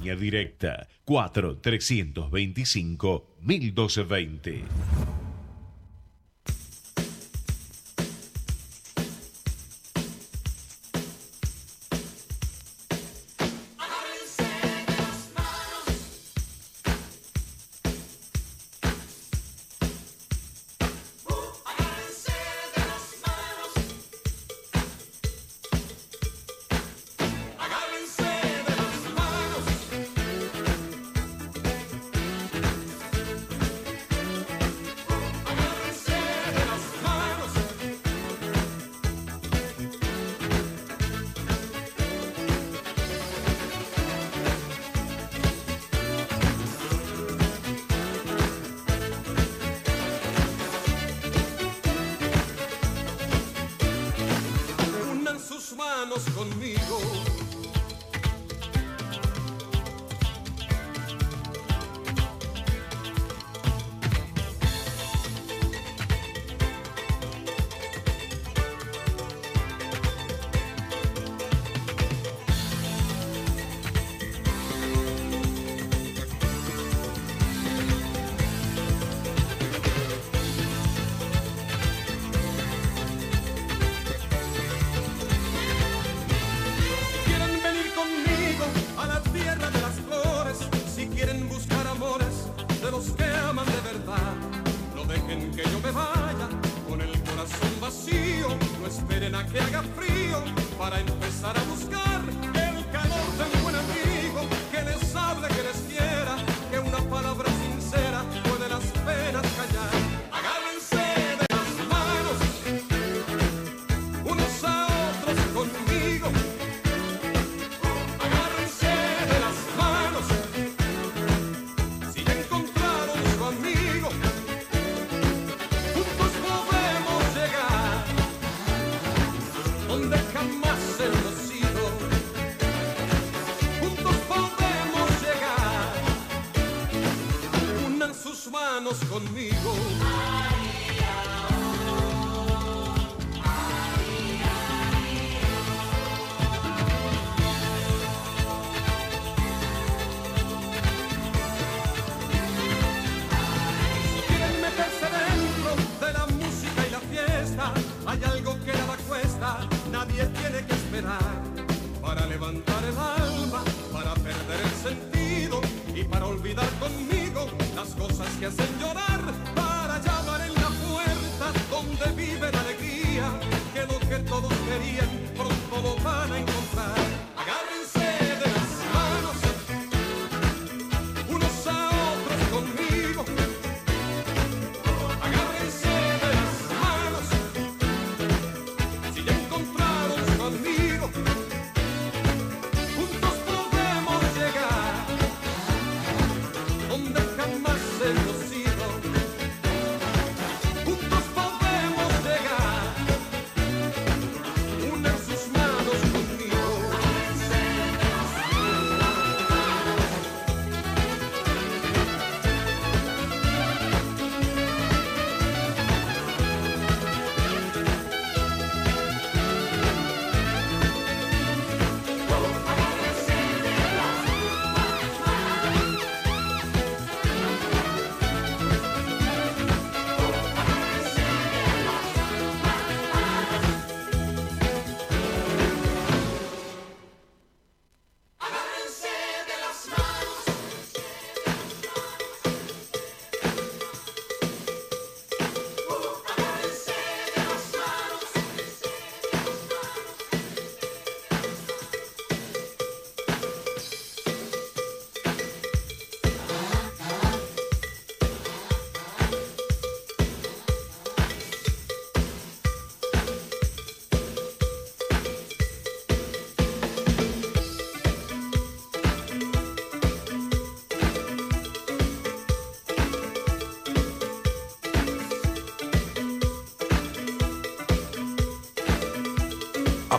Directa 4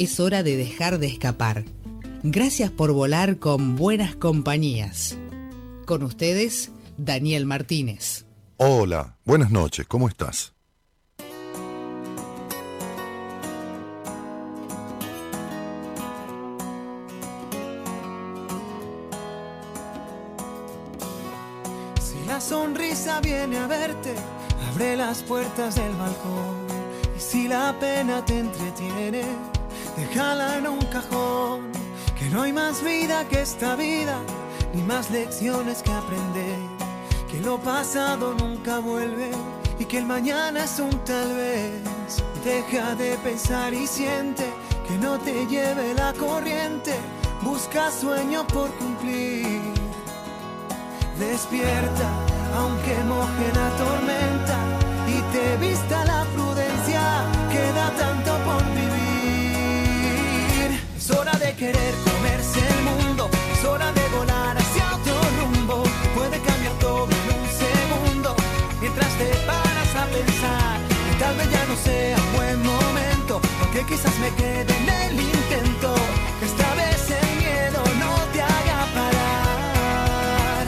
Es hora de dejar de escapar. Gracias por volar con buenas compañías. Con ustedes, Daniel Martínez. Hola, buenas noches, ¿cómo estás? Si la sonrisa viene a verte, abre las puertas del balcón. Y si la pena te entretiene, déjala en un cajón. Que no hay más vida que esta vida, ni más lecciones que aprender. Que lo pasado nunca vuelve y que el mañana es un tal vez. Deja de pensar y siente que no te lleve la corriente. Busca sueño por cumplir. Despierta, aunque moje la tormenta y te vista la prudencia, queda tanto por vivir. Querer comerse el mundo, es hora de volar hacia otro rumbo. Puede cambiar todo en un segundo, mientras te paras a pensar que tal vez ya no sea un buen momento, porque quizás me quede en el intento. Esta vez el miedo no te haga parar.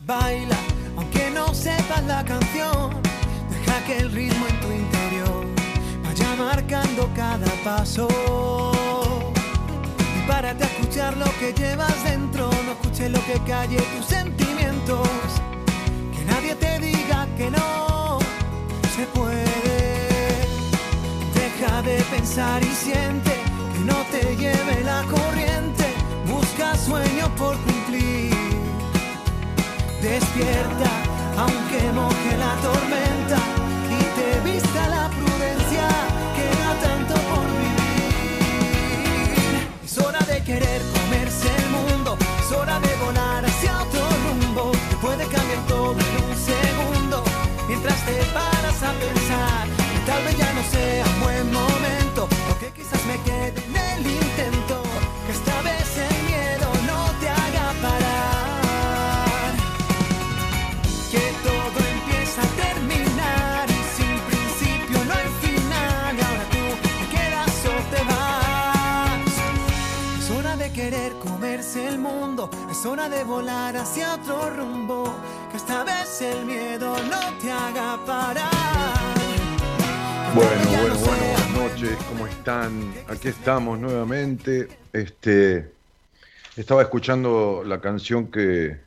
Baila, aunque no sepas la canción. Deja que el ritmo en tu interior vaya marcando cada paso. Párate a escuchar lo que llevas dentro. No escuches lo que calle tus sentimientos. Que nadie te diga que no se puede. Deja de pensar y siente que no te lleve la corriente. Busca sueño por cumplir. Despierta, aunque moje la tormenta querer comerse el mundo, es hora de volar hacia otro rumbo, que puede cambiar todo en un segundo, mientras te paras a pensar tal vez ya no sea un buen momento, es hora de volar hacia otro rumbo que esta vez el miedo no te haga parar Bueno, bueno, bueno, buenas noches, ¿cómo están? Aquí estamos nuevamente. Este, estaba escuchando la canción que,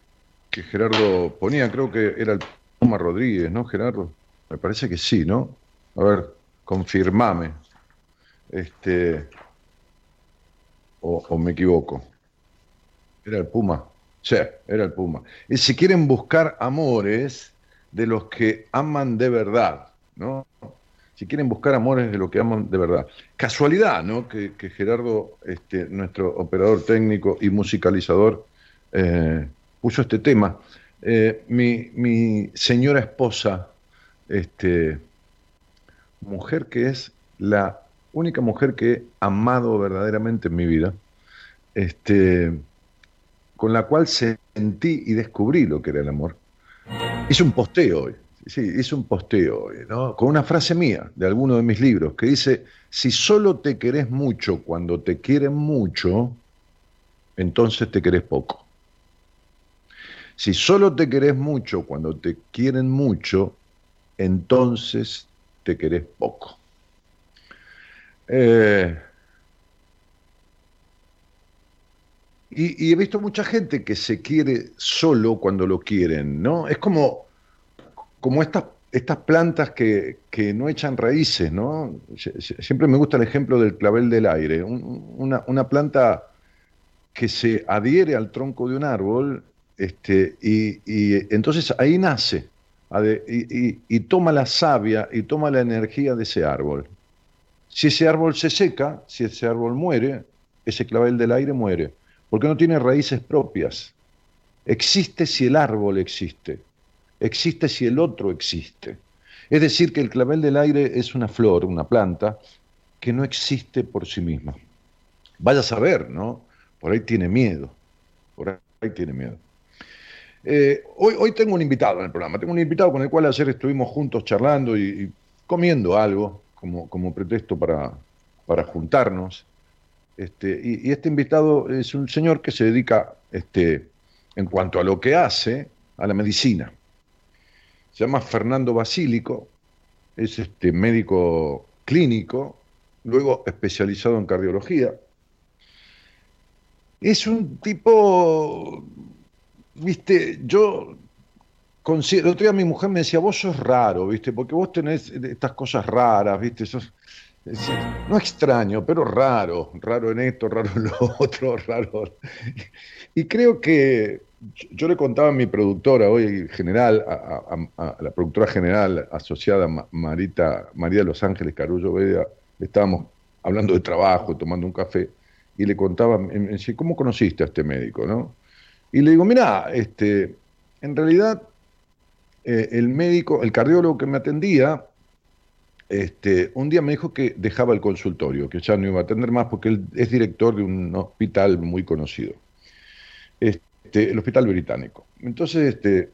que Gerardo ponía, creo que era el Puma Rodríguez, ¿no, Gerardo? Me parece que sí, ¿no? A ver, confirmame. Este, o, o me equivoco. Era el Puma. Sí, era el Puma. Y si quieren buscar amores de los que aman de verdad, ¿no? si quieren buscar amores de lo que aman de verdad. Casualidad, ¿no? Que, que Gerardo, este, nuestro operador técnico y musicalizador, eh, puso este tema. Eh, mi, mi señora esposa, este, mujer que es la única mujer que he amado verdaderamente en mi vida, este, con la cual sentí y descubrí lo que era el amor. Hice un posteo hoy. Sí, hice un posteo hoy, ¿no? Con una frase mía de alguno de mis libros que dice: Si solo te querés mucho cuando te quieren mucho, entonces te querés poco. Si solo te querés mucho cuando te quieren mucho, entonces te querés poco. Eh, y, he visto mucha gente que se quiere solo cuando lo quieren, ¿no? Es como como estas, estas plantas que, que, no echan raíces, ¿no? Siempre me gusta el ejemplo del clavel del aire, un, una, una, planta que se adhiere al tronco de un árbol este, y, y entonces ahí nace y, y, toma la savia y toma la energía de ese árbol. Si ese árbol se seca, si ese árbol muere, ese clavel del aire muere, porque no tiene raíces propias. Existe si el árbol existe existe si el otro existe. Es decir, que el clavel del aire es una flor, una planta, que no existe por sí misma. Vaya a saber, ¿no? por ahí tiene miedo, por ahí tiene miedo. Eh, hoy, hoy tengo un invitado en el programa, tengo un invitado con el cual ayer estuvimos juntos charlando y, comiendo algo como, como pretexto para, para juntarnos. Este, y, este invitado es un señor que se dedica, este, en cuanto a lo que hace, a la medicina. Se llama Fernando Basílico, es este, médico clínico, luego especializado en cardiología. Es un tipo, viste, yo considero, el otro día mi mujer me decía, vos sos raro, viste, porque vos tenés estas cosas raras, viste, sos, no extraño, pero raro, raro en esto, raro en lo otro, raro. Y creo que yo le contaba a mi productora hoy general, a, la productora general asociada Marita, María de Los Ángeles Carullo Veda, estábamos hablando de trabajo, tomando un café, y le contaba, ¿cómo conociste a este médico? ¿no? Y le digo, mira, este, en realidad eh, el médico, el cardiólogo que me atendía, este, un día me dijo que dejaba el consultorio, que ya no iba a atender más porque él es director de un hospital muy conocido, este, el Hospital Británico. Entonces, este,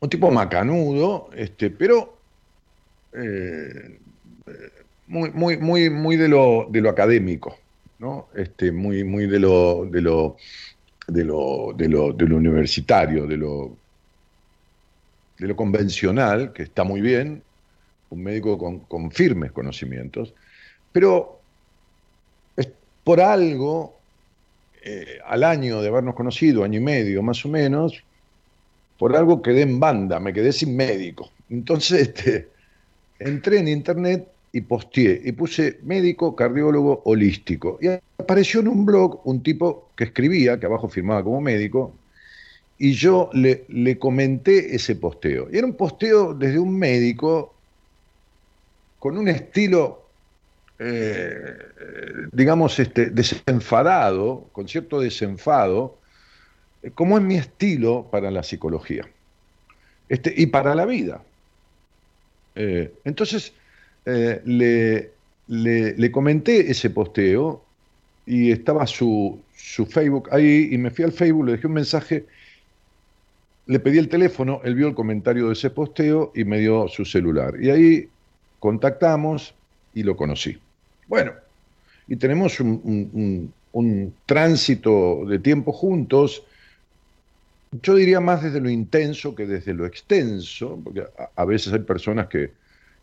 un tipo macanudo, este, pero eh, muy, muy, muy, muy de lo, de lo académico, ¿no? Este, muy, muy de lo, de lo, de lo, de lo, de lo universitario, de lo de lo convencional, que está muy bien, un médico con, firmes conocimientos, pero por algo, eh, al año de habernos conocido, año y medio más o menos, por algo quedé en banda, me quedé sin médico. Entonces este, entré en internet y posteé y puse médico cardiólogo holístico. Y apareció en un blog un tipo que escribía, que abajo firmaba como médico, y yo le, le, comenté ese posteo. Y era un posteo desde un médico con un estilo, eh, digamos, este, desenfadado, con cierto desenfado, eh, como es mi estilo para la psicología este, y para la vida. Eh, entonces, le, le, comenté ese posteo y estaba su, su Facebook ahí y me fui al Facebook, le dejé un mensaje le pedí el teléfono, él vio el comentario de ese posteo y me dio su celular. Y ahí contactamos y lo conocí. Bueno, y tenemos un, tránsito de tiempo juntos, yo diría más desde lo intenso que desde lo extenso, porque a, veces hay personas que,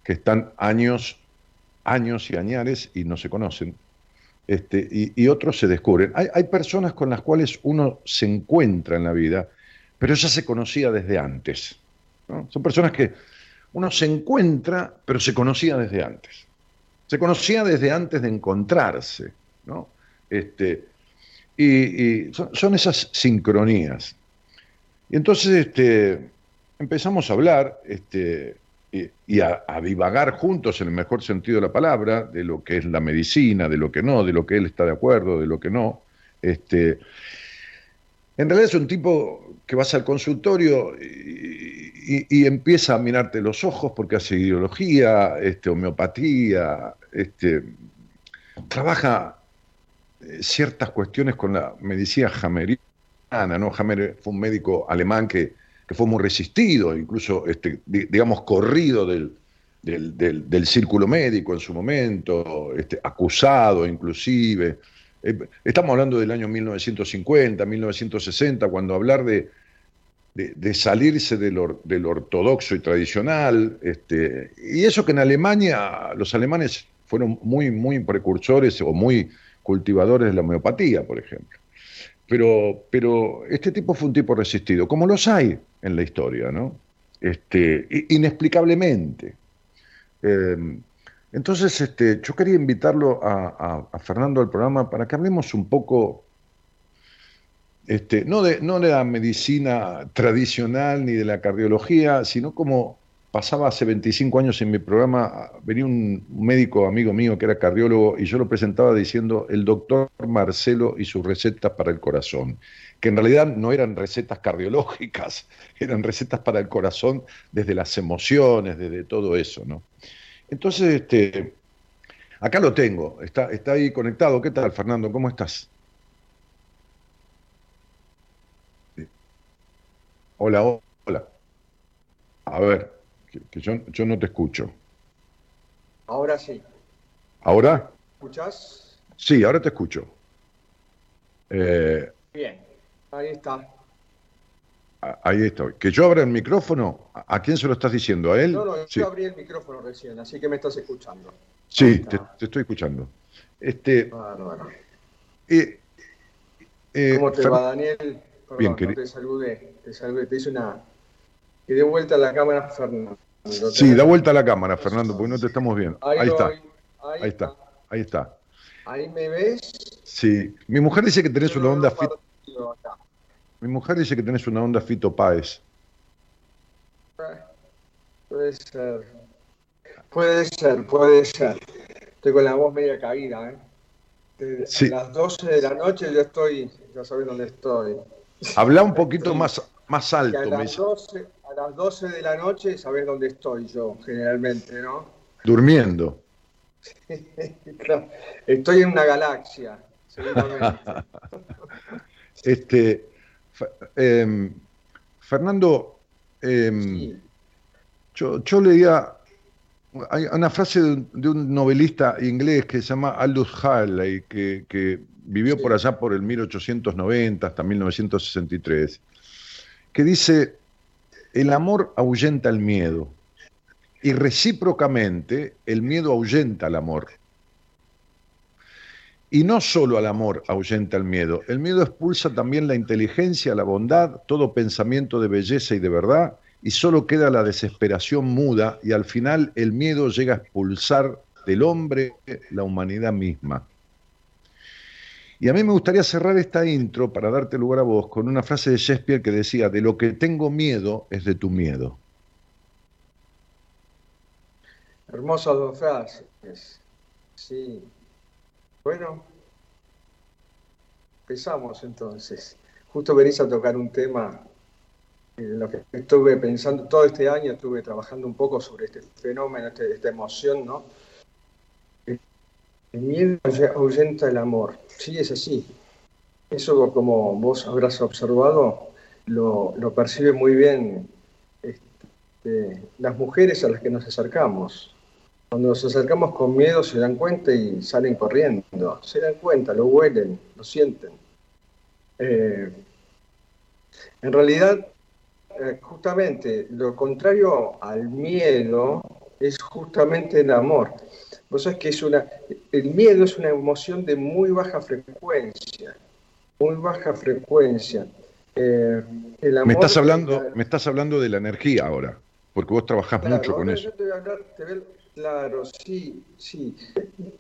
están años, años y añares y no se conocen. Este, y, otros se descubren. Hay personas con las cuales uno se encuentra en la vida pero ya se conocía desde antes. Son personas que uno se encuentra, pero se conocía desde antes. Se conocía desde antes de encontrarse. ¿no? Este, y, son, esas sincronías. Y entonces este, empezamos a hablar este, y, a, a, divagar juntos, en el mejor sentido de la palabra, de lo que es la medicina, de lo que no, de lo que él está de acuerdo, de lo que no. Este, en realidad es un tipo que vas al consultorio y, empieza a mirarte los ojos porque hace ideología, este, homeopatía, este, trabaja eh, ciertas cuestiones con la medicina jameriana, ¿no? Hammer fue un médico alemán que, fue muy resistido, incluso, este, digamos, corrido del, del, círculo médico en su momento, este, acusado inclusive. Eh, estamos hablando del año 1950, 1960, cuando hablar de, de, salirse del, ortodoxo y tradicional, este, y eso que en Alemania los alemanes fueron muy, muy precursores o muy cultivadores de la homeopatía, por ejemplo. Pero, pero este tipo fue un tipo resistido, como los hay en la historia, ¿no? Este, inexplicablemente. Eh, entonces, este, yo quería invitarlo a, Fernando al programa para que hablemos un poco, este, no, de, no de la medicina tradicional ni de la cardiología, sino como pasaba hace 25 años en mi programa, venía un médico amigo mío que era cardiólogo y yo lo presentaba diciendo el doctor Marcelo y sus recetas para el corazón, que en realidad no eran recetas cardiológicas, eran recetas para el corazón desde las emociones, desde todo eso, ¿no? Entonces, este, Acá lo tengo, está, está ahí conectado. ¿Qué tal, Fernando? ¿Cómo estás? Hola, hola. A ver, que, yo, yo, no te escucho. Ahora sí. ¿Ahora? ¿Escuchás? Sí, ahora te escucho. Eh, Bien, ahí está. Ahí estoy. ¿Que yo abra el micrófono? ¿A quién se lo estás diciendo? ¿A él? No, no, yo abrí el micrófono recién, así que me estás escuchando. Sí, te, estoy escuchando. Este, bueno. Eh, eh, ¿Cómo te va, Daniel? Bien, no te saludé, te saludé, te hice una... Que dé vuelta a la cámara, Fernando. Sí, da vuelta a la cámara, Fernando, porque no te estamos viendo. Ahí, está. Ahí, está. Ahí está. ¿Ahí me ves? Sí. Mi mujer dice que tenés una onda Fito. Mi mujer dice que tenés una onda Fito Páez. Puede ser. Puede ser, puede ser. Estoy con la voz media caída, ¿eh? A las 12 de la noche yo estoy, ya sabes dónde estoy. Habla un poquito más, más alto. A las, 12, a las 12 de la noche sabes dónde estoy yo, generalmente, ¿no? Durmiendo. Estoy en una galaxia, este, em, Fernando, em, yo, yo, leía hay una frase de un, novelista inglés que se llama Aldous Huxley, que, que vivió por allá por el 1890 hasta 1963, que dice, el amor ahuyenta el miedo y recíprocamente el miedo ahuyenta al amor. Y no solo al amor ahuyenta el miedo, el miedo expulsa también la inteligencia, la bondad, todo pensamiento de belleza y de verdad, y solo queda la desesperación muda y al final el miedo llega a expulsar del hombre la humanidad misma. Y a mí me gustaría cerrar esta intro para darte lugar a vos con una frase de Shakespeare que decía, de lo que tengo miedo es de tu miedo. Hermosas dos frases. Sí. Bueno, empezamos entonces. Justo venís a tocar un tema en lo que estuve pensando todo este año, estuve trabajando un poco sobre este fenómeno, este, esta emoción, ¿no? El miedo ahuyenta el amor. Sí, es así. Eso, como vos habrás observado, lo, lo percibe muy bien este, las mujeres a las que nos acercamos. Cuando nos acercamos con miedo se dan cuenta y salen corriendo. Se dan cuenta, lo huelen, lo sienten. Eh, en realidad, eh, justamente lo contrario al miedo es justamente el amor. Vos sabés que es una, el miedo es una emoción de muy baja frecuencia, muy baja frecuencia. Eh, me, estás hablando, me estás hablando de la energía ahora, porque vos trabajás mucho con eso. Claro, sí, sí.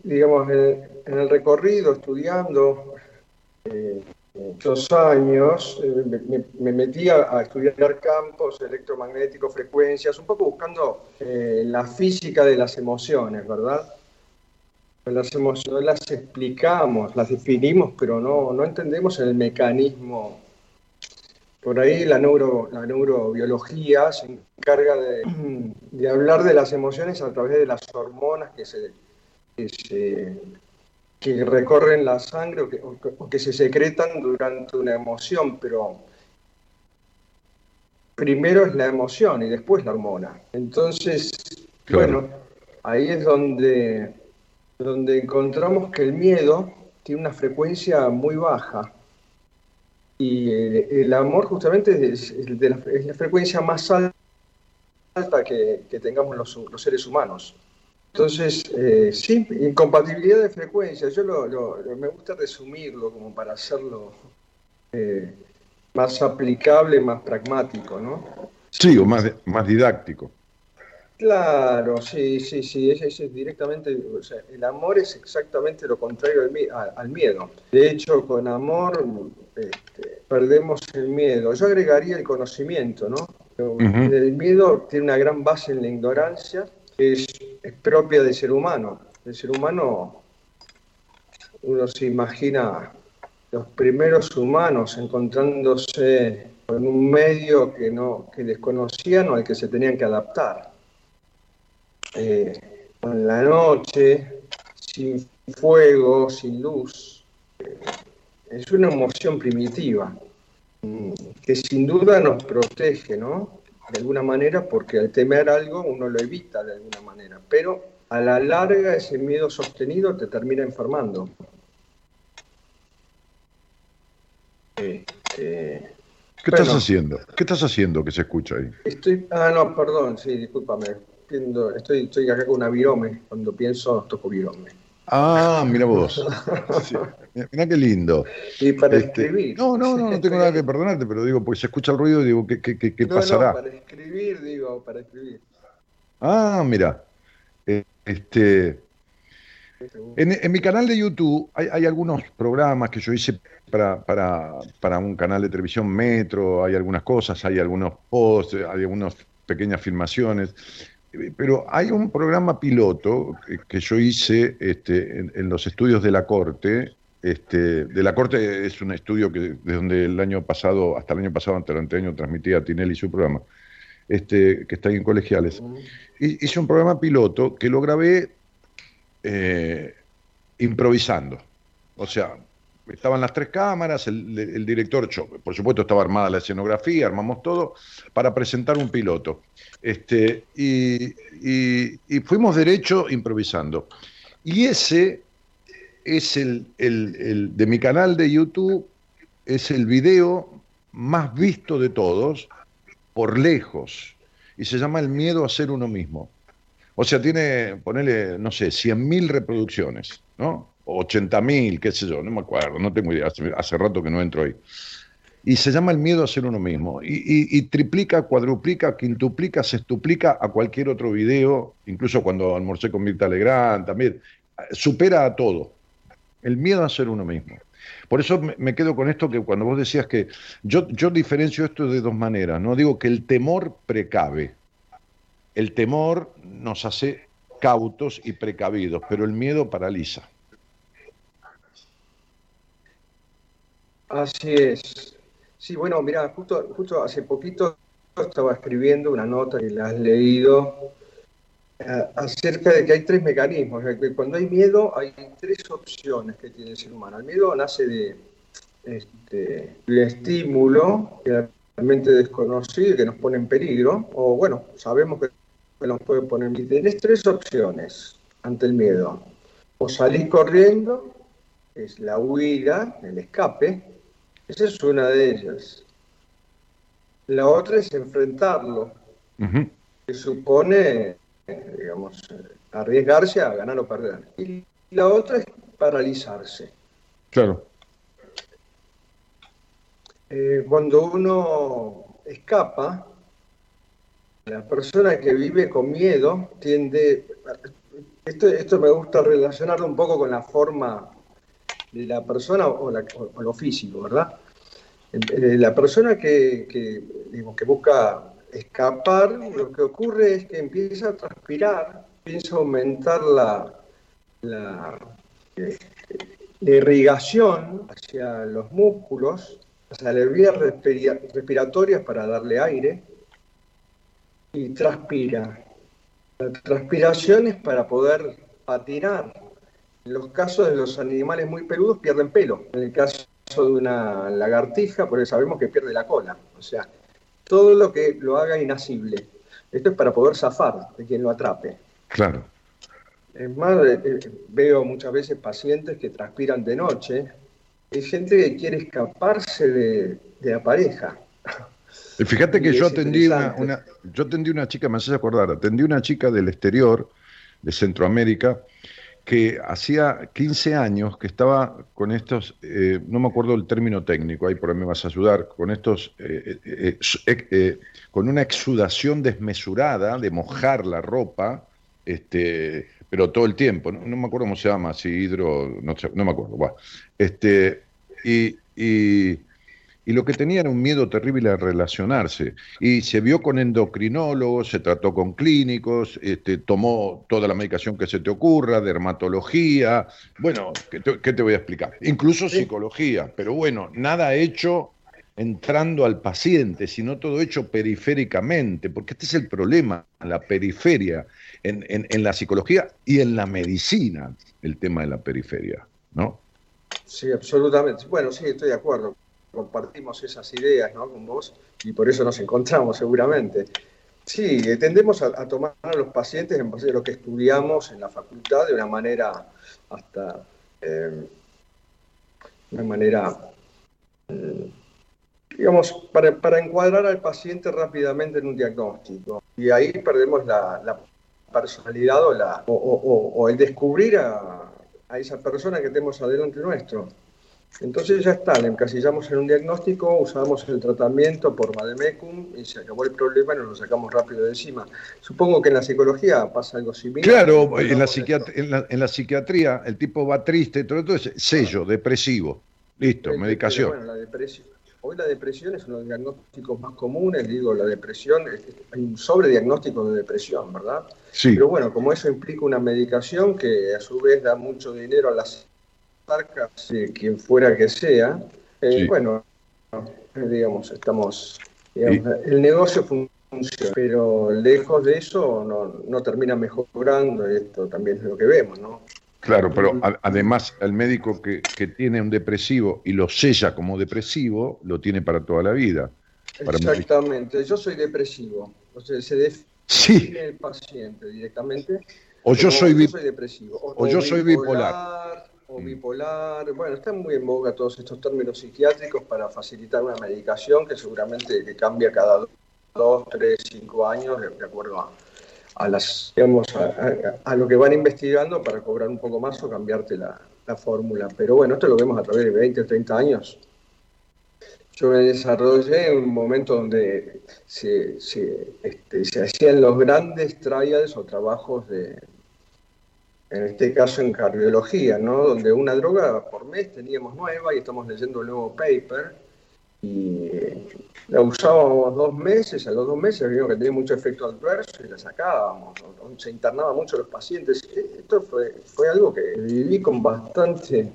Digamos, en, el recorrido, estudiando eh, años, eh, me, metí a, estudiar campos electromagnéticos, frecuencias, un poco buscando eh, la física de las emociones, ¿verdad? Las emociones las explicamos, las definimos, pero no, no entendemos el mecanismo por ahí la, neuro, la neurobiología se encarga de, hablar de las emociones a través de las hormonas que se, que, recorren la sangre o que, se secretan durante una emoción, pero primero es la emoción y después la hormona. Entonces, bueno, ahí es donde, donde encontramos que el miedo tiene una frecuencia muy baja y el, amor justamente es, la, frecuencia más alta que, tengamos los, seres humanos. Entonces, eh, sí, incompatibilidad de frecuencia, yo lo, me gusta resumirlo como para hacerlo eh, más aplicable, más pragmático, ¿no? Sí, o más, más didáctico. Claro, sí, sí, sí, es, directamente, o sea, el amor es exactamente lo contrario al, miedo. De hecho, con amor este, perdemos el miedo. Yo agregaría el conocimiento, ¿no? El miedo tiene una gran base en la ignorancia, que es, propia del ser humano. El ser humano, uno se imagina los primeros humanos encontrándose con un medio que, no, que desconocían o al que se tenían que adaptar. Eh, en la noche, sin fuego, sin luz. Eh, es una emoción primitiva mm, que sin duda nos protege, ¿no? De alguna manera, porque al temer algo uno lo evita de alguna manera, pero a la larga ese miedo sostenido te termina enfermando. Este, ¿Qué estás haciendo? ¿Qué estás haciendo que se escucha ahí? Estoy, ah, no, perdón, sí, discúlpame. Estoy, estoy acá con una virome. Cuando pienso, toco virome. Ah, mira vos. Mira qué lindo. Y para este, escribir. No, no, no, no tengo nada que perdonarte, pero digo, pues se escucha el ruido y digo, ¿qué, qué, qué, pasará? No, para escribir, digo, para escribir. Ah, mira. Este, en, mi canal de YouTube hay, algunos programas que yo hice para, para, un canal de televisión Metro, hay algunas cosas, hay algunos posts, hay algunas pequeñas filmaciones, pero hay un programa piloto que, yo hice este, en, los estudios de la Corte. Este, de la Corte es un estudio que desde donde el año pasado, hasta el año pasado, ante el año, transmitía Tinelli su programa, este, que está ahí en colegiales hice un programa piloto que lo grabé eh, improvisando. O sea, estaban las tres cámaras, el, director, por supuesto estaba armada la escenografía, armamos todo para presentar un piloto. Este, y, fuimos derecho improvisando. Y ese es el, el, de mi canal de YouTube, es el video más visto de todos, por lejos y se llama El miedo a ser uno mismo. O sea, tiene, ponele, no sé, 100.000 reproducciones, ¿no? O 80.000, qué sé yo, no me acuerdo, no tengo idea, hace, rato que no entro ahí. Y se llama El miedo a ser uno mismo. Y, triplica, cuadruplica, quintuplica, sextuplica a cualquier otro video, incluso cuando almorcé con Mirta Legrand, también, supera a todo. El miedo a ser uno mismo. Por eso me quedo con esto que cuando vos decías que yo, yo diferencio esto de dos maneras, no digo que el temor precave, el temor nos hace cautos y precavidos, pero el miedo paraliza. Así es. Sí, bueno, mira, justo, justo hace poquito estaba escribiendo una nota y la has leído acerca de que hay tres mecanismos. Cuando hay miedo, hay tres opciones que tiene el ser humano. El miedo nace de este, estímulo realmente desconocido que nos pone en peligro, o bueno, sabemos que nos puede poner en peligro. Tienes tres opciones ante el miedo. O salir corriendo, es la huida, el escape, esa es una de ellas. La otra es enfrentarlo, que supone digamos, arriesgarse a ganar o perder. Y la otra es paralizarse. Claro. Eh, cuando uno escapa, la persona que vive con miedo tiende, esto, esto me gusta relacionarlo un poco con la forma de la persona o, lo físico, ¿verdad? Eh, la persona que, que, que busca escapar, lo que ocurre es que empieza a transpirar, empieza a aumentar la, la, eh, irrigación hacia los músculos, las vías respiratorias para darle aire y transpira. La transpiración es para poder patinar. En los casos de los animales muy peludos pierden pelo. En el caso de una lagartija, porque sabemos que pierde la cola. O sea, todo lo que lo haga inasible. Esto es para poder zafar de quien lo atrape. Claro. Es más, eh, eh, veo muchas veces pacientes que transpiran de noche. Hay gente que quiere escaparse de, la pareja. Fíjate que yo atendí una, yo atendí una chica, me haces acordar, atendí una chica del exterior, de Centroamérica, que hacía 15 años que estaba con estos, eh, no me acuerdo el término técnico, ahí por ahí me vas a ayudar, con estos, eh, eh, con una exudación desmesurada de mojar la ropa, este, pero todo el tiempo, no, me acuerdo cómo se llama, si hidro, no, no me acuerdo, este, y y lo que tenía era un miedo terrible a relacionarse. Y se vio con endocrinólogos, se trató con clínicos, este, tomó toda la medicación que se te ocurra, dermatología, bueno, ¿qué te, voy a explicar? Incluso psicología, pero bueno, nada hecho entrando al paciente, sino todo hecho periféricamente, porque este es el problema, la periferia, en, en, la psicología y en la medicina, el tema de la periferia, ¿no? Sí, absolutamente. Bueno, sí, estoy de acuerdo. Compartimos esas ideas ¿no? con vos y por eso nos encontramos seguramente. Sí, tendemos a, tomar a los pacientes en base a lo que estudiamos en la facultad de una manera hasta eh, una manera eh, digamos, para, para, encuadrar al paciente rápidamente en un diagnóstico. Y ahí perdemos la, personalidad o, la, o, el descubrir a, a, esa persona que tenemos adelante nuestro. Entonces ya está, le encasillamos en un diagnóstico, usamos el tratamiento por Mademecum y se acabó el problema y nos lo sacamos rápido de encima. Supongo que en la psicología pasa algo similar. Claro, en la, en, la, psiquiatría el tipo va triste, todo, todo es sello, depresivo. Listo, medicación. Bueno, la depresión Hoy la depresión es uno de los diagnósticos más comunes, digo, la depresión, hay un sobrediagnóstico de depresión, ¿verdad? Sí. Pero bueno, como eso implica una medicación que a su vez da mucho dinero a las de quien fuera que sea, eh, bueno, digamos, estamos, el negocio funciona, pero lejos de eso no, no termina mejorando, y esto también es lo que vemos, ¿no? Claro, pero además el médico que, tiene un depresivo y lo sella como depresivo, lo tiene para toda la vida. Exactamente, yo soy depresivo. O sea, se define sí. el paciente directamente. O yo soy, depresivo. O, yo soy bipolar. O mm. bipolar. Bueno, están muy en boga todos estos términos psiquiátricos para facilitar una medicación que seguramente que cambia cada dos, tres, cinco años de acuerdo a a, las, digamos, a, lo que van investigando para cobrar un poco más o cambiarte la, fórmula. Pero bueno, esto lo vemos a través de 20 o 30 años. Yo me desarrollé en un momento donde se, se, este, se hacían los grandes trials o trabajos de, en este caso en cardiología, ¿no? donde una droga por mes teníamos nueva y estamos leyendo un nuevo paper y la usábamos dos meses, a los dos meses vimos que tenía mucho efecto adverso y la sacábamos, se internaba mucho los pacientes. Esto fue, fue algo que viví con bastante,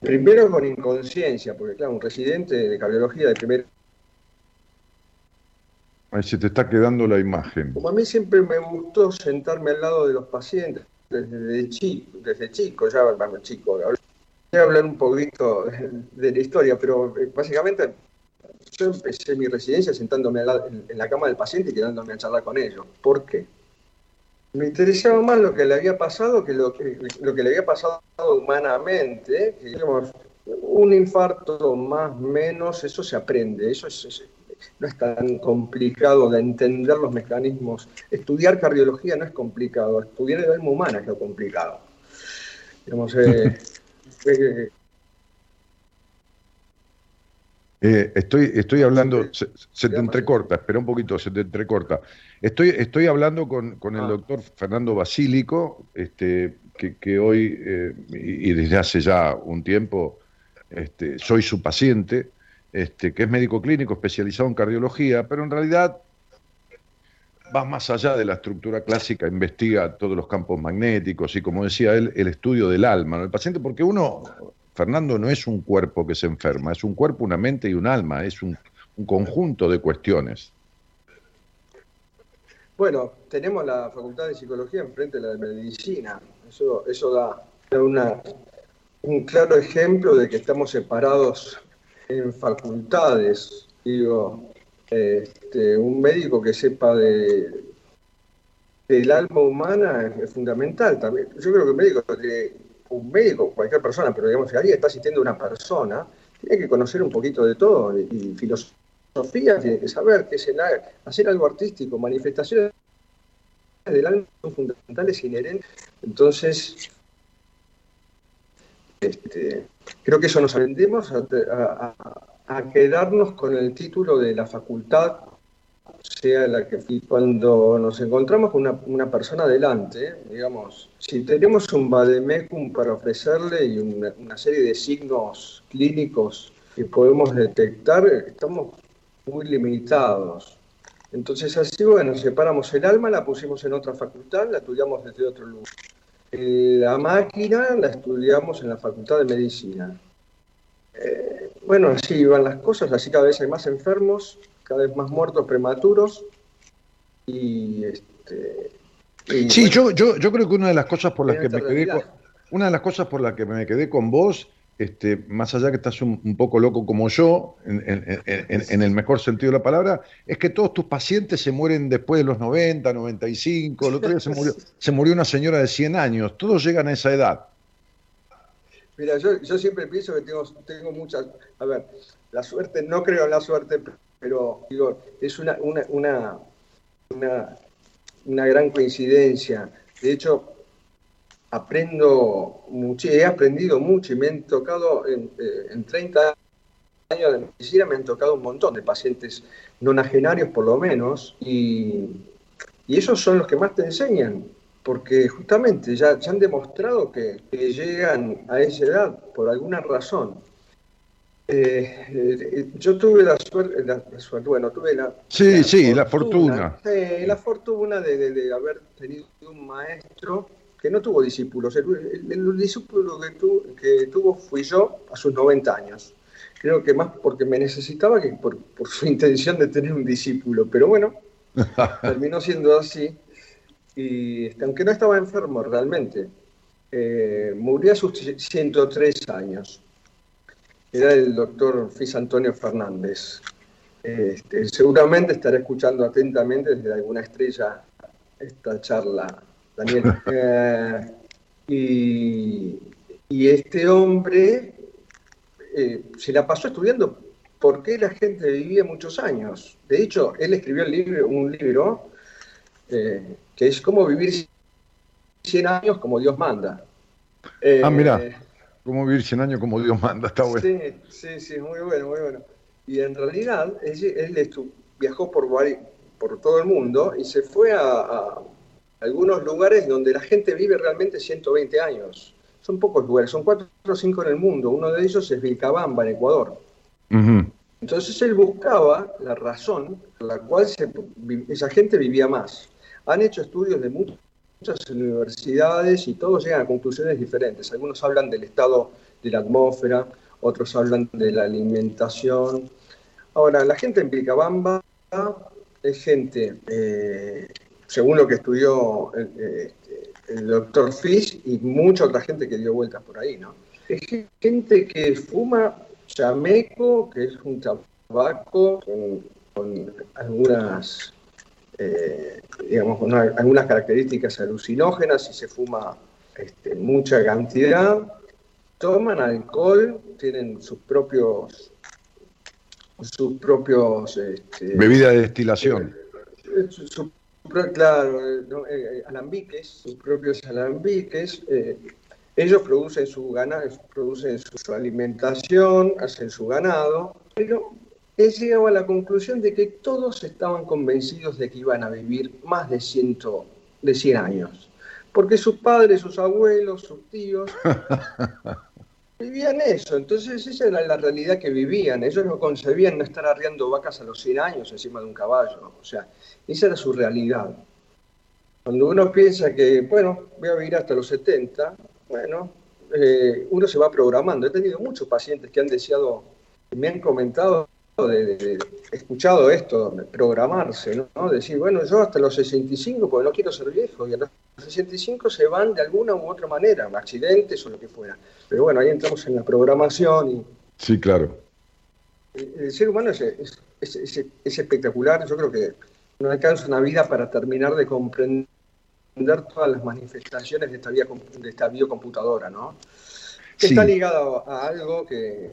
primero con inconsciencia, porque claro, un residente de cardiología de primer... Ahí se te está quedando la imagen. Como a mí siempre me gustó sentarme al lado de los pacientes, desde chico, desde chico, ya, bueno, chico, Voy a hablar un poquito de la historia, pero eh, básicamente yo empecé mi residencia sentándome en la cama del paciente y quedándome a charlar con ellos. ¿Por qué? Me interesaba más lo que le había pasado que lo que, que le había pasado humanamente. digamos, un infarto más menos, eso se aprende, eso no es tan complicado de entender los mecanismos. Estudiar cardiología no es complicado, estudiar el alma humana es lo complicado. Digamos, eh, Eh, estoy, estoy hablando, se, te entrecorta, espera un poquito, se te entrecorta. Estoy, estoy hablando con, con el ah. doctor Fernando Basílico, este, que, que hoy eh, y, desde hace ya un tiempo este, soy su paciente, este, que es médico clínico especializado en cardiología, pero en realidad va más allá de la estructura clásica, investiga todos los campos magnéticos y, como decía él, el estudio del alma del paciente, porque uno, Fernando, no es un cuerpo que se enferma, es un cuerpo, una mente y un alma, es un, conjunto de cuestiones. Bueno, tenemos la Facultad de Psicología enfrente de la de Medicina. Eso, eso da un claro ejemplo de que estamos separados en facultades. Digo, este, un médico que sepa de, del alma humana es, fundamental también. Yo creo que un médico, un médico, cualquier persona, pero digamos, si alguien está asistiendo a una persona, tiene que conocer un poquito de todo y, filosofía, tiene que saber qué es el hacer algo artístico, manifestaciones del alma son fundamentales, inherentes. Entonces, este, creo que eso nos aprendemos a quedarnos con el título de la facultad, sea la que cuando nos encontramos con una, persona delante, digamos, si tenemos un vademecum para ofrecerle y una, serie de signos clínicos que podemos detectar, estamos muy limitados. Entonces así, bueno, separamos el alma, la pusimos en otra facultad, la estudiamos desde otro lugar. La máquina la estudiamos en la facultad de medicina. Eh, bueno, así van las cosas, así cada vez hay más enfermos, cada vez más muertos prematuros y este sí, yo, yo, yo creo que una de las cosas por las que me quedé con, una de las cosas por las que me quedé con vos, este, más allá que estás un, poco loco como yo, en, el mejor sentido de la palabra, es que todos tus pacientes se mueren después de los 90, 95, el otro día se murió, se murió una señora de 100 años, todos llegan a esa edad. Mira, yo, yo siempre pienso que tengo, tengo muchas, a ver, la suerte, no creo en la suerte, pero digo, es una, una, una, una, una gran coincidencia. De hecho, aprendo mucho, he aprendido mucho y me han tocado en, eh, en 30 años de medicina, me han tocado un montón de pacientes nonagenarios por lo menos, y, y esos son los que más te enseñan, porque justamente ya, ya han demostrado que, llegan a esa edad por alguna razón. Eh, eh, yo tuve la suerte, la, suerte, bueno, tuve la... Sí, sí, la fortuna. la fortuna de, de, haber tenido un maestro que no tuvo discípulos. El, discípulo que, que, tuvo fui yo a sus 90 años. Creo que más porque me necesitaba que por, su intención de tener un discípulo. Pero bueno, terminó siendo así. Y este, aunque no estaba enfermo realmente, eh, murió a sus 103 años. Era el doctor Fis Antonio Fernández. Este, seguramente estará escuchando atentamente desde alguna estrella esta charla Daniel. Eh, y, este hombre eh, se la pasó estudiando por qué la gente vivía muchos años. De hecho, él escribió el libro, un libro eh, que es cómo vivir 100 años como Dios manda. ah, mira, cómo vivir 100 años como Dios manda, está bueno. Sí, sí, sí, muy bueno, muy bueno. Y en realidad, él, viajó por, por todo el mundo y se fue a algunos lugares donde la gente vive realmente 120 años. Son pocos lugares, son cuatro o cinco en el mundo. Uno de ellos es Vilcabamba, en Ecuador. Entonces él buscaba la razón por la cual esa gente vivía más. Han hecho estudios de muchas universidades y todos llegan a conclusiones diferentes. Algunos hablan del estado de la atmósfera, otros hablan de la alimentación. Ahora, la gente en Vilcabamba es gente eh, según lo que estudió el, doctor Fish y mucha otra gente que dio vueltas por ahí, ¿no? Es gente que fuma chameco, que es un tabaco con, algunas, eh, digamos, algunas características alucinógenas y se fuma este, mucha cantidad. Toman alcohol, tienen sus propios sus propios este, bebida de destilación eh, claro, eh, eh, alambiques, sus propios alambiques. Eh, ellos producen su ganado, producen su, alimentación, hacen su ganado, pero he llegado a la conclusión de que todos estaban convencidos de que iban a vivir más de, ciento, de 100 años. Porque sus padres, sus abuelos, sus tíos vivían eso. Entonces esa era la realidad que vivían. Ellos no concebían no estar arriando vacas a los 100 años encima de un caballo. O sea, esa era su realidad. Cuando uno piensa que, bueno, voy a vivir hasta los 70, bueno, eh, uno se va programando. He tenido muchos pacientes que han deseado, me han comentado, de, escuchado esto, de programarse, ¿no? Decir, bueno, yo hasta los 65, porque no quiero ser viejo, y a los 65 se van de alguna u otra manera, accidentes o lo que fuera. Pero bueno, ahí entramos en la programación y... Sí, claro. El, ser humano es, es espectacular, yo creo que no alcanza una vida para terminar de comprender todas las manifestaciones de esta, de esta biocomputadora, ¿no? está ligado a algo que,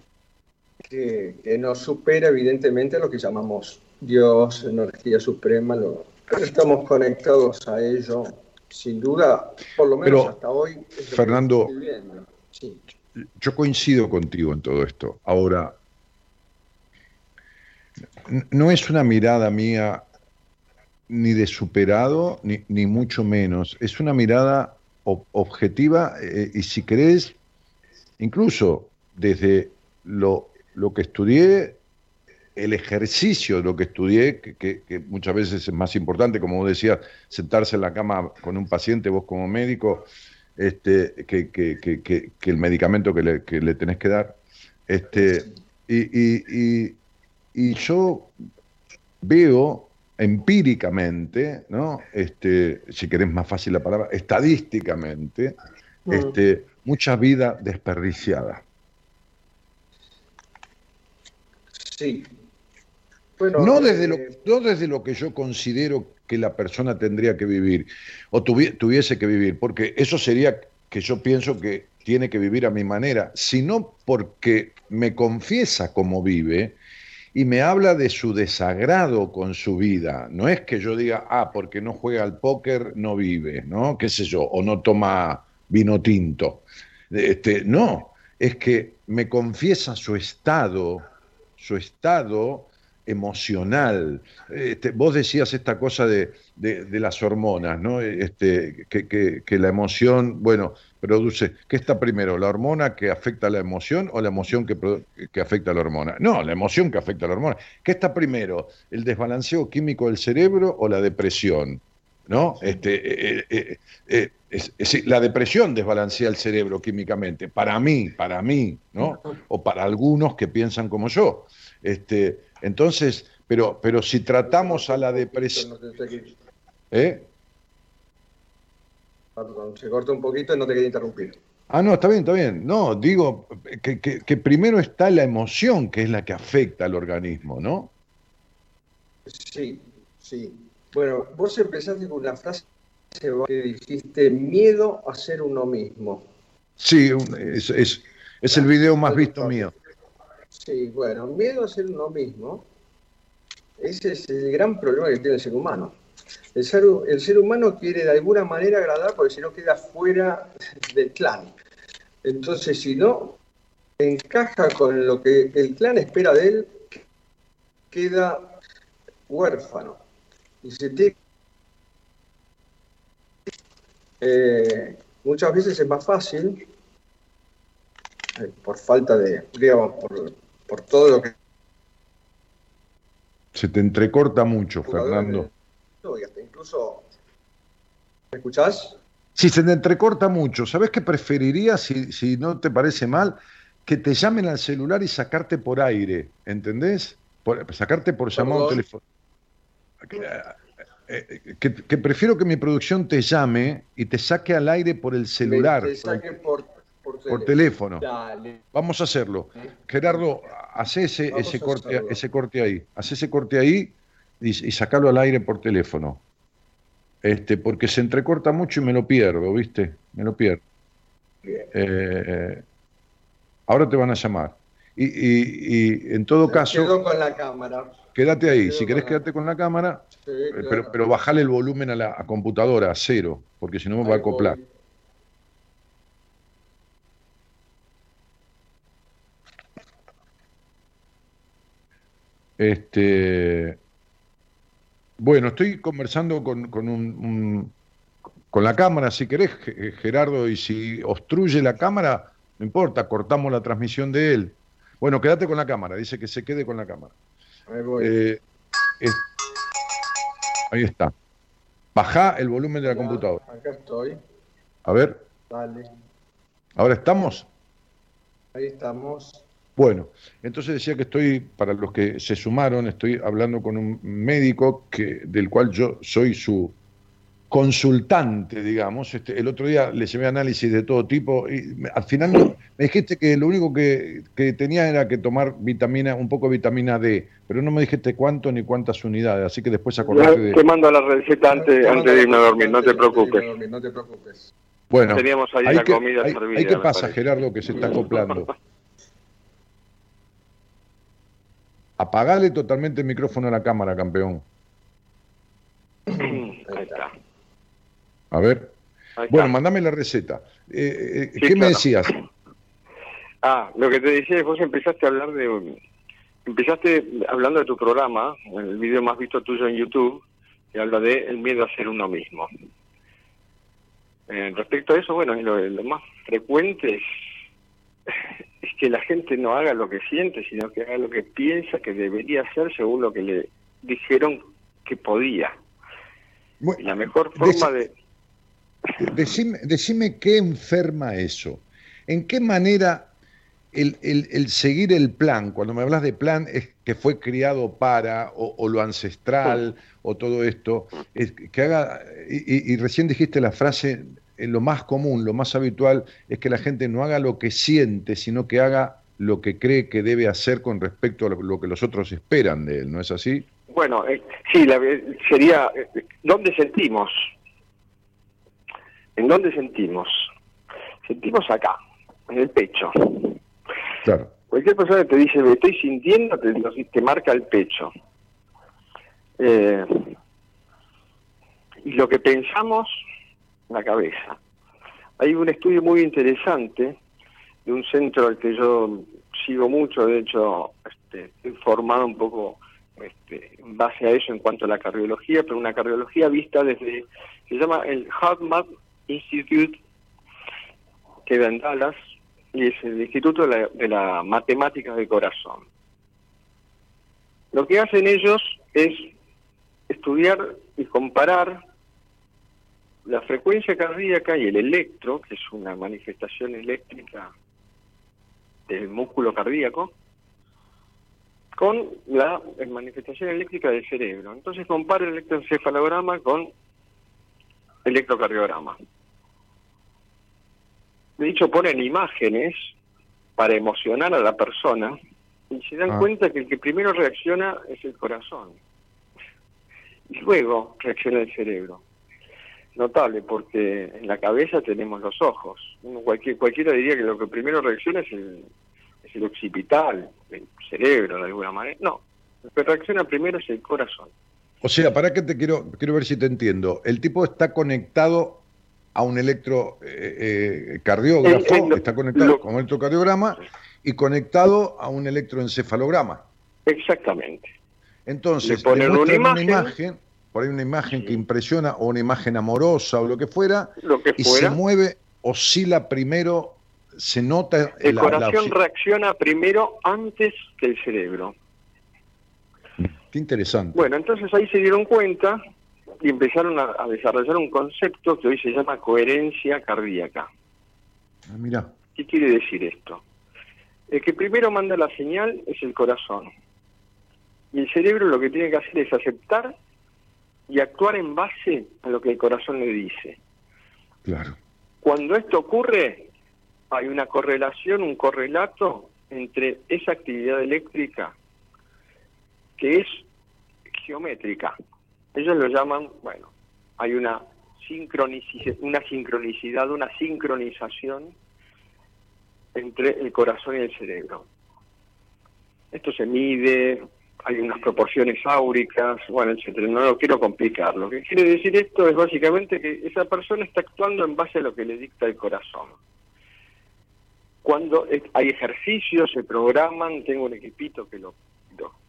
que, nos supera evidentemente lo que llamamos Dios, energía suprema, lo, estamos conectados a ello, sin duda, por lo menos hasta hoy. Fernando, yo coincido contigo en todo esto. Ahora, no es una mirada mía ni de superado, ni, ni mucho menos. Es una mirada objetiva eh, y si querés, incluso desde lo, lo, que estudié, el ejercicio de lo que estudié, que, que, muchas veces es más importante, como vos decías, sentarse en la cama con un paciente, vos como médico, este, que, que el medicamento que le, que le tenés que dar. Este, y, y, y, y yo veo empíricamente, ¿no? Este, si querés más fácil la palabra, estadísticamente, Mm. este, mucha vida desperdiciada. Sí. Bueno, No desde, eh, lo, no desde lo que yo considero que la persona tendría que vivir o tuvi- tuviese que vivir, porque eso sería que yo pienso que tiene que vivir a mi manera, sino porque me confiesa cómo vive y me habla de su desagrado con su vida. No es que yo diga, ah, porque no juega al póker, no vive, ¿no? ¿Qué sé yo? O no toma vino tinto. Este, no, es que me confiesa su estado, su estado emocional. Este, vos decías esta cosa de, de- de las hormonas, ¿no? Este, que, que- que la emoción, bueno, produce, ¿qué está primero? ¿La hormona que afecta a la emoción o la emoción que, que afecta a la hormona? No, la emoción que afecta a la hormona. ¿Qué está primero? ¿El desbalanceo químico del cerebro o la depresión? ¿No? Este, eh, eh, eh, es- es- la depresión desbalancea el cerebro químicamente, para mí, para mí, ¿no? O para algunos que piensan como yo. Este, entonces, pero, pero si tratamos a la depresión, ¿eh? Perdón, se corta un poquito y no te quería interrumpir. Ah, no, está bien, está bien. No, digo que, que- primero está la emoción, que es la que afecta al organismo, ¿no? Sí, sí. Bueno, vos empezaste con una frase que dijiste miedo a ser uno mismo. Sí, es- es el video más visto mío. Sí, bueno, miedo a ser uno mismo. Ese es el gran problema que tiene el ser humano. El ser, el ser humano quiere de alguna manera agradar porque si no queda fuera del clan. Entonces, si no encaja con lo que el clan espera de él, queda huérfano. Y se tiene eh, muchas veces es más fácil, eh, por falta de, digamos, por, por todo lo que... Se te entrecorta mucho, Fernando. Y hasta incluso... ¿Me escuchás? Si se te entrecorta mucho, ¿sabes qué preferiría, si, si no te parece mal? Que te llamen al celular y sacarte por aire, ¿entendés? Por- sacarte por llamado telefónico. Que, eh, que- que prefiero que mi producción te llame y te saque al aire por el celular, te saque por, por, por teléfono. Dale. Vamos a hacerlo. Gerardo, hace ese, ese, corte, ese corte ahí. Hace ese corte ahí y, y sacalo al aire por teléfono. Este, porque se entrecorta mucho y me lo pierdo, ¿viste? Me lo pierdo. Eh, ahora te van a llamar. Y, y- y en todo caso, Quedo con la cámara. quédate ahí. Si querés quedarte con la cámara, Sí, eh, claro. pero, pero bajale el volumen a la a computadora a cero, porque si no me va a voy. Este, bueno, estoy conversando con, con un, un- con la cámara, si querés, Ge- Gerardo, y si obstruye la cámara, no importa, cortamos la transmisión de él. Bueno, quédate con la cámara, dice que se quede con la cámara. Ahí voy. Eh, es- ahí está. Baja el volumen de la Ya, computadora. Acá estoy. A ver, Dale. ¿ahora estamos? Ahí estamos. Bueno, entonces decía que estoy, para los que se sumaron, estoy hablando con un médico que, del cual yo soy su consultante, digamos. Este, el otro día le llevé análisis de todo tipo y me- al final me dijiste que lo único que, que tenía era que tomar vitamina, un poco de vitamina D, pero no me dijiste cuánto ni cuántas unidades, así que después acordate de... Te mando la receta antes, Te antes de irme a dormir, no te preocupes. No te preocupes. Bueno, Teníamos ahí la comida ahí- servida, ahí qué pasa, parece. Gerardo, que se está acoplando. Apagale totalmente el micrófono a la cámara, campeón. Ahí está. A ver. Ahí Bueno, está. mandame la receta. Eh, eh, Sí, ¿Qué me decías? Ah, lo que te decía es vos empezaste a hablar de... Empezaste hablando de tu programa, el video más visto tuyo en YouTube, que habla de el miedo a ser uno mismo. Eh, respecto a eso, bueno, lo, lo más frecuente es, es que la gente no haga lo que siente, sino que haga lo que piensa que debería hacer según lo que le dijeron que podía. Y Bueno, la mejor forma de... decime, decime qué enferma eso. ¿En qué manera el, el, seguir el plan, cuando me hablas de plan, es que fue criado para, o, lo ancestral, o todo esto, es que haga, y, recién dijiste la frase, eh, lo más común, lo más habitual, es que la gente no haga lo que siente, sino que haga lo que cree que debe hacer con respecto a lo que los otros esperan de él, ¿no es así? Bueno, eh, sí, la, sería, eh, ¿dónde sentimos? ¿En dónde sentimos? Sentimos acá, en el pecho. Claro. Cualquier persona que te dice, me estoy sintiendo, te, te marca el pecho. Eh, y lo que pensamos, la cabeza. Hay un estudio muy interesante de un centro al que yo sigo mucho, de hecho, este, he formado un poco este, en base a eso en cuanto a la cardiología, pero una cardiología vista desde, se llama el HeartMath Institute, que en Dallas, y es el Instituto de la, de la Matemática del Corazón. Lo que hacen ellos es estudiar y comparar la frecuencia cardíaca y el electro, que es una manifestación eléctrica del músculo cardíaco, con la manifestación eléctrica del cerebro. Entonces compara el electroencefalograma con electrocardiograma. De hecho, ponen imágenes para emocionar a la persona y se dan ah. cuenta que el que primero reacciona es el corazón. Y luego reacciona el cerebro. Notable, porque en la cabeza tenemos los ojos. cualquier, cualquiera diría que lo que primero reacciona es el, es el occipital, el cerebro de alguna manera. No, lo que reacciona primero es el corazón. O sea, para que te quiero, quiero ver si te entiendo. El tipo está conectado a un electrocardiógrafo, eh, eh, está conectado con un electrocardiograma y conectado a un electroencefalograma. Exactamente. Entonces, le ponen una imagen, por ahí una imagen que impresiona o una imagen amorosa o lo que fuera, y se mueve, oscila primero, se nota... El corazón reacciona primero antes que el cerebro. Qué interesante. Bueno, entonces ahí se dieron cuenta y empezaron a, desarrollar un concepto que hoy se llama coherencia cardíaca. Ah, mira. ¿Qué quiere decir esto? El que primero manda la señal es el corazón. Y el cerebro lo que tiene que hacer es aceptar y actuar en base a lo que el corazón le dice. Claro. Cuando esto ocurre, hay una correlación, un correlato entre esa actividad eléctrica que es geométrica. Ellos lo llaman, bueno, hay una, sincronicidad, una sincronicidad, una sincronización entre el corazón y el cerebro. Esto se mide, hay unas proporciones áuricas, bueno, etcétera. No lo quiero complicar. Lo que quiere decir esto es básicamente que esa persona está actuando en base a lo que le dicta el corazón. Cuando hay ejercicios, se programan, tengo un equipito que lo,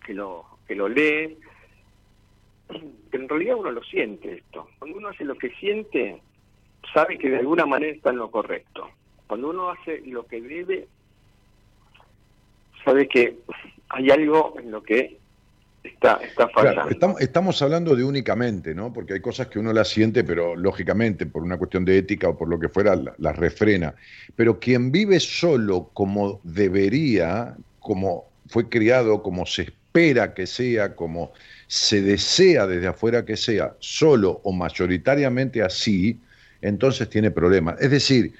que lo que lo lee, pero en realidad uno lo siente esto. Cuando uno hace lo que siente, sabe que de alguna manera está en lo correcto. Cuando uno hace lo que debe, sabe que hay algo en lo que está, está fallando. estamos, estamos, hablando de únicamente, ¿no? Porque hay cosas que uno las siente, pero lógicamente, por una cuestión de ética o por lo que fuera, las refrena. Pero quien vive solo como debería, como fue criado, como se espera que sea, como se desea desde afuera que sea, solo o mayoritariamente así, entonces tiene problemas. Es decir,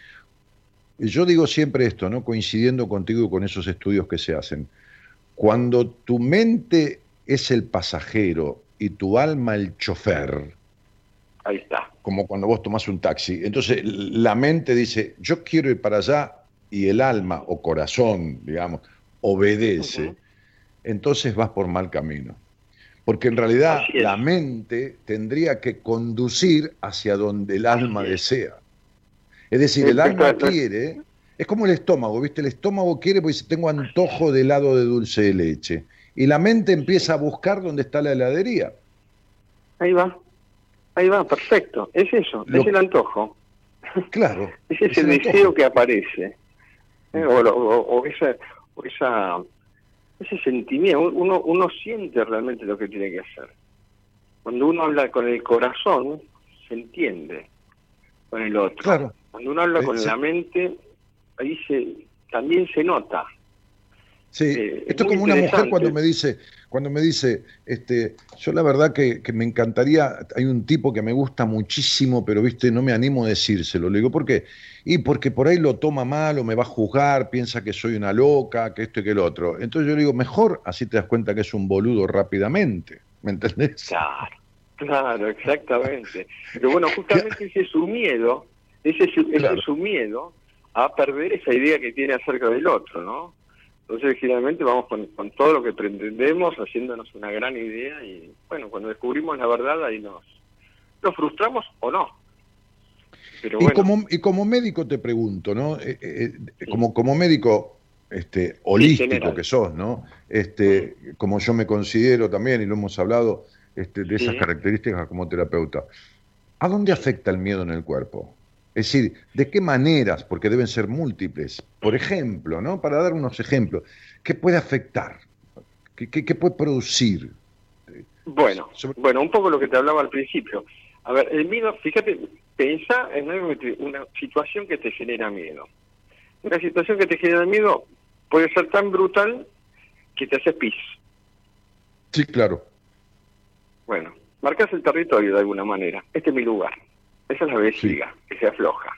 yo digo siempre esto, ¿no? coincidiendo contigo con esos estudios que se hacen. Cuando tu mente es el pasajero y tu alma el chofer, ahí está. Como cuando vos tomás un taxi. Entonces la mente dice, yo quiero ir para allá y el alma o corazón, digamos, obedece entonces vas por mal camino. Porque en realidad la mente tendría que conducir hacia donde el alma desea. Es decir, el alma quiere, es como el estómago, ¿viste? El estómago quiere porque dice, tengo antojo de helado de dulce de leche. Y la mente empieza a buscar dónde está la heladería. Ahí va, ahí va, perfecto. Es eso, es el antojo. Claro. Ese es, el, deseo que aparece. ¿eh? o, esa, o esa ese sentimiento, uno, uno siente realmente lo que tiene que hacer. Cuando uno habla con el corazón, se entiende con el otro. Cuando uno habla con la mente, ahí se, también se nota Sí, Eh, esto es como una mujer cuando me dice, cuando me dice, este, yo la verdad que, que me encantaría, hay un tipo que me gusta muchísimo, pero viste, no me animo a decírselo. Le digo, ¿por qué? Y porque por ahí lo toma mal o me va a juzgar, piensa que soy una loca, que esto y que el otro. Entonces yo le digo, mejor así te das cuenta que es un boludo rápidamente. ¿Me entendés? Claro, claro, exactamente. Pero bueno, justamente ese es su miedo, ese es su, ese Claro. es su miedo a perder esa idea que tiene acerca del otro, ¿no? Entonces, generalmente vamos con, con todo lo que pretendemos, haciéndonos una gran idea y, bueno, cuando descubrimos la verdad ahí nos, nos frustramos o no. Pero Y, como, y como médico te pregunto, ¿no? Eh, eh, eh, como, como médico este, holístico que sos, ¿no? Este, como yo me considero también, y lo hemos hablado, este, de esas Sí. características como terapeuta, ¿a dónde afecta el miedo en el cuerpo? Es decir, ¿de qué maneras? Porque deben ser múltiples. Por ejemplo, ¿no? Para dar unos ejemplos, ¿qué puede afectar? ¿Qué, qué- qué puede producir? Bueno, Sobre- bueno, un poco lo que te hablaba al principio. A ver, el miedo, fíjate, pensá en una situación que te genera miedo. Una situación que te genera miedo puede ser tan brutal que te hace pis. Sí, claro. Bueno, marcas el territorio de alguna manera. Este es mi lugar. Esa es la vejiga, que se afloja.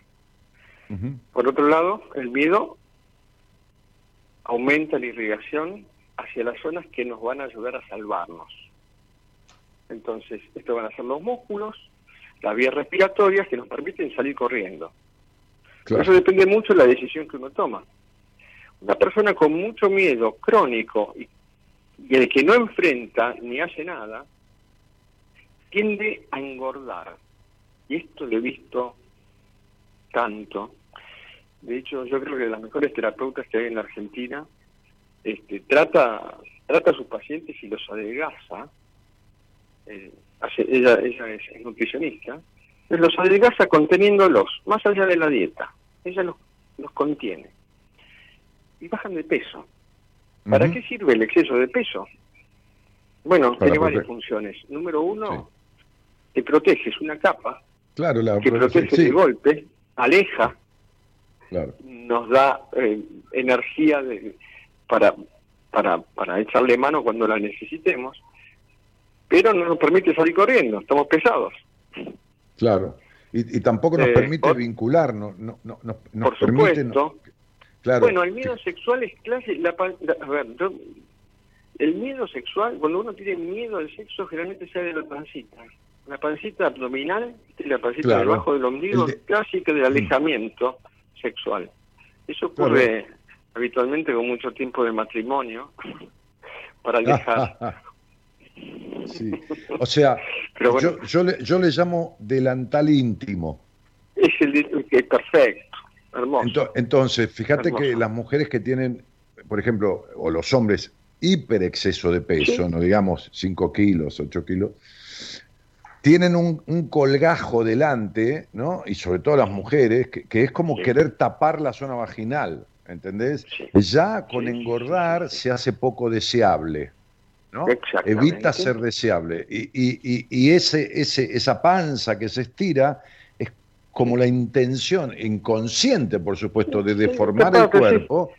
Por otro lado, el miedo aumenta la irrigación hacia las zonas que nos van a ayudar a salvarnos. Entonces, esto van a ser los músculos, las vías respiratorias que nos permiten salir corriendo. Claro. Eso depende mucho de la decisión que uno toma. Una persona con mucho miedo crónico y, y el que no enfrenta ni hace nada, tiende a engordar. Y esto lo he visto tanto. De hecho, yo creo que de las mejores terapeutas que hay en la Argentina, este, trata, trata a sus pacientes y los adelgaza. Eh, hace- ella, ella es, es nutricionista. pero Los adelgaza conteniéndolos, más allá de la dieta. Ella los, los contiene. Y bajan de peso. ¿Para qué sirve el exceso de peso? Bueno, Para tiene varias funciones. Número uno, te protege, es una capa Claro, la que protege sí, de golpe, aleja, claro. nos da eh, energía de, para, para, para echarle mano cuando la necesitemos, pero no nos permite salir corriendo, estamos pesados. Claro. Y, y tampoco nos Eh, permite ot- vincularnos, no, no, no- nos Por permite, supuesto. claro, bueno, el miedo sexual es clase, la, la- a ver, yo- el miedo sexual, cuando uno tiene miedo al sexo, generalmente sale de la pancita. La pancita abdominal, ¿viste? la pancita Claro. debajo del ombligo, de- clásica del alejamiento sexual. Eso ocurre habitualmente con mucho tiempo de matrimonio para alejar. Sí. O sea, Pero bueno. yo, yo, le, yo le llamo delantal íntimo. Es el que perfecto, hermoso. Ento- Entonces, fíjate que las mujeres que tienen, por ejemplo, o los hombres, hiper exceso de peso, Sí. no digamos 5 kilos, 8 kilos, tienen un, un colgajo delante, ¿no? Y sobre todo las mujeres, que, que es como Sí. querer tapar la zona vaginal, ¿entendés? Sí. Ya con Sí, engordar se hace poco deseable, ¿no? Evita ser deseable. Y, y- y- y ese, ese, esa panza que se estira es como la intención inconsciente, por supuesto, de deformar el cuerpo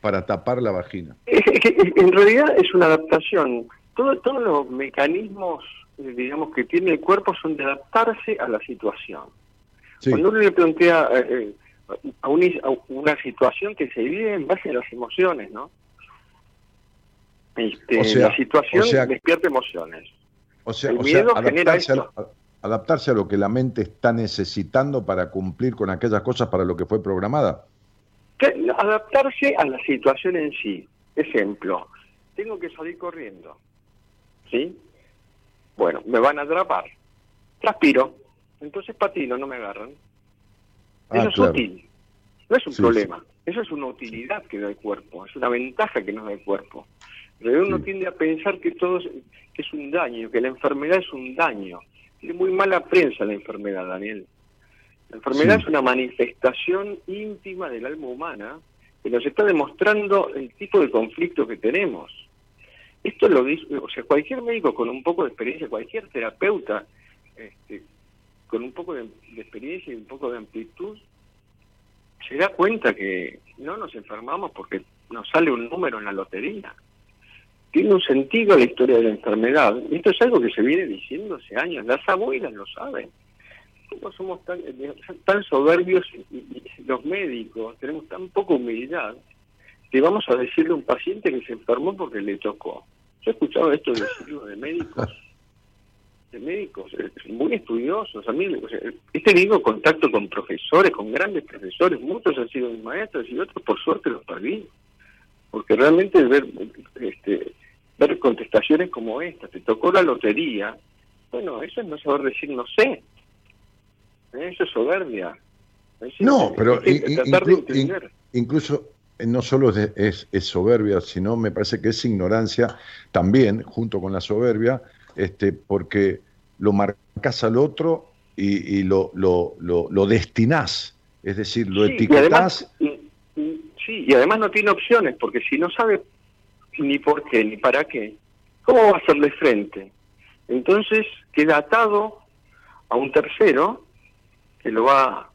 para tapar la vagina. En realidad es una adaptación. Todo- todos los mecanismos, digamos, que tiene el cuerpo son de adaptarse a la situación. Sí, Cuando uno le plantea eh, eh, a, un- a una situación que se vive en base a las emociones, ¿no? Este, O sea- la situación o sea- despierta emociones. o sea, el o sea, miedo genera adaptarse, a, esto. lo- a- adaptarse a lo que la mente está necesitando para cumplir con aquellas cosas para lo que fue programada. Adaptarse a la situación en sí. Ejemplo, tengo que salir corriendo. ¿Sí? Bueno, me van a atrapar. Transpiro. Entonces patino, no me agarran. Ah, Eso es claro. útil. No es un Sí, problema. Eso es una utilidad que da el cuerpo. Es una ventaja que nos da el cuerpo. Pero uno Sí. tiende a pensar que todo es, que es un daño, que la enfermedad es un daño. Tiene muy mala prensa la enfermedad, Daniel. La enfermedad Sí. es una manifestación íntima del alma humana que nos está demostrando el tipo de conflicto que tenemos. Esto lo dice, o sea, cualquier médico con un poco de experiencia, cualquier terapeuta este, con un poco de, experiencia y un poco de amplitud, se da cuenta que no nos enfermamos porque nos sale un número en la lotería. Tiene un sentido la historia de la enfermedad. Esto es algo que se viene diciendo hace años. Las abuelas lo saben. ¿Cómo somos tan, eh, tan soberbios los médicos tenemos tan poca humildad que vamos a decirle a un paciente que se enfermó porque le tocó? Yo he escuchado esto decirlo de médicos de médicos muy estudiosos. A mí, he tenido contacto con profesores, con grandes profesores, muchos han sido mis maestros y otros por suerte los perdí. Porque realmente ver, este, ver contestaciones como esta, te tocó la lotería, bueno, eso es no saber decir no sé. Eso es soberbia. no, pero incluso eh, no solo es, es, soberbia, sino me parece que es ignorancia también, junto con la soberbia, este, porque lo marcas al otro y, lo, lo, lo, destinás, es decir, lo etiquetás. sí, y además no tiene opciones, porque si no sabe ni por qué ni para qué, ¿cómo va a hacerle frente? Entonces queda atado a un tercero que lo va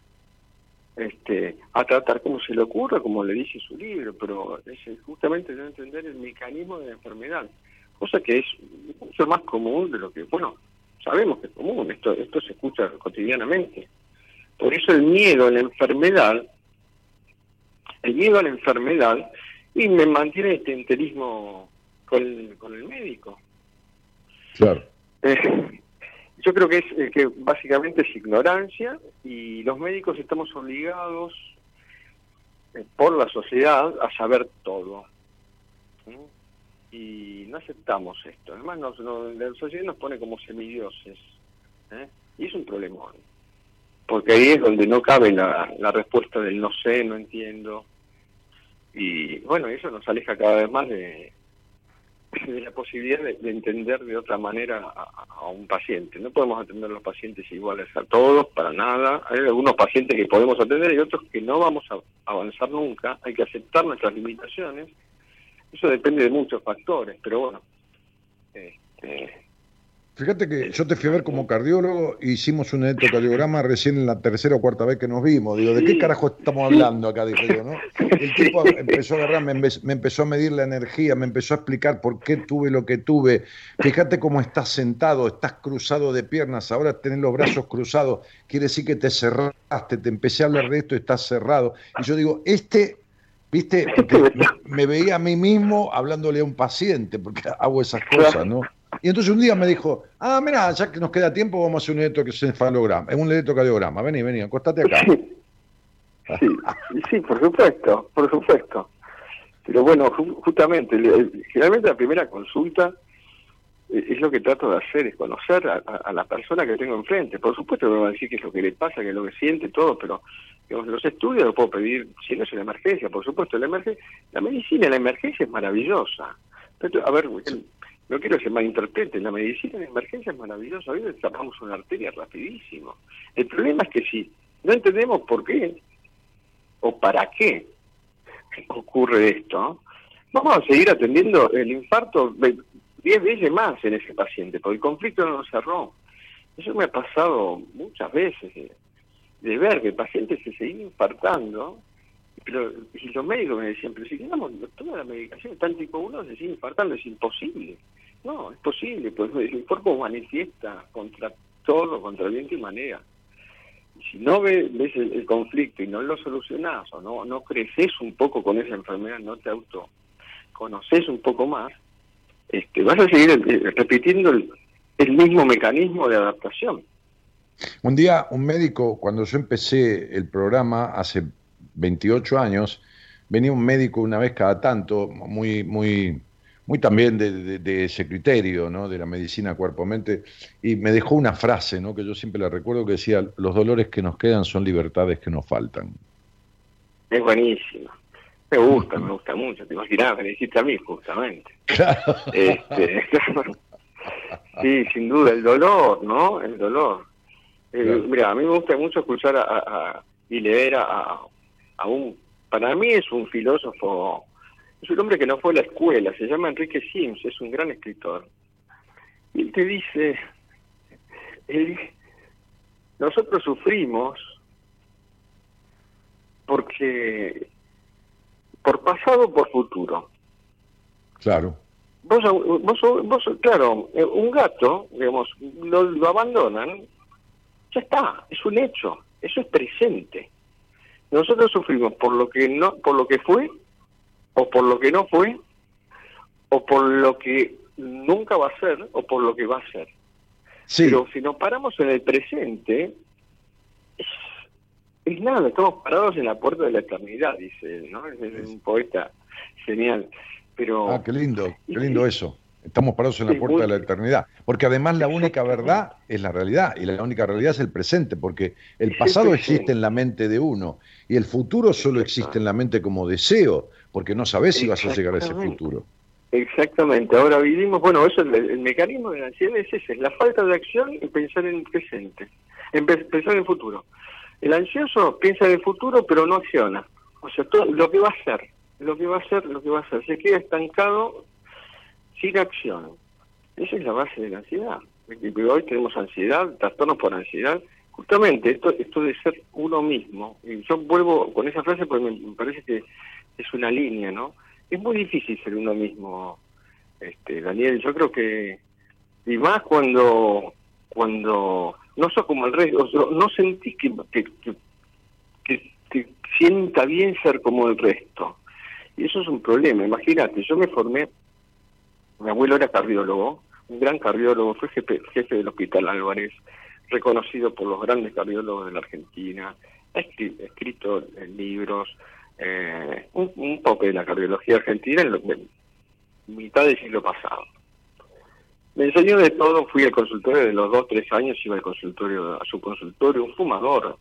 este, a tratar como se le ocurra, como le dice su libro, pero es justamente no entender el mecanismo de la enfermedad cosa que es mucho más común de lo que, bueno, sabemos que es común, esto, esto se escucha cotidianamente. Por eso el miedo a la enfermedad, el miedo a la enfermedad, y me mantiene este enterismo con, con el médico. Claro. Eh, yo creo que es eh, que básicamente es ignorancia y los médicos estamos obligados eh, por la sociedad a saber todo y no aceptamos esto. Además, nos, la sociedad nos pone como semidioses. ¿eh? Y es un problemón. Porque ahí es donde no cabe la, la respuesta del no sé, no entiendo. Y bueno, eso nos aleja cada vez más de, de la posibilidad de, entender de otra manera a, un paciente. No podemos atender a los pacientes iguales a todos, para nada. Hay algunos pacientes que podemos atender y otros que no vamos a avanzar nunca. Hay que aceptar nuestras limitaciones eso depende de muchos factores, pero bueno. Este, Fíjate que yo te fui a ver como cardiólogo hicimos un electrocardiograma recién en la tercera o cuarta vez que nos vimos. Digo, ¿de qué carajo estamos hablando acá? Dije yo, ¿no? El tipo empezó a agarrar, me, me, empezó a medir la energía, me empezó a explicar por qué tuve lo que tuve. Fíjate cómo estás sentado, estás cruzado de piernas, ahora tenés los brazos cruzados, quiere decir que te cerraste, te empecé a hablar de esto, estás cerrado. Y yo digo, este ¿Viste? me, veía a mí mismo hablándole a un paciente, porque hago esas cosas, ¿no? Y entonces un día me dijo, ah, mira, ya que nos queda tiempo, vamos a hacer un electroencefalograma, un electrocardiograma. Vení, vení, acostate acá. Sí, sí, por supuesto, por supuesto. Pero bueno, justamente, generalmente la primera consulta eh, es lo que trato de hacer, es conocer a, la persona que tengo enfrente. Por supuesto me va a decir qué es lo que le pasa, qué es lo que siente, todo, pero los estudios los puedo pedir, si no es una emergencia, por supuesto, la, emergencia, la medicina, la emergencia es maravillosa. a ver, no quiero que se malinterprete, la medicina en emergencia es maravillosa, a veces tapamos una arteria rapidísimo. El problema es que si no entendemos por qué o para qué ocurre esto, vamos a seguir atendiendo el infarto 10 veces más en ese paciente, porque el conflicto no lo cerró. Eso me ha pasado muchas veces, de, ver que el paciente se seguía infartando, pero y los médicos me decían, pero si tenemos toda la medicación, tan tipo 1 se sigue infartando, es imposible. No, es posible, pues el cuerpo manifiesta contra todo, contra el viento y manera. Si no ves, el, conflicto y no lo solucionás o no, creces un poco con esa enfermedad, no te auto conoces un poco más, este, vas a seguir eh, repitiendo el, mismo mecanismo de adaptación. Un día un médico, cuando yo empecé el programa hace 28 años, venía un médico una vez cada tanto, muy, muy, muy también de, ese criterio, ¿no? de la medicina cuerpo-mente, y me dejó una frase ¿no? que yo siempre la recuerdo que decía, los dolores que nos quedan son libertades que nos faltan. Es buenísimo. Me gusta, me gusta mucho. Te imaginas, me dijiste a mí, justamente. Este, sí, sin duda, el dolor, ¿no? El dolor. Mira, a mí me gusta mucho escuchar a, y leer a, a, un. Para mí es un filósofo, es un hombre que no fue a la escuela, se llama Enrique Sims, es un gran escritor. Y él te dice: él, nosotros sufrimos porque por pasado o por futuro. Claro. Vos, vos, vos, claro, un gato, digamos, lo, lo abandonan, ya está, es un hecho, eso es presente. Nosotros sufrimos por lo que no, por lo que fue, o por lo que no fue, o por lo que nunca va a ser, o por lo que va a ser. Pero si nos paramos en el presente, es, nada, estamos parados en la puerta de la eternidad, dice ¿no? Es, un poeta genial. Pero, ah, qué lindo, qué lindo eso. Estamos parados en la puerta de la eternidad. Porque además la única verdad es la realidad y la única realidad es el presente, porque el pasado existe en la mente de uno y el futuro solo existe en la mente como deseo, porque no sabes si vas a llegar a ese futuro. Exactamente. Ahora vivimos, bueno, eso el, mecanismo de la ansiedad es ese, la falta de acción y pensar en el presente, en pensar en el futuro. El ansioso piensa en el futuro pero no acciona. O sea, todo lo que va a hacer, lo que va a hacer, lo que va a hacer, se queda estancado sin acción. Esa es la base de la ansiedad. Hoy tenemos ansiedad, trastornos por ansiedad. Justamente esto, esto de ser uno mismo. Y yo vuelvo con esa frase porque me parece que es una línea, ¿no? Es muy difícil ser uno mismo, este, Daniel. Yo creo que y más cuando cuando no sos como el resto, no sentís que, que, que, que, sienta bien ser como el resto. Y eso es un problema. Imagínate, yo me formé mi abuelo era cardiólogo, un gran cardiólogo, fue jefe, jefe del Hospital Álvarez, reconocido por los grandes cardiólogos de la Argentina, ha escrito libros, eh, un, poco de la cardiología argentina en, la mitad del siglo pasado. Me enseñó de todo, fui al consultorio de los dos, tres años, iba al consultorio, a su consultorio, un fumador,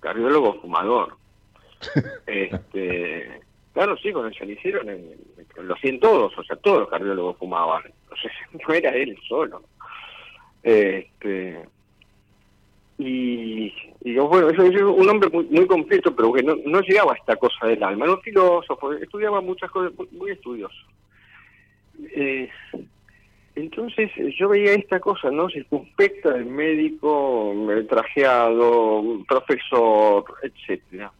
cardiólogo fumador. este, Claro, sí, cuando se lo hicieron, lo hacían todos, o sea, todos los cardiólogos fumaban. Sea, no era él solo. Este, y, bueno, eso es un hombre muy, completo, pero que no, llegaba a esta cosa del alma. Era un filósofo, estudiaba muchas cosas, muy, estudioso. Eh, entonces yo veía esta cosa, ¿no? Circunspecta del médico, trajeado, profesor, etcétera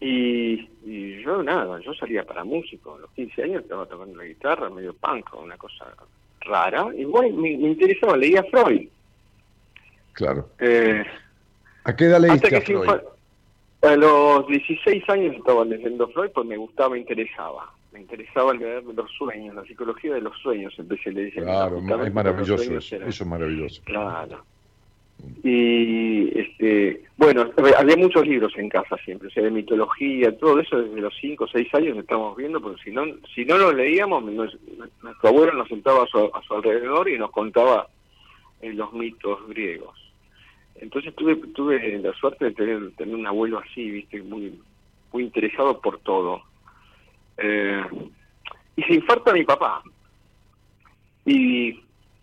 y, yo nada, yo salía para músico. A los 15 años estaba tocando la guitarra, medio punk, una cosa rara. Y bueno, me, interesaba, leía Freud. Claro. Eh, ¿A qué edad leíste a Freud? A los 16 años estaba leyendo Freud porque me gustaba, me interesaba. Me interesaba leer los sueños, la psicología de los sueños, empecé a leer. Claro, es maravilloso eso, eso es maravilloso. Claro. Y este, bueno, había muchos libros en casa siempre, o sea, de mitología, todo eso desde los 5 o 6 años estamos viendo, porque si no si no lo leíamos, nuestro abuelo nos sentaba a su, alrededor y nos contaba eh, los mitos griegos. Entonces tuve tuve la suerte de tener, tener un abuelo así, viste, muy muy interesado por todo. Eh, y se infarta mi papá. Y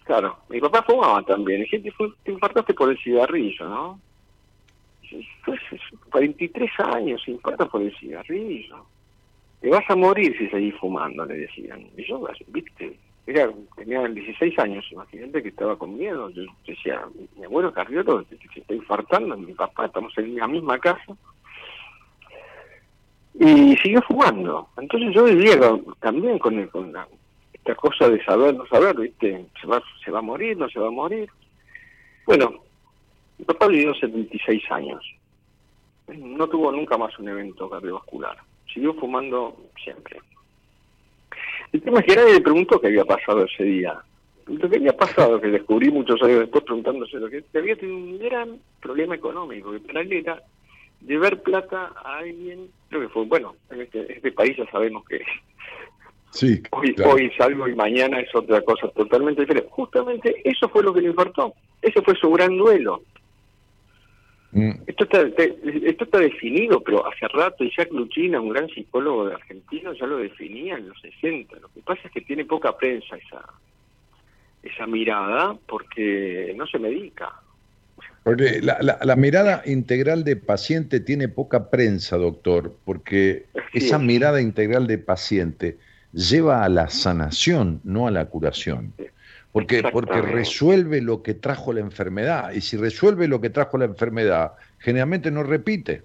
Claro, mi papá fumaba también. Y gente, te infartaste por el cigarrillo, ¿no? Pues, 43 años, se infarta por el cigarrillo. Te vas a morir si seguís fumando, le decían. Y yo, viste, era, tenía 16 años, imagínate que estaba con miedo. Yo decía, mi abuelo cardiólogo se está infartando, mi papá, estamos en la misma casa. Y siguió fumando. Entonces yo vivía también con, el, con la, esta cosa de saber, no saber, ¿viste? Se va, se va a morir, no se va a morir. Bueno, mi papá vivió 76 años. No tuvo nunca más un evento cardiovascular. Siguió fumando siempre. El tema es que nadie le preguntó qué había pasado ese día. Lo que había pasado, que descubrí muchos años después preguntándose lo que había tenido un gran problema económico, que para él era de ver plata a alguien, creo que fue, bueno, en este, este país ya sabemos que hoy, hoy salgo y mañana es otra cosa totalmente diferente. Justamente eso fue lo que le importó. Ese fue su gran duelo. Mm. Esto, está, esto está definido, pero hace rato Isaac Luchina, un gran psicólogo de argentino, ya lo definía en los 60. Lo que pasa es que tiene poca prensa esa, esa mirada porque no se medica. Porque la, la, mirada integral de paciente tiene poca prensa, doctor, porque esa mirada integral de paciente lleva a la sanación, no a la curación. Porque, porque resuelve lo que trajo la enfermedad. Y si resuelve lo que trajo la enfermedad, generalmente no repite.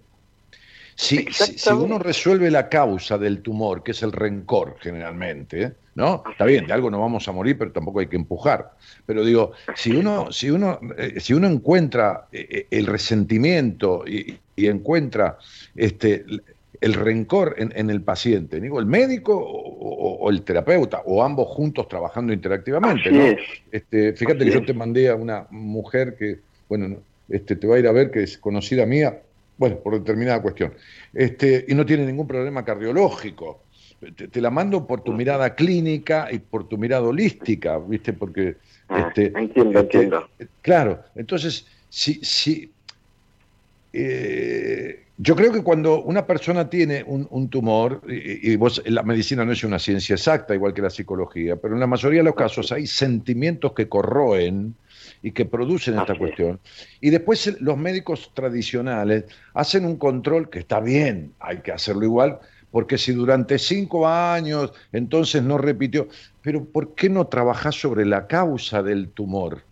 Si, si, si uno resuelve la causa del tumor, que es el rencor generalmente, ¿no? Está bien, de algo no vamos a morir, pero tampoco hay que empujar. Pero digo, si uno, si uno, eh, si uno encuentra eh, el resentimiento y, y encuentra este, el rencor en, el paciente, digo, el médico o, el terapeuta, o ambos juntos trabajando interactivamente. ¿no? Este, fíjate que yo te mandé a una mujer que, bueno, este, te va a ir a ver, que es conocida mía, bueno, por determinada cuestión, este, y no tiene ningún problema cardiológico. Te, la mando por tu mirada clínica y por tu mirada holística, ¿viste? Porque. Ah, este, entiendo, este, entiendo. Claro, entonces, si, si eh, yo creo que cuando una persona tiene un, tumor, y, vos, la medicina no es una ciencia exacta, igual que la psicología, pero en la mayoría de los casos hay sentimientos que corroen y que producen esta cuestión. Y después los médicos tradicionales hacen un control que está bien, hay que hacerlo igual, porque si durante cinco años entonces no repitió, pero ¿por qué no trabajás sobre la causa del tumor?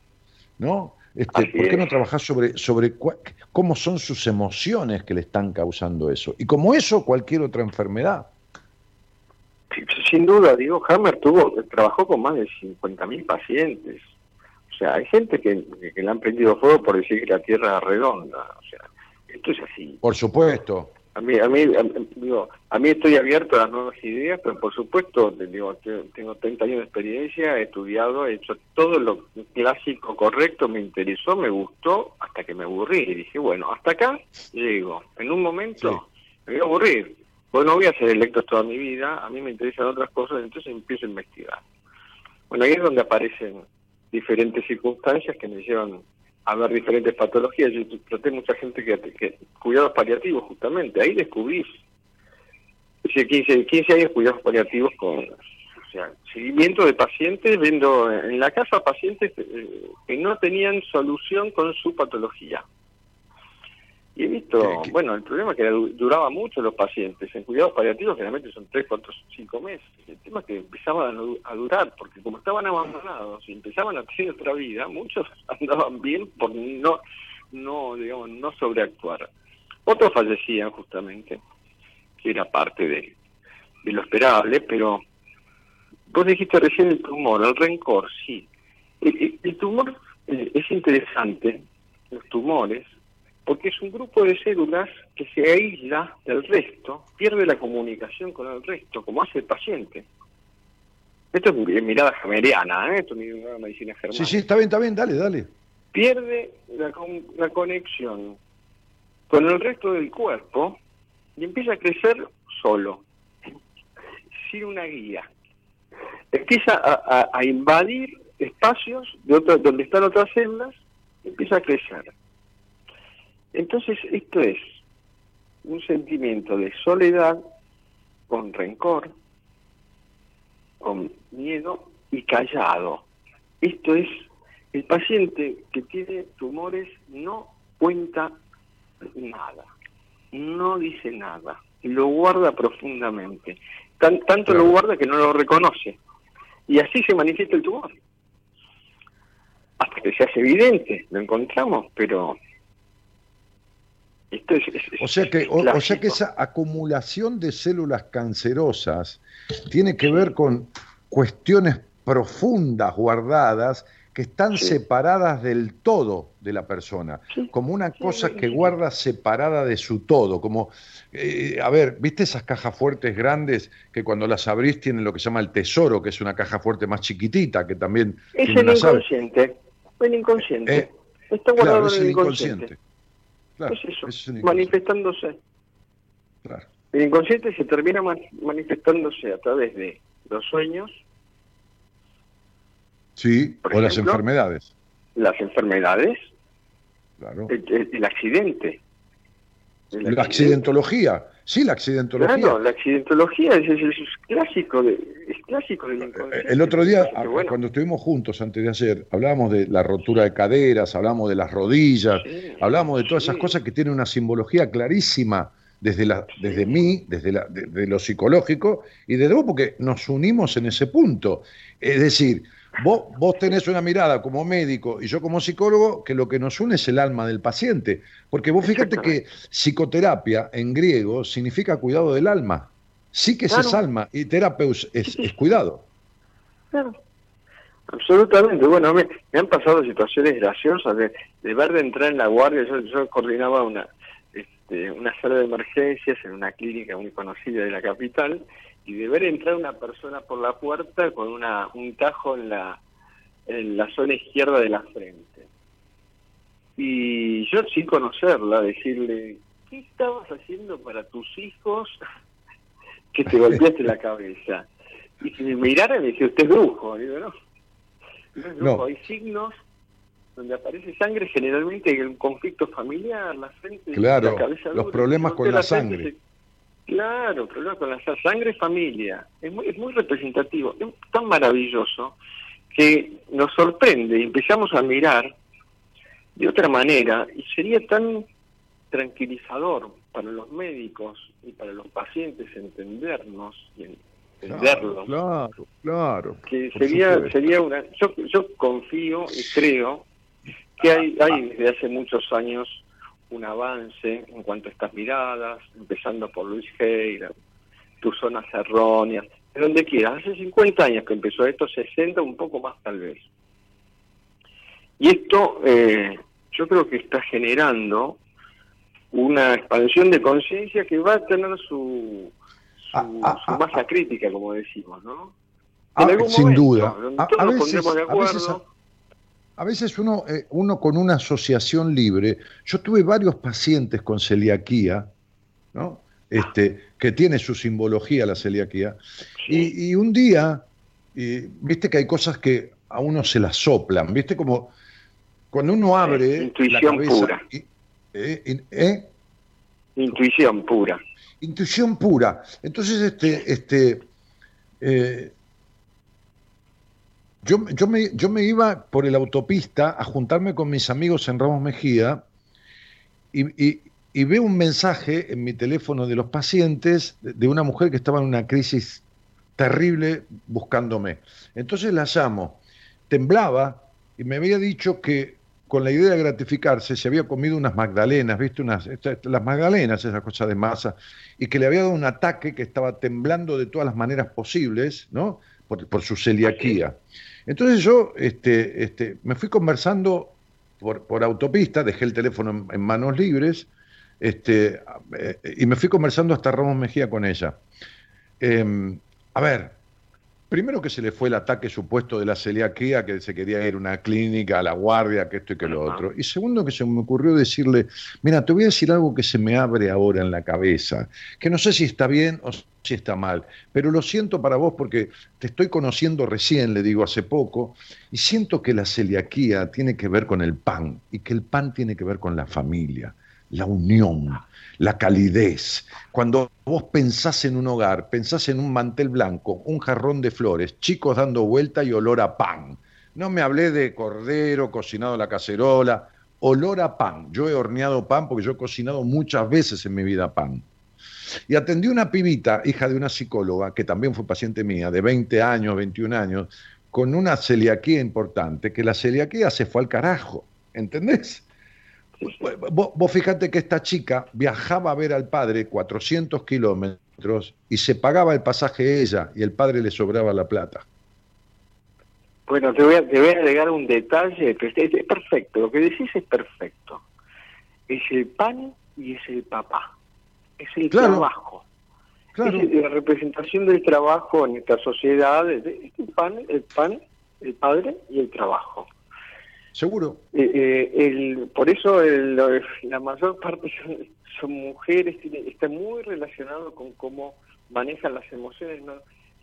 ¿No? Este, ¿Por qué no trabajás sobre, sobre cómo son sus emociones que le están causando eso? Y como eso, cualquier otra enfermedad. Sin duda, digo, Hammer tuvo, trabajó con más de 50.000 pacientes. O sea, hay gente que, que, le han prendido fuego por decir que la Tierra es redonda. O sea, esto es así. Por supuesto. A mí, a mí, digo, a mí estoy abierto a las nuevas ideas, pero por supuesto, digo, tengo 30 años de experiencia, he estudiado, he hecho todo lo clásico correcto, me interesó, me gustó, hasta que me aburrí. Y dije, bueno, hasta acá llego. En un momento me voy a aburrir. Pues no voy a ser electo toda mi vida, a mí me interesan otras cosas, entonces empiezo a investigar. Bueno, ahí es donde aparecen diferentes circunstancias que me llevan a ver diferentes patologías. Yo traté mucha gente que, que cuidados paliativos, justamente. Ahí descubrí 15, 15 años cuidados paliativos con o sea, seguimiento de pacientes, viendo en la casa pacientes eh, que no tenían solución con su patología. Y he visto, bueno, el problema es que duraba mucho los pacientes. En cuidados paliativos generalmente son 3, 4, 5 meses. El tema es que empezaban a, durar, porque como estaban abandonados y empezaban a tener otra vida, muchos andaban bien por no, no digamos, no sobreactuar. Otros fallecían justamente, que era parte de, de lo esperable, pero vos dijiste recién el tumor, el rencor, sí. El, tumor eh, es interesante, los tumores, porque es un grupo de células que se aísla del resto, pierde la comunicación con el resto, como hace el paciente. Esto es mirada jameriana, ¿eh? esto es medicina germana. Sí, sí, está bien, está bien, dale, dale. Pierde la, la conexión con el resto del cuerpo y empieza a crecer solo, sin una guía. Empieza a, a, invadir espacios de donde están otras células, empieza a crecer entonces, esto es un sentimiento de soledad con rencor, con miedo y callado. Esto es, el paciente que tiene tumores no cuenta nada, no dice nada, lo guarda profundamente. tanto lo guarda que no lo reconoce. Y así se manifiesta el tumor. Hasta que se hace evidente, lo encontramos, pero o, sea que, o, sea que esa acumulación de células cancerosas tiene que ver con cuestiones profundas guardadas que están separadas del todo de la persona, como una cosa que guarda separada de su todo, como, eh, a ver, ¿viste esas cajas fuertes grandes que cuando las abrís tienen lo que se llama el tesoro, que es una caja fuerte más chiquitita, que también... Es el inconsciente, el inconsciente, eh, está guardado en el inconsciente es eso, manifestándose. El inconsciente se termina manifestándose a través de los sueños. Sí, o las enfermedades. Las enfermedades. Claro. El, accidente. La accidentología. Sí, la accidentología. Claro, la accidentología es, clásico, de, es clásico del. El otro día, cuando estuvimos juntos antes de ayer, hablábamos de la rotura de caderas, hablamos de las rodillas, hablábamos de todas esas cosas que tienen una simbología clarísima desde, la, desde mí, desde la, de, lo psicológico y desde vos, porque nos unimos en ese punto. Es decir, vos, vos tenés una mirada como médico y yo como psicólogo que lo que nos une es el alma del paciente. Porque vos fíjate que psicoterapia en griego significa cuidado del alma. Sí que es alma y terapeus es, cuidado. Claro. Absolutamente. Bueno, me, han pasado situaciones graciosas de, de ver de entrar en la guardia. Yo, yo coordinaba una, este, una sala de emergencias en una clínica muy conocida de la capital y de ver entrar una persona por la puerta con una, un tajo en la, en la zona izquierda de la frente. Y yo sin conocerla, decirle, ¿qué estabas haciendo para tus hijos que te golpeaste la cabeza? Y si me mirara me decía, usted es brujo. digo, no, no es brujo, hay signos donde aparece sangre generalmente en un conflicto familiar, la frente, claro, la cabeza los problemas con la, sangre. Claro, problemas con la sangre familia. Es muy, es muy representativo, es tan maravilloso que nos sorprende y empezamos a mirar de otra manera y sería tan tranquilizador para los médicos y para los pacientes entendernos y entenderlos. Claro, claro. Que sería, sería una. Yo, yo confío y creo que hay, hay desde hace muchos años un avance en cuanto a estas miradas, empezando por Luis Heira, tus zonas erróneas, de donde quieras. Hace 50 años que empezó esto, 60, un poco más tal vez. Y esto eh, yo creo que está generando una expansión de conciencia que va a tener su, su, ah, ah, ah, masa crítica, como decimos, ¿no? sin duda. a, veces, de acuerdo a veces uno, eh, uno con una asociación libre, yo tuve varios pacientes con celiaquía, ¿no? Este, que tiene su simbología la celiaquía, y, un día, viste que hay cosas que a uno se las soplan, viste como cuando uno abre intuición la pura. Eh, eh, intuición pura. Intuición pura. Entonces, este, este, yo, me, iba por el autopista a juntarme con mis amigos en Ramos Mejía y, veo un mensaje en mi teléfono de los pacientes de una mujer que estaba en una crisis terrible buscándome. Entonces la llamo, temblaba y me había dicho que con la idea de gratificarse se había comido unas magdalenas, ¿viste? Unas, las magdalenas, esa cosa de masa, y que le había dado un ataque que estaba temblando de todas las maneras posibles, ¿no? Por su celiaquía. Entonces yo este, este, me fui conversando por, autopista, dejé el teléfono en, manos libres este, eh, y me fui conversando hasta Ramos Mejía con ella. Em, a ver, primero que se le fue el ataque supuesto de la celiaquía, que se quería ir a una clínica, a la guardia, que esto y que lo otro. Y segundo que se me ocurrió decirle, mira, te voy a decir algo que se me abre ahora en la cabeza, que no sé si está bien o si está mal, pero lo siento para vos porque te estoy conociendo recién, le digo hace poco, y siento que la celiaquía tiene que ver con el pan y que el pan tiene que ver con la familia, la unión la calidez. Cuando vos pensás en un hogar, pensás en un mantel blanco, un jarrón de flores, chicos dando vuelta y olor a pan. No me hablé de cordero, cocinado en la cacerola, olor a pan. Yo he horneado pan porque yo he cocinado muchas veces en mi vida pan. Y atendí una pibita, hija de una psicóloga, que también fue paciente mía, de 20 años, 21 años, con una celiaquía importante, que la celiaquía se fue al carajo, ¿entendés? Vos, fíjate que esta chica viajaba a ver al padre 400 kilómetros y se pagaba el pasaje ella y el padre le sobraba la plata. Bueno, te voy a, te voy a agregar un detalle, es, perfecto, lo que decís es perfecto. Es el pan y es el papá, es el trabajo. Es la representación del trabajo en esta sociedad, es el pan, el pan, el padre y el trabajo. Seguro. Eh, eh, el, por eso la mayor parte son, mujeres, está muy relacionado con cómo manejan las emociones.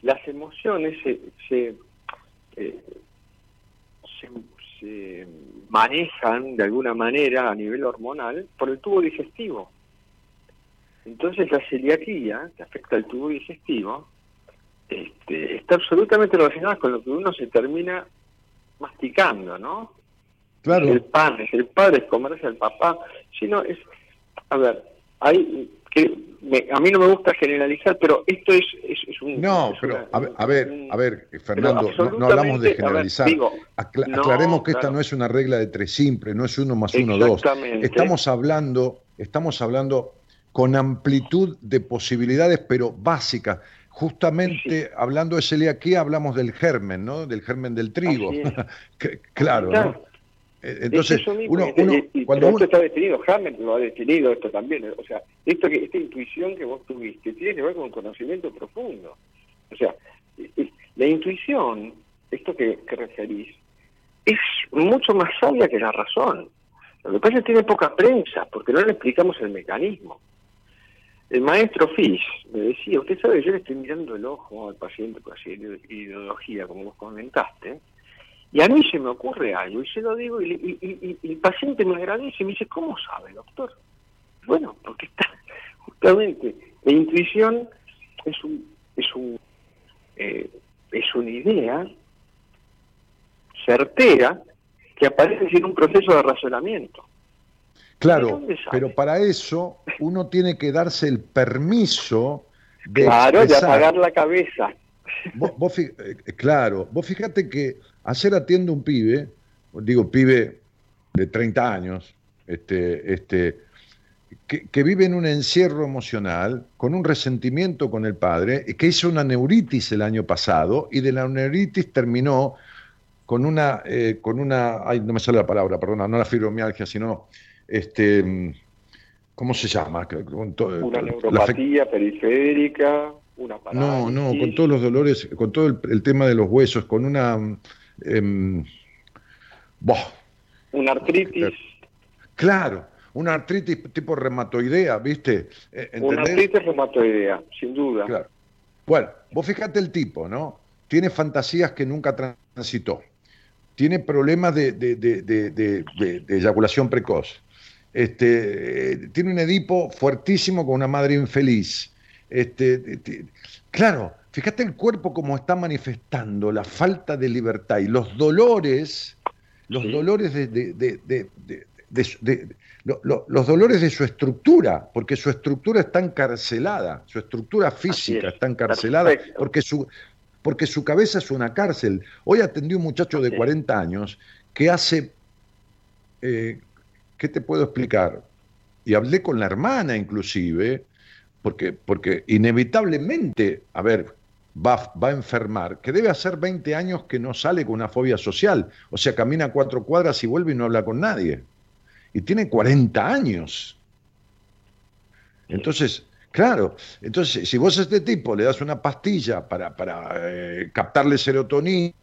Las emociones se, se, eh, se, manejan de alguna manera a nivel hormonal por el tubo digestivo. Entonces la celiaquía, que afecta al tubo digestivo, este, está absolutamente relacionada con lo que uno se termina masticando, ¿no? El padre, el padre es comerse al papá, sino es, a ver, hay que a mí no me gusta generalizar, pero esto es, es, un... No, pero a, ver, a ver, Fernando, no, hablamos de generalizar. aclaremos que esta no es una regla de tres simples, no es uno más uno, dos. Estamos hablando, estamos hablando con amplitud de posibilidades, pero básicas. Justamente hablando de celiaquía hablamos del germen, ¿no? Del germen del trigo. claro, ¿no? Eh, entonces, uno, cuando esto está definido, Hammett lo ha definido esto también. O sea, esto que, esta intuición que vos tuviste tiene que ver con conocimiento profundo. O sea, la intuición, esto que, referís, es mucho más sabia que la razón. Lo que pasa es que tiene poca prensa, porque no le explicamos el mecanismo. El maestro Fish me decía, usted sabe, yo le estoy mirando el ojo al paciente con ideología, como vos comentaste, y a mí se me ocurre algo y se lo digo y, el paciente me agradece y me dice, ¿cómo sabe, doctor? Bueno, porque está justamente la intuición es un es un eh, es una idea certera que aparece sin un proceso de razonamiento. Claro, pero para eso uno tiene que darse el permiso de claro, de apagar la cabeza. Eh, claro, vos fíjate que Ayer atiendo un pibe, digo pibe de 30 años, este, este, que, vive en un encierro emocional, con un resentimiento con el padre, que hizo una neuritis el año pasado y de la neuritis terminó con una, eh, con una, ay, no me sale la palabra, perdona, no la fibromialgia, sino, este, ¿cómo se llama? una neuropatía periférica, una No, no, con todos los dolores, con todo el tema de los huesos, con una Eh, una artritis. Claro, una artritis tipo reumatoidea, ¿viste? Eh, una artritis reumatoidea, sin duda. Claro. Bueno, vos fíjate el tipo, ¿no? Tiene fantasías que nunca transitó. Tiene problemas de, de, de, eyaculación precoz. Este, tiene un Edipo fuertísimo con una madre infeliz. Este, claro, Fíjate el cuerpo como está manifestando la falta de libertad y los dolores, los dolores de, los dolores de su estructura, porque su estructura está encarcelada, su estructura física está encarcelada, porque su, porque su cabeza es una cárcel. Hoy atendí un muchacho de 40 años que hace, eh, ¿qué te puedo explicar? Y hablé con la hermana inclusive, porque, porque inevitablemente, a ver, va, a enfermar, que debe hacer 20 años que no sale con una fobia social, o sea, camina cuatro cuadras y vuelve y no habla con nadie. Y tiene 40 años. Entonces, claro, entonces si vos a este tipo le das una pastilla para, para eh, captarle serotonina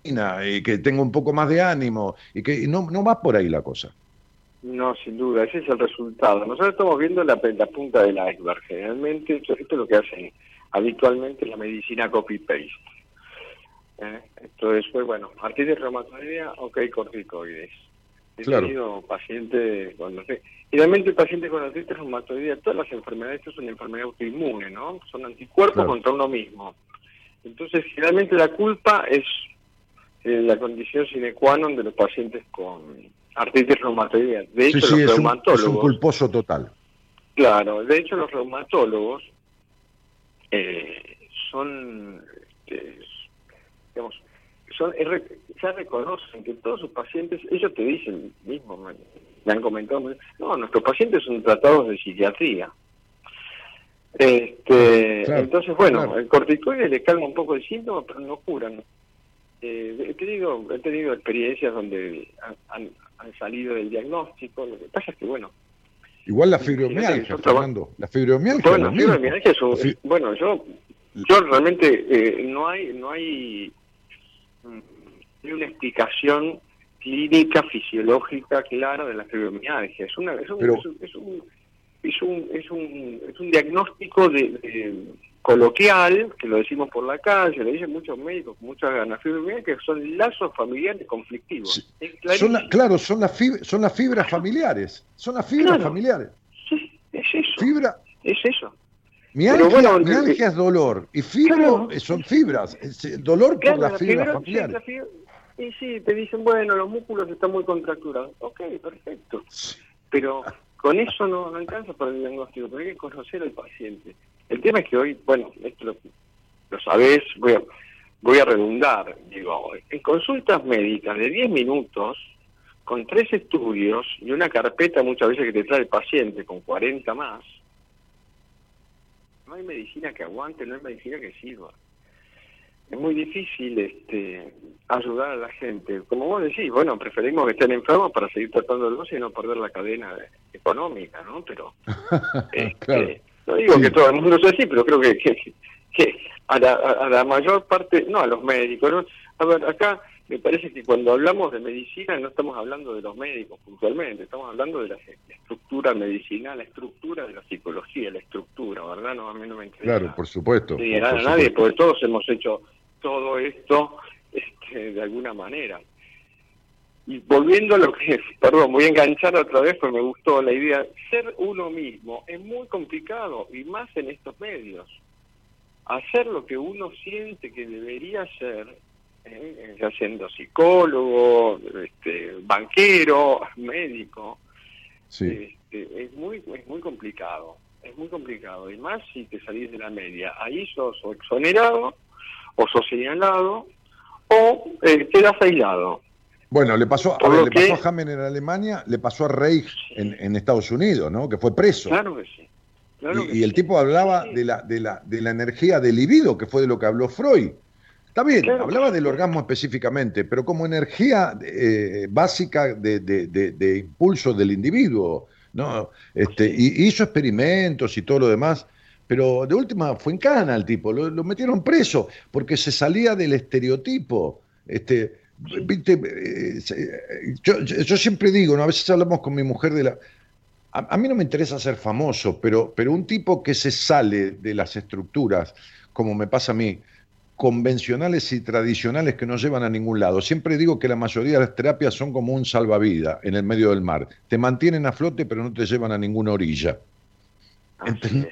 y que tenga un poco más de ánimo, y que no, no va por ahí la cosa. No, sin duda, ese es el resultado. Nosotros estamos viendo la, la punta del iceberg. Generalmente, esto es lo que hacen habitualmente la medicina copy-paste. ¿Eh? Entonces fue, bueno, artritis reumatoidea, ok, corticoides. He tenido pacientes con... Y realmente el paciente con artritis reumatoidea, todas las enfermedades, esto es una enfermedad autoinmune, ¿no? Son anticuerpos contra uno mismo. Entonces, generalmente la culpa es eh, la condición sine qua non de los pacientes con artritis reumatoidea. De hecho, los reumatólogos... es un culposo total. Claro, de hecho los reumatólogos eh, son, eh, digamos, son, ya reconocen que todos sus pacientes, ellos te dicen mismo, me, han comentado, no, nuestros pacientes son tratados de psiquiatría. Este, entonces, bueno, el corticoide le calma un poco el síntoma, pero no curan. Eh, he, tenido, he tenido experiencias donde han, salido del diagnóstico, lo que pasa es que, bueno, Igual la fibromialgia, Fernando. La fibromialgia. Bueno, la fibromialgia es bueno, yo, yo realmente eh, no hay, no hay, mm, una explicación clínica, fisiológica clara de la fibromialgia. Es una, es un, es un, es un, es un, es un, diagnóstico de coloquial, que lo decimos por la calle, lo dicen muchos médicos, muchas ganas, que son lazos familiares conflictivos. Son claro, son las, fibras, son las fibras familiares, son las fibras familiares. Sí, es eso. Fibra. Es eso. Bueno, mialgia es dolor y fibra son fibras, es dolor por las fibras familiares. y sí, te dicen, bueno, los músculos están muy contracturados. Ok, perfecto. Pero con eso no, no alcanza para el diagnóstico, pero hay que conocer al paciente. El tema es que hoy, bueno, esto lo, lo sabés, voy a, voy a redundar, digo, en consultas médicas de 10 minutos, con tres estudios y una carpeta muchas veces que te trae el paciente con 40 más, no hay medicina que aguante, no hay medicina que sirva. Es muy difícil este, ayudar a la gente. Como vos decís, bueno, preferimos que estén enfermos para seguir tratando el y no perder la cadena económica, ¿no? Pero este, no digo que todo el mundo sea así, pero creo que, que, a, la, a la mayor parte, no a los médicos, ¿no? A ver, acá me parece que cuando hablamos de medicina no estamos hablando de los médicos puntualmente, estamos hablando de la estructura medicinal, la estructura de la psicología, la estructura, ¿verdad? No, a mí no me interesa. Claro, por supuesto. Sí, a nadie, porque todos hemos hecho todo esto este, de alguna manera. Y volviendo a lo que, perdón, voy a enganchar otra vez porque me gustó la idea, ser uno mismo es muy complicado y más en estos medios. Hacer lo que uno siente que debería ser ¿eh? ya siendo psicólogo, este, banquero, médico, este, es muy es muy complicado, es muy complicado, y más si te salís de la media, ahí sos o exonerado, o sos señalado, o eh, quedas aislado. Bueno, le pasó, a le pasó a Hammer en Alemania, le pasó a Reich en, Estados Unidos, ¿no? Que fue preso. Claro que sí. y, el tipo hablaba de la, de, la, de la energía del libido, que fue de lo que habló Freud. Está bien, hablaba del orgasmo específicamente, pero como energía eh, básica de, impulso del individuo, ¿no? Este, y hizo experimentos y todo lo demás, pero de última fue en cana el tipo, lo, metieron preso porque se salía del estereotipo. Este, eh, yo, siempre digo, ¿no? a veces hablamos con mi mujer de la... A, mí no me interesa ser famoso, pero, pero un tipo que se sale de las estructuras, como me pasa a mí, convencionales y tradicionales que no llevan a ningún lado. Siempre digo que la mayoría de las terapias son como un salvavidas en el medio del mar. Te mantienen a flote pero no te llevan a ninguna orilla.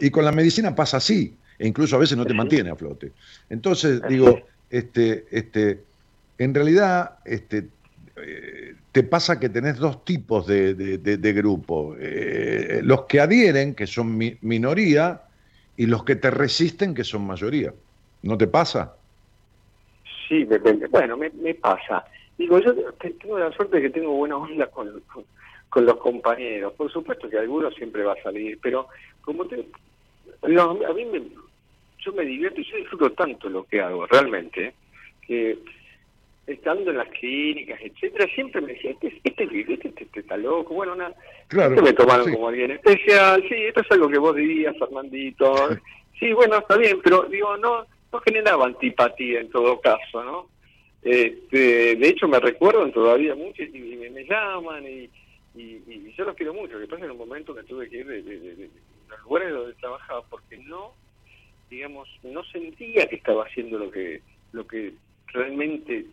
Y, con, la medicina pasa así, e incluso a veces no te mantiene a flote. Entonces, digo, este, este, en realidad, este, eh, te pasa que tenés dos tipos de, de, grupo. Eh, los que adhieren, que son minoría, y los que te resisten, que son mayoría. ¿No te pasa? Sí, bueno, me, pasa. Digo, yo tengo la suerte de que tengo buena onda con, con, los compañeros. Por supuesto que alguno siempre va a salir, pero como te... No, a mí me, yo me divierto y yo disfruto tanto lo que hago, realmente, que estando en las clínicas, etcétera, siempre me decía, este, este, este, este, este está loco, bueno, una, claro, este me tomaron como alguien especial, sí, esto es algo que vos dirías, Fernandito, sí, bueno, está bien, pero digo, no, no generaba antipatía en todo caso, ¿no? Este, de hecho me recuerdan todavía mucho y, me, llaman y, y, yo los quiero mucho, que pasa en un momento que tuve que ir de, de los lugares donde trabajaba porque no, digamos, no sentía que estaba haciendo lo que lo que realmente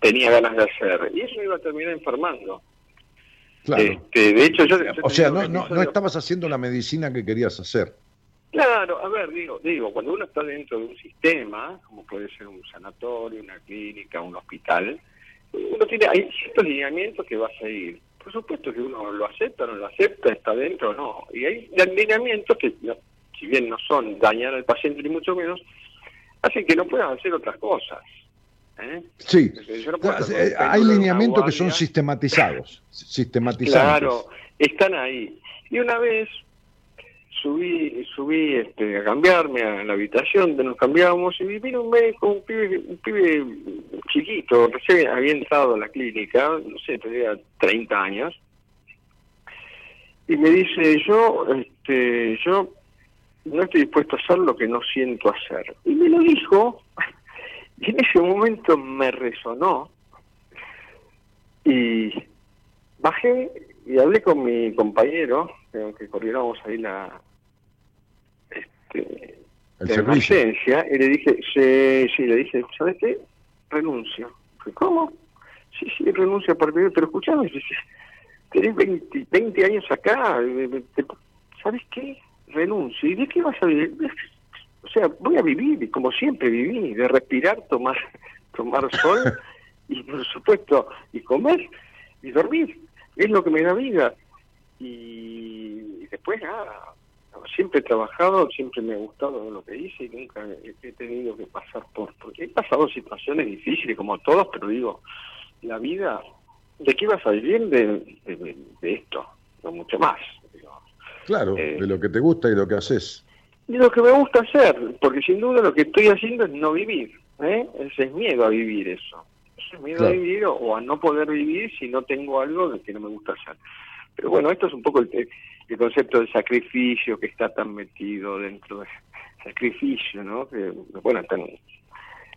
tenía ganas de hacer. Y eso me iba a terminar enfermando. Este, de hecho, yo, o sea, no, no, no estabas haciendo la medicina que querías hacer. Claro, a ver, digo, digo, cuando uno está dentro de un sistema, como puede ser un sanatorio, una clínica, un hospital, uno tiene, hay ciertos lineamientos que va a seguir. Por supuesto que uno lo acepta, no lo acepta, está dentro o no. Y hay lineamientos que, si bien no son dañar al paciente ni mucho menos, hacen que no puedan hacer otras cosas. ¿Eh? Sí, eh, hay lineamientos que son sistematizados, sistematizados. Claro, están ahí. Y una vez subí subí este, a cambiarme a la habitación donde nos cambiábamos y vino un médico, un pibe, un pibe chiquito, recién había entrado a la clínica, no sé, tenía 30 años, y me dice, yo, este, yo no estoy dispuesto a hacer lo que no siento hacer. Y me lo dijo y en ese momento me resonó y bajé y hablé con mi compañero, que coordinamos ahí la, este, la emergencia, y le dije, sí, sí, le dije, ¿sabes qué? Renuncio. ¿Cómo? Sí, sí, renuncio por pero escuchame, tenés 20, 20 años acá, ¿sabes qué? Renuncio. ¿Y de qué vas a vivir? O sea, voy a vivir como siempre viví, de respirar, tomar, tomar sol y por supuesto, y comer y dormir. Es lo que me da vida. y después nada, siempre he trabajado, siempre me ha gustado lo que hice y nunca he tenido que pasar por, porque he pasado situaciones difíciles como todos, pero digo, la vida, ¿de qué vas a vivir de, de, esto? No mucho más. Claro, Eh, de lo que te gusta y lo que haces. Y lo que me gusta hacer, porque sin duda lo que estoy haciendo es no vivir, ¿eh? Ese es miedo a vivir eso. Ese es miedo Claro. a vivir o, o a no poder vivir si no tengo algo de que no me gusta hacer. Pero bueno, esto es un poco el, el concepto de sacrificio que está tan metido dentro de sacrificio, ¿no? Que, bueno, tan,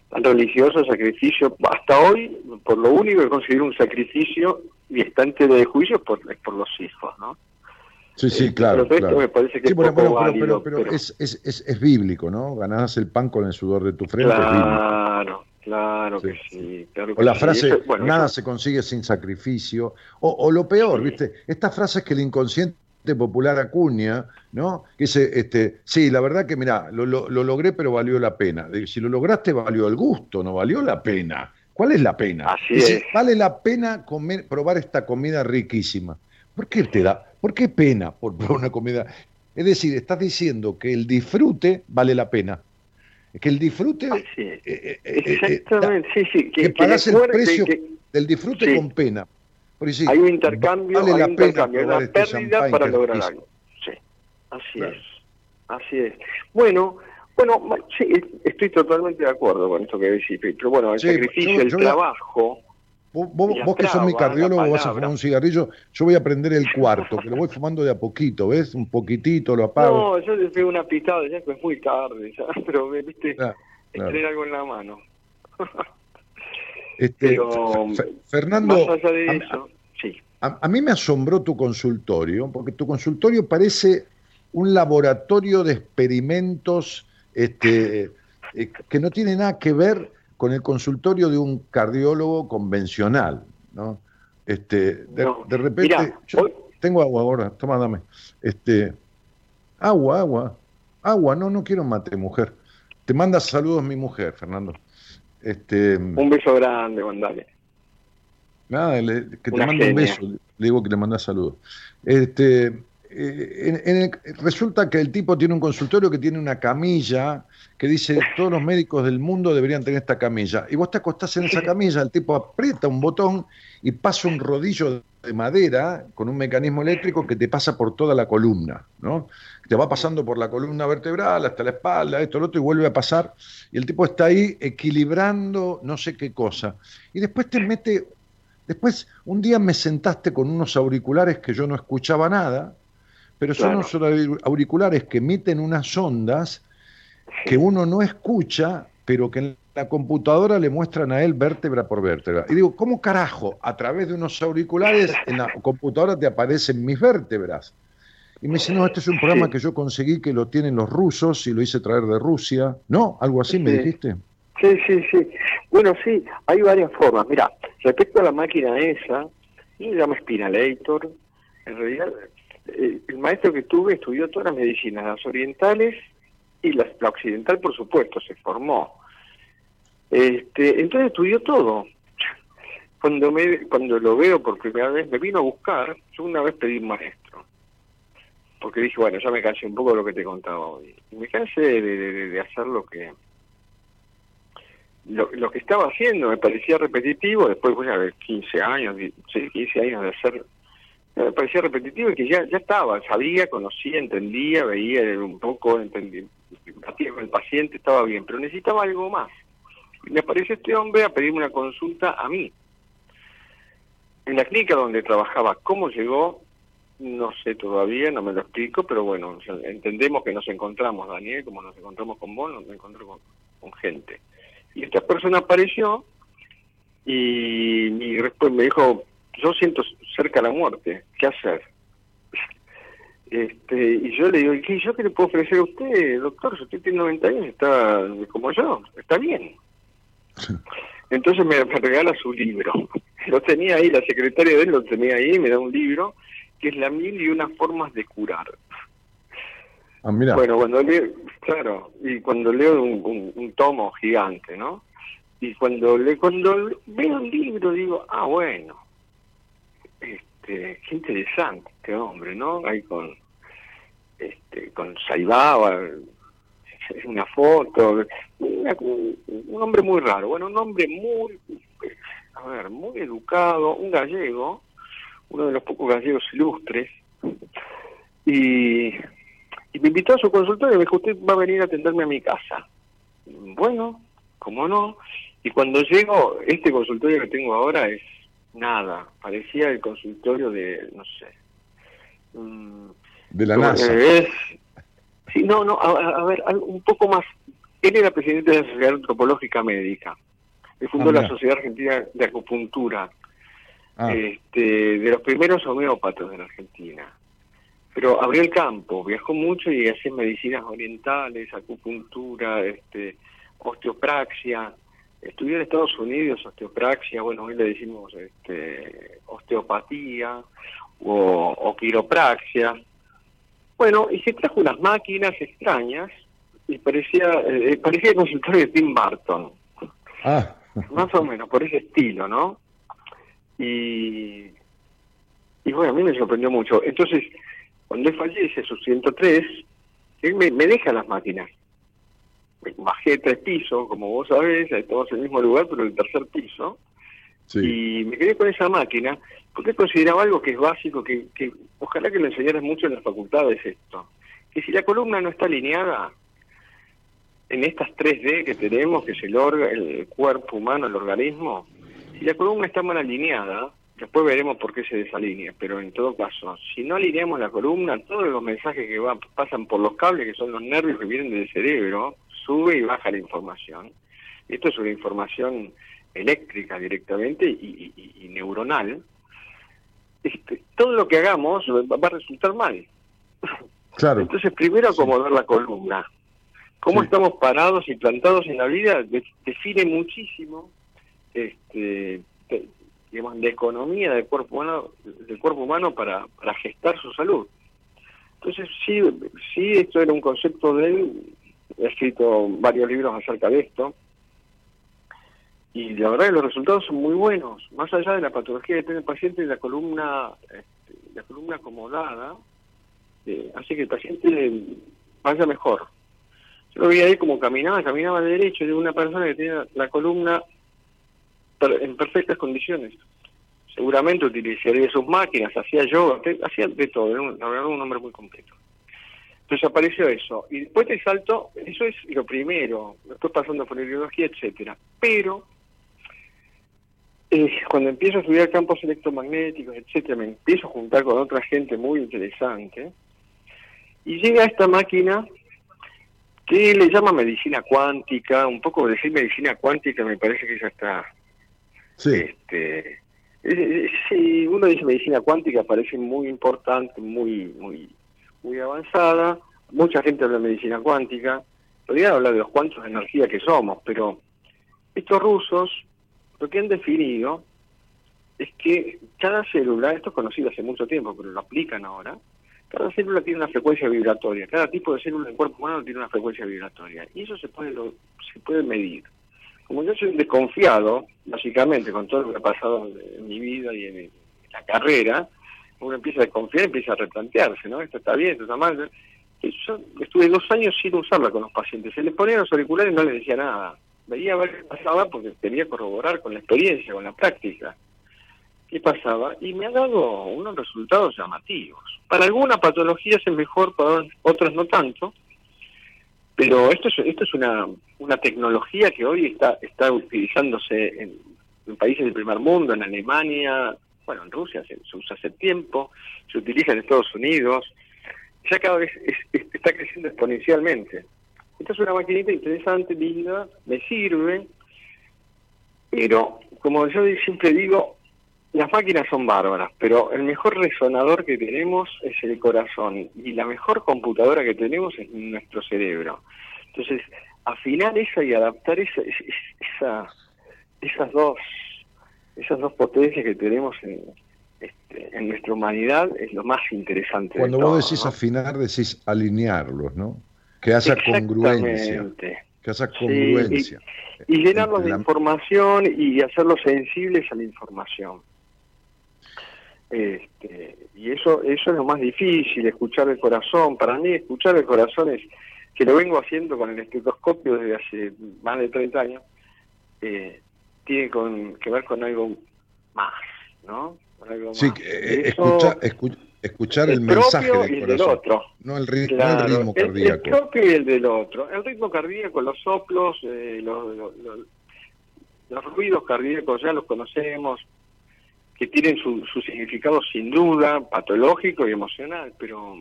tan religioso sacrificio. Hasta hoy, por lo único que considero un sacrificio y tela de juicio es por, es por los hijos, ¿no? Sí, sí, Eh, claro. pero claro. me parece que Sí, es bueno, poco pero, pero- válido, pero- pero pero- es, es, es, es bíblico, ¿no? Ganás el pan con el sudor de tu frente. es bíblico. Claro, claro que Sí, sí. claro que O la frase, Eso- bueno, nada eso- se consigue sin sacrificio. O, o lo peor. ¿viste? Estas frases que el inconsciente popular acuña, ¿no? Que dice, este, sí, la verdad que, mira, lo, lo- lo logré, pero valió la pena. Si lo lograste, valió el gusto, no valió la pena. ¿Cuál es la pena? Así Dice, es. Vale la pena comer, probar esta comida riquísima. ¿Por qué te da? ¿Por qué pena por probar una comida? Es decir, estás diciendo que el disfrute vale la pena. Que el disfrute eh, eh, eh, eh, Exactamente, sí, sí. que Que, pagás el precio que del disfrute Sí. con pena. Hay un intercambio, vale hay la un pena intercambio, una este pérdida para lograr algo. Sí, así Claro. es. Así es. Bueno, bueno, sí, estoy totalmente de acuerdo con esto que decís, pero bueno, el sacrificio, yo- el yo trabajo. Vos, vos- que sos mi cardiólogo vas a fumar un cigarrillo, yo voy a prender el cuarto, que lo voy fumando de a poquito, ¿ves? Un poquitito, lo apago. No, yo le pego una pistada ya que es muy tarde, ya, pero viste, Claro, claro. tener algo en la mano. Este, pero, Fe- Fe- Fernando, Más allá de a- eso, sí. A, a mí me asombró tu consultorio, porque tu consultorio parece un laboratorio de experimentos este, eh, que no tiene nada que ver con el consultorio de un cardiólogo convencional, ¿no? Este, de, No. de repente, Mirá, yo hoy- tengo agua ahora, toma, dame. Este, agua, agua, agua, no, no quiero mate, mujer. Te manda saludos mi mujer, Fernando. Este, Un beso grande, Gondale. Nada, le- que te mando un beso, le digo que le manda saludos. Este, eh, en- en el- resulta que el tipo tiene un consultorio que tiene una camilla que dice todos los médicos del mundo deberían tener esta camilla. Y vos te acostás en esa camilla, el tipo aprieta un botón y pasa un rodillo de madera con un mecanismo eléctrico que te pasa por toda la columna, ¿no? Te va pasando por la columna vertebral hasta la espalda, esto, lo otro, y vuelve a pasar. Y el tipo está ahí equilibrando no sé qué cosa. Y después te mete Después, un día me sentaste con unos auriculares que yo no escuchaba nada, pero son unos aur- auriculares que emiten unas ondas que uno no escucha, pero que en la computadora le muestran a él vértebra por vértebra. Y digo, ¿cómo carajo? A través de unos auriculares en la computadora te aparecen mis vértebras. Y me dice, no, este es un programa Sí. que yo conseguí que lo tienen los rusos y lo hice traer de Rusia. ¿No? ¿Algo así me dijiste? Sí, sí, sí. Bueno, sí, hay varias formas. Mira, respecto a la máquina esa, yo le llamo Spinalator. En realidad, eh, el maestro que tuve estudió todas las medicinas, las orientales y las, la occidental, por supuesto, se formó. Este, entonces estudió todo. Cuando me, cuando lo veo por primera vez, me vino a buscar. Yo una vez pedí un maestro, porque dije, bueno, ya me cansé un poco de lo que te contaba hoy. Me cansé de, de- hacer lo que lo, lo que estaba haciendo me parecía repetitivo, después pues, de 15 años, die- sí, 15 años de hacer, me parecía repetitivo y que ya, ya estaba, sabía, conocía, entendía, veía un poco, entendía, el paciente, estaba bien, pero necesitaba algo más. Y me apareció este hombre a pedirme una consulta a mí. En la clínica donde trabajaba, ¿cómo llegó? No sé todavía, no me lo explico, pero bueno, entendemos que nos encontramos, Daniel, como nos encontramos con vos, nos encontramos con, gente. Y esta persona apareció y, me dijo, yo siento cerca la muerte, ¿qué hacer? Este, y yo le digo, ¿y qué, yo qué le puedo ofrecer a usted, doctor? Si usted tiene 90 años, está como yo, está bien. Entonces me, me regala su libro. Lo tenía ahí, la secretaria de él lo tenía ahí, me da un libro que es La mil y unas formas de curar. Ah, mira. Bueno, cuando leo, claro, y cuando leo un, un- un tomo gigante, ¿no? Y cuando le, cuando veo el libro digo, ah, bueno, este, qué interesante este hombre, ¿no? Ahí con, este, con Saibaba, una foto, un hombre muy raro, bueno, un hombre muy, a ver, muy educado, un gallego, uno de los pocos gallegos ilustres, y, y me invitó a su consultorio y me dijo, usted va a venir a atenderme a mi casa. Bueno, cómo no, y cuando llego, este consultorio que tengo ahora es nada, parecía el consultorio de, no sé. Mm, de la NASA. Es, sí, no, no, a, ver, un poco más. Él era presidente de la Sociedad Antropológica Médica. Él fundó ah, la Sociedad Argentina de Acupuntura. Ah. Este, de los primeros homeópatas de la Argentina. Pero abrió el campo, viajó mucho y hacía medicinas orientales, acupuntura, este, osteopraxia. Estudió en Estados Unidos osteopraxia, bueno, hoy le decimos este, osteopatía o, quiropraxia. Bueno, y se trajo unas máquinas extrañas y parecía, eh, parecía el consultorio de Tim Burton. Ah. Más o menos, por ese estilo, ¿no? Y, y bueno, a mí me sorprendió mucho. Entonces, cuando él fallece, sus 103, él me, me deja las máquinas bajé tres pisos, como vos sabés, estamos en el mismo lugar, pero en el tercer piso, y me quedé con esa máquina, porque consideraba algo que es básico, que, que ojalá que lo enseñaras mucho en las facultades esto, que si la columna no está alineada, en estas 3D que tenemos, que es el, el cuerpo humano, el organismo, si la columna está mal alineada, después veremos por qué se desalinea, pero en todo caso, si no alineamos la columna, todos los mensajes que van, pasan por los cables, que son los nervios que vienen del cerebro, sube y baja la información. Esto es una información eléctrica directamente y, neuronal. Este, todo lo que hagamos va a resultar mal. Claro. Entonces, primero acomodar la columna. Cómo estamos parados y plantados en la vida define muchísimo este, digamos, la economía del cuerpo humano, del cuerpo humano para, para gestar su salud. Entonces, sí, sí, esto era un concepto de él he escrito varios libros acerca de esto, y la verdad que los resultados son muy buenos, más allá de la patología que tiene el paciente, la columna, este, la columna acomodada, eh, hace que el paciente vaya mejor. Yo lo vi ahí como caminaba, caminaba de derecho, de una persona que tenía la columna en perfectas condiciones. Seguramente utilizaría sus máquinas, hacía yoga, hacía de todo, era un, un hombre muy completo. Entonces apareció eso. Y después te salto, eso es lo primero, después pasando por ideología, etcétera. Pero eh, cuando empiezo a estudiar campos electromagnéticos, etcétera, me empiezo a juntar con otra gente muy interesante. Y llega esta máquina que le llama medicina cuántica, un poco decir medicina cuántica me parece que ya está. Sí. Este, si uno dice medicina cuántica parece muy importante, muy, muy muy avanzada, mucha gente habla de medicina cuántica, podría hablar de los cuantos de energía que somos, pero estos rusos lo que han definido es que cada célula, esto es conocido hace mucho tiempo, pero lo aplican ahora, cada célula tiene una frecuencia vibratoria, cada tipo de célula del cuerpo humano tiene una frecuencia vibratoria, y eso se puede, se puede medir. Como yo soy desconfiado, básicamente, con todo lo que ha pasado en mi vida y en la carrera, uno empieza a desconfiar, empieza a replantearse, ¿no? Esto está bien, esto está mal. Yo estuve dos años sin usarla con los pacientes. Se les ponían los auriculares y no les decía nada. Veía a ver qué pasaba porque quería corroborar con la experiencia, con la práctica. ¿Qué pasaba? Y me ha dado unos resultados llamativos. Para algunas patologías es mejor, para otras no tanto. Pero esto es, esto es una, una tecnología que hoy está, está utilizándose en, en países del primer mundo, en Alemania, bueno, en Rusia se, usa hace tiempo, se utiliza en Estados Unidos, ya cada vez está creciendo exponencialmente. Esta es una maquinita interesante, linda, me sirve, pero como yo siempre digo, las máquinas son bárbaras, pero el mejor resonador que tenemos es el corazón y la mejor computadora que tenemos es nuestro cerebro. Entonces, afinar eso y adaptar esa, esa, esas dos esas dos potencias que tenemos en, este, en nuestra humanidad es lo más interesante. Cuando vos decís afinar, decís alinearlos, ¿no? Que haya congruencia. Que haya congruencia. y, llenarlos de información y hacerlos sensibles a la información. Este, y eso, eso es lo más difícil, escuchar el corazón. Para mí, escuchar el corazón es que lo vengo haciendo con el estetoscopio desde hace más de 30 años. Eh, tiene con, que ver con algo más, ¿no? sí, eh, escuchar el, mensaje del corazón, otro. No, el, ritmo cardíaco. El, propio y el del otro. El ritmo cardíaco, los soplos, eh, los, los, ruidos cardíacos ya los conocemos, que tienen su, su significado sin duda, patológico y emocional, pero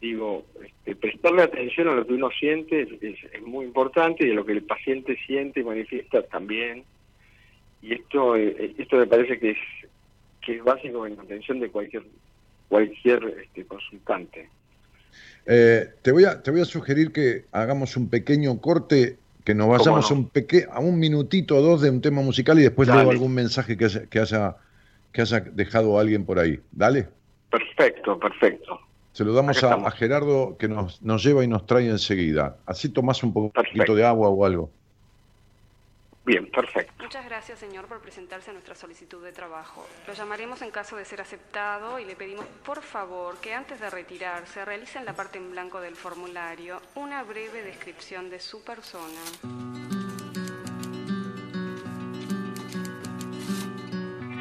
digo, este, prestarle atención a lo que uno siente es, muy importante y a lo que el paciente siente y manifiesta también. Y esto, eh, esto me parece que es, que es básico en la atención de cualquier cualquier este, consultante. Eh, te, voy a, te voy a sugerir que hagamos un pequeño corte, que nos vayamos a, un peque a un minutito o dos de un tema musical y después leo algún mensaje que haya, que, haya, que haya dejado alguien por ahí. Dale. Perfecto, perfecto. Se lo damos a, Gerardo que nos, nos lleva y nos trae enseguida. Así tomás un poquito de agua o algo. Bien, perfecto. Muchas gracias, señor, por presentarse a nuestra solicitud de trabajo. Lo llamaremos en caso de ser aceptado y le pedimos, por favor, que antes de retirarse realice en la parte en blanco del formulario una breve descripción de su persona.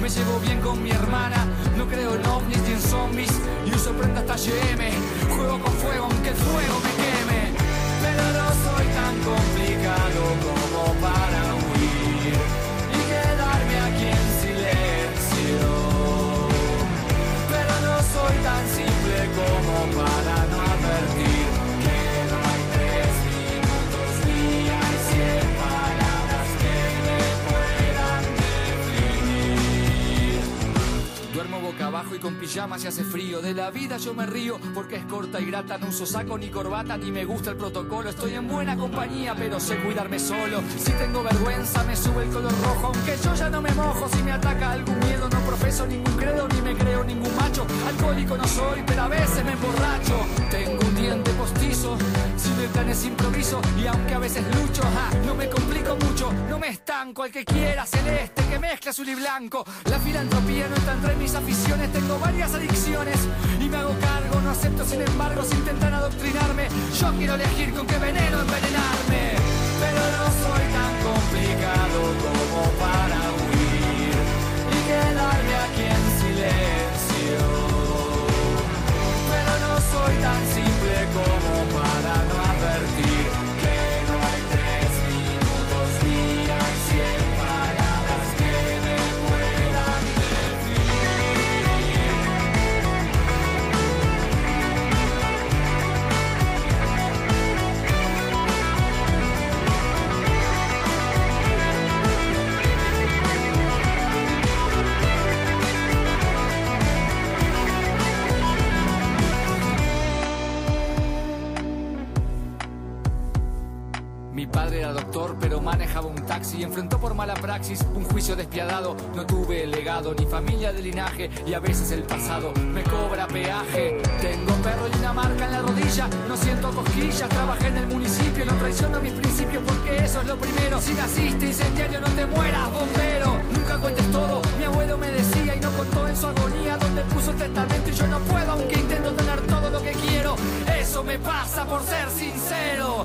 me llevo bien con mi hermana, no creo en ovnis ni en zombies y uso prenda hasta GM. Juego con fuego aunque el fuego me queme, pero no soy tan complicado como para pijama se hace frío. De la vida yo me río porque es corta y grata. No uso saco ni corbata ni me gusta el protocolo. Estoy en buena compañía, pero sé cuidarme solo. Si tengo vergüenza, me sube el color rojo. Aunque yo ya no me mojo, si me ataca algún miedo, no profeso ningún credo ni me creo ningún macho. Alcohólico no soy, pero a veces me emborracho. Diente postizo, si me planes improviso. Y aunque a veces lucho, no me complico mucho. No me estanco al que quiera celeste que mezcla azul y blanco. La filantropía no está entre mis aficiones tengo varias adicciones y me hago cargo, no acepto sin embargo si intentan adoctrinarme. Yo quiero elegir con qué veneno envenenarme, pero no soy tan complicado como para huir y quedarme aquí en soy tan simple como para no advertir pero manejaba un taxi. Enfrentó por mala praxis un juicio despiadado. No tuve legado ni familia de linaje y a veces el pasado me cobra peaje. Tengo perro y una marca en la rodilla. No siento cosquillas, trabajé en el municipio. No traiciono mis principios porque eso es lo primero. Si naciste incendiario, no te mueras, bombero. Nunca cuentes todo. Mi abuelo me decía y no contó en su agonía donde puso el testamento y yo no puedo, aunque intento tener todo lo que quiero. Eso me pasa por ser sincero.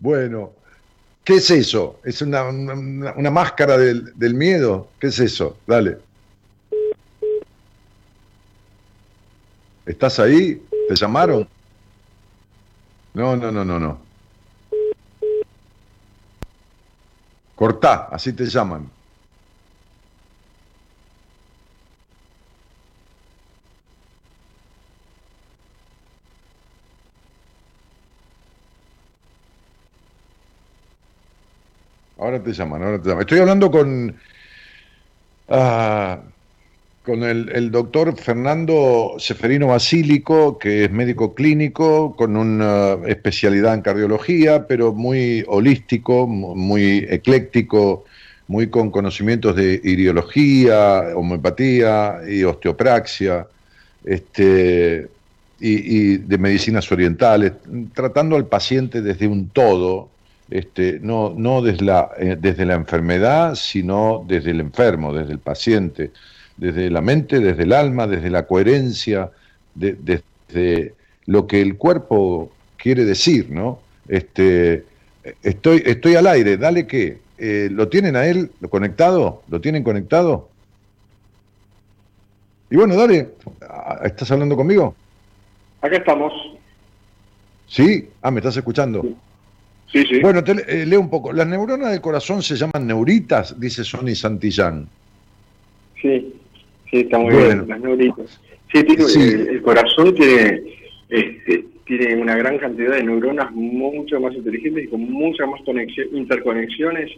Bueno, ¿qué es eso? ¿Es una, una, máscara del, del, miedo? ¿Qué es eso? Dale. ¿Estás ahí? ¿Te llamaron? No, no, no, no, no. Cortá, así te llaman. Ahora te llaman, ahora te llaman. Estoy hablando con, ah, con el, doctor Fernando Seferino Basílico, que es médico clínico, con una especialidad en cardiología, pero muy holístico, mu- muy ecléctico, muy con conocimientos de ideología, homeopatía y osteopraxia, este, y de medicinas orientales, tratando al paciente desde un todo, este, no, no desde, la, eh, desde la enfermedad, sino desde el enfermo, desde el paciente, desde la mente, desde el alma, desde la coherencia, de- desde lo que el cuerpo quiere decir, ¿no? Este, estoy, estoy al aire, dale que, eh, ¿lo tienen a él ¿Lo conectado? ¿Lo tienen conectado? Y bueno, dale, ¿estás hablando conmigo? Acá estamos. ¿Sí? Ah, ¿me estás escuchando? Sí, sí. Bueno, te eh, leo un poco. Las neuronas del corazón se llaman neuritas, dice Sonny Santillán. Sí, sí, está muy Bueno. bien, las neuritas. Sí, tiene- Sí. El, el corazón tiene, este, tiene una gran cantidad de neuronas mucho más inteligentes y con muchas más conexio- interconexiones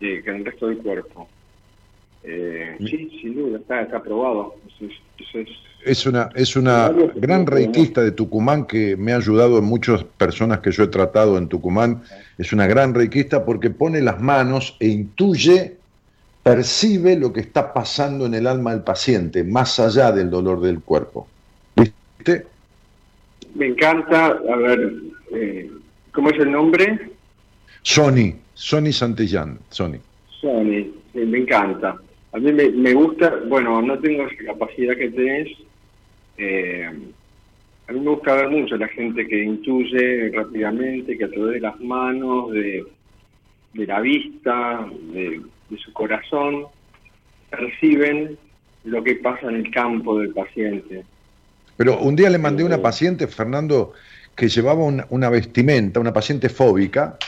eh, que en el resto del cuerpo. Eh, sí, sin duda, está, está probado. Eso es- es- Es una, es una gran reikista de Tucumán que me ha ayudado en muchas personas que yo he tratado en Tucumán. Es una gran reikista porque pone las manos e intuye, percibe lo que está pasando en el alma del paciente, más allá del dolor del cuerpo. ¿Viste? Me encanta, a ver, eh, ¿cómo es el nombre? Sony, Sony Santillán, Sony. Sony, sí, me encanta. A mí me, me gusta, bueno, no tengo esa capacidad que tenés. eh, a mí me gusta ver mucho la gente que intuye rápidamente, que a través de las manos, de, de la vista, de, de su corazón, perciben lo que pasa en el campo del paciente. Pero un día le mandé una paciente, Fernando, que llevaba una, una vestimenta, una paciente fóbica,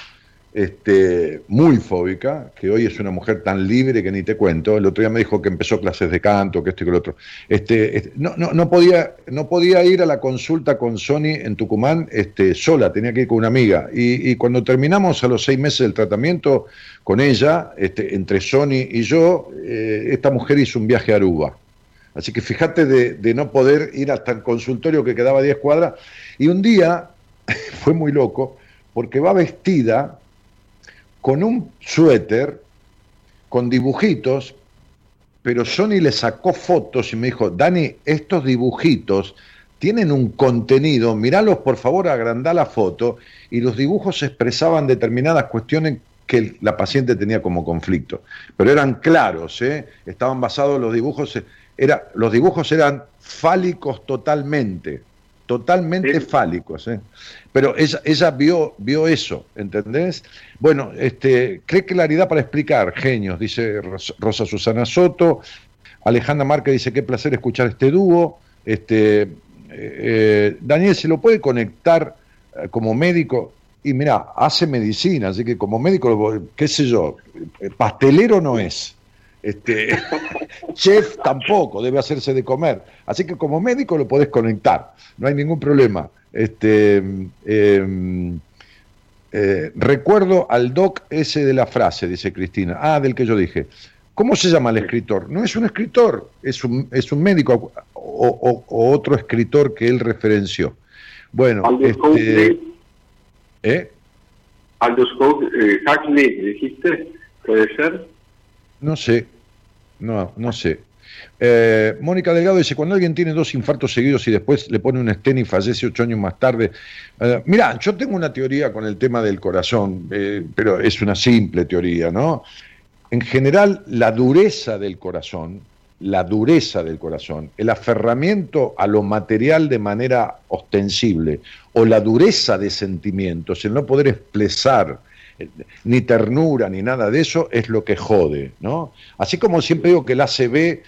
este, muy fóbica, que hoy es una mujer tan libre que ni te cuento. El otro día me dijo que empezó clases de canto, que esto y que lo otro. Este, este, no, no, no, podía, no podía ir a la consulta con Sony en Tucumán sola, tenía que ir con una amiga. Y, cuando terminamos a los seis meses del tratamiento con ella, entre Sony y yo, eh, esta mujer hizo un viaje a Aruba. Así que fíjate de, de no poder ir hasta el consultorio que quedaba a 10 cuadras. Y un día fue muy loco porque va vestida con un suéter, con dibujitos, pero Sony le sacó fotos y me dijo, Dani, estos dibujitos tienen un contenido, miralos por favor, agrandá la foto, y los dibujos expresaban determinadas cuestiones que la paciente tenía como conflicto. Pero eran claros, ¿eh? estaban basados los dibujos, era, los dibujos eran fálicos totalmente, totalmente Sí. fálicos. ¿eh? Pero ella, ella vio, vio eso, ¿entendés? Bueno, este, cree claridad para explicar, genios, dice Ros- Rosa Susana Soto. Alejandra Marca dice, qué placer escuchar este dúo. Este, eh, eh, Daniel, ¿se lo puede conectar eh, como médico? Y mira, hace medicina, así que como médico, qué sé yo, pastelero no es. Este, chef tampoco, debe hacerse de comer. Así que como médico lo podés conectar, no hay ningún problema. Este, eh, eh, recuerdo al doc ese de la frase, dice Cristina. Ah, del que yo dije. ¿Cómo se llama el escritor? No es un escritor, es un, es un médico o, o- o otro escritor que él referenció. Bueno, Aldous este, Huxley, ¿eh? Aldous Hux- eh, Huxley, dijiste, puede ser. No sé, no, no sé. Eh, Mónica Delgado dice, cuando alguien tiene dos infartos seguidos y después le pone un estén y fallece ocho años más tarde. Eh, mira, yo tengo una teoría con el tema del corazón, eh, pero es una simple teoría, ¿no? En general, la dureza del corazón, la dureza del corazón, el aferramiento a lo material de manera ostensible o la dureza de sentimientos, el no poder expresar ni ternura ni nada de eso es lo que jode, ¿no? Así como siempre digo que el ACV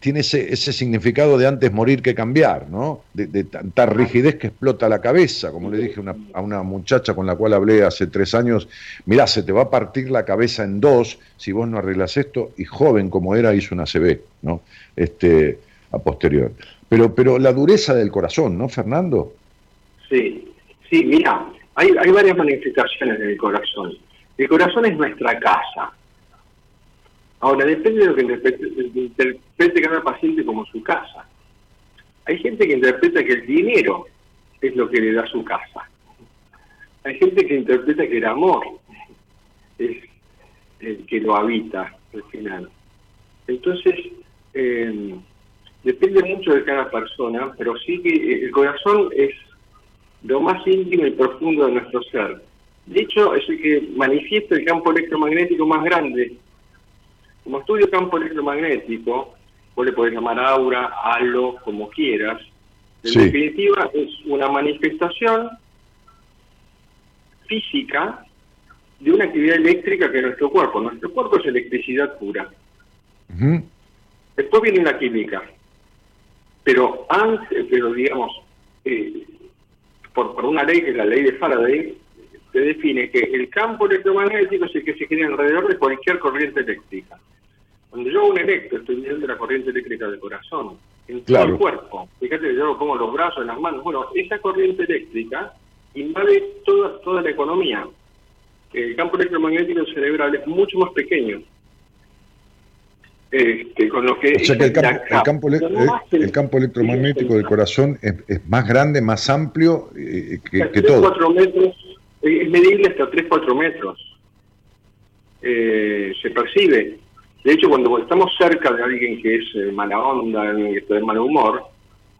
tiene ese, ese significado de antes morir que cambiar, ¿no? De, tanta rigidez que explota la cabeza, como le dije a una muchacha con la cual hablé hace tres años, mirá, se te va a partir la cabeza en dos si vos no arreglas esto, y joven como era hizo una CB, ¿no? Este, a posterior. Pero, pero la dureza del corazón, ¿no, Fernando? Sí, sí, mira, hay, hay varias manifestaciones del corazón. El corazón es nuestra casa, Ahora, depende de lo que interprete, cada paciente como su casa. Hay gente que interpreta que el dinero es lo que le da su casa. Hay gente que interpreta que el amor es el que lo habita al final. Entonces, eh, depende mucho de cada persona, pero sí que el corazón es lo más íntimo y profundo de nuestro ser. De hecho, es el que manifiesta el campo electromagnético más grande como estudio campo electromagnético, vos le podés llamar aura, halo, como quieras. En definitiva, es una manifestación física de una actividad eléctrica que es nuestro cuerpo. Nuestro cuerpo es electricidad pura. Después viene la química. Pero antes, pero digamos, eh, por, por una ley que es la ley de Faraday, se define que el campo electromagnético es el que se genera alrededor de cualquier corriente eléctrica. Cuando yo hago un electro, estoy midiendo la corriente eléctrica del corazón, en todo el cuerpo. Fíjate que yo lo pongo los brazos, en las manos. Bueno, esa corriente eléctrica invade toda, toda la economía. El campo electromagnético cerebral es mucho más pequeño. Este, con lo que o sea que el campo, el campo, electromagnético del corazón es, más grande, más amplio eh, que, que todo. 4 metros es medible hasta 3-4 metros. Eh, se percibe. De hecho, cuando estamos cerca de alguien que es eh, mala onda, que está de mal humor,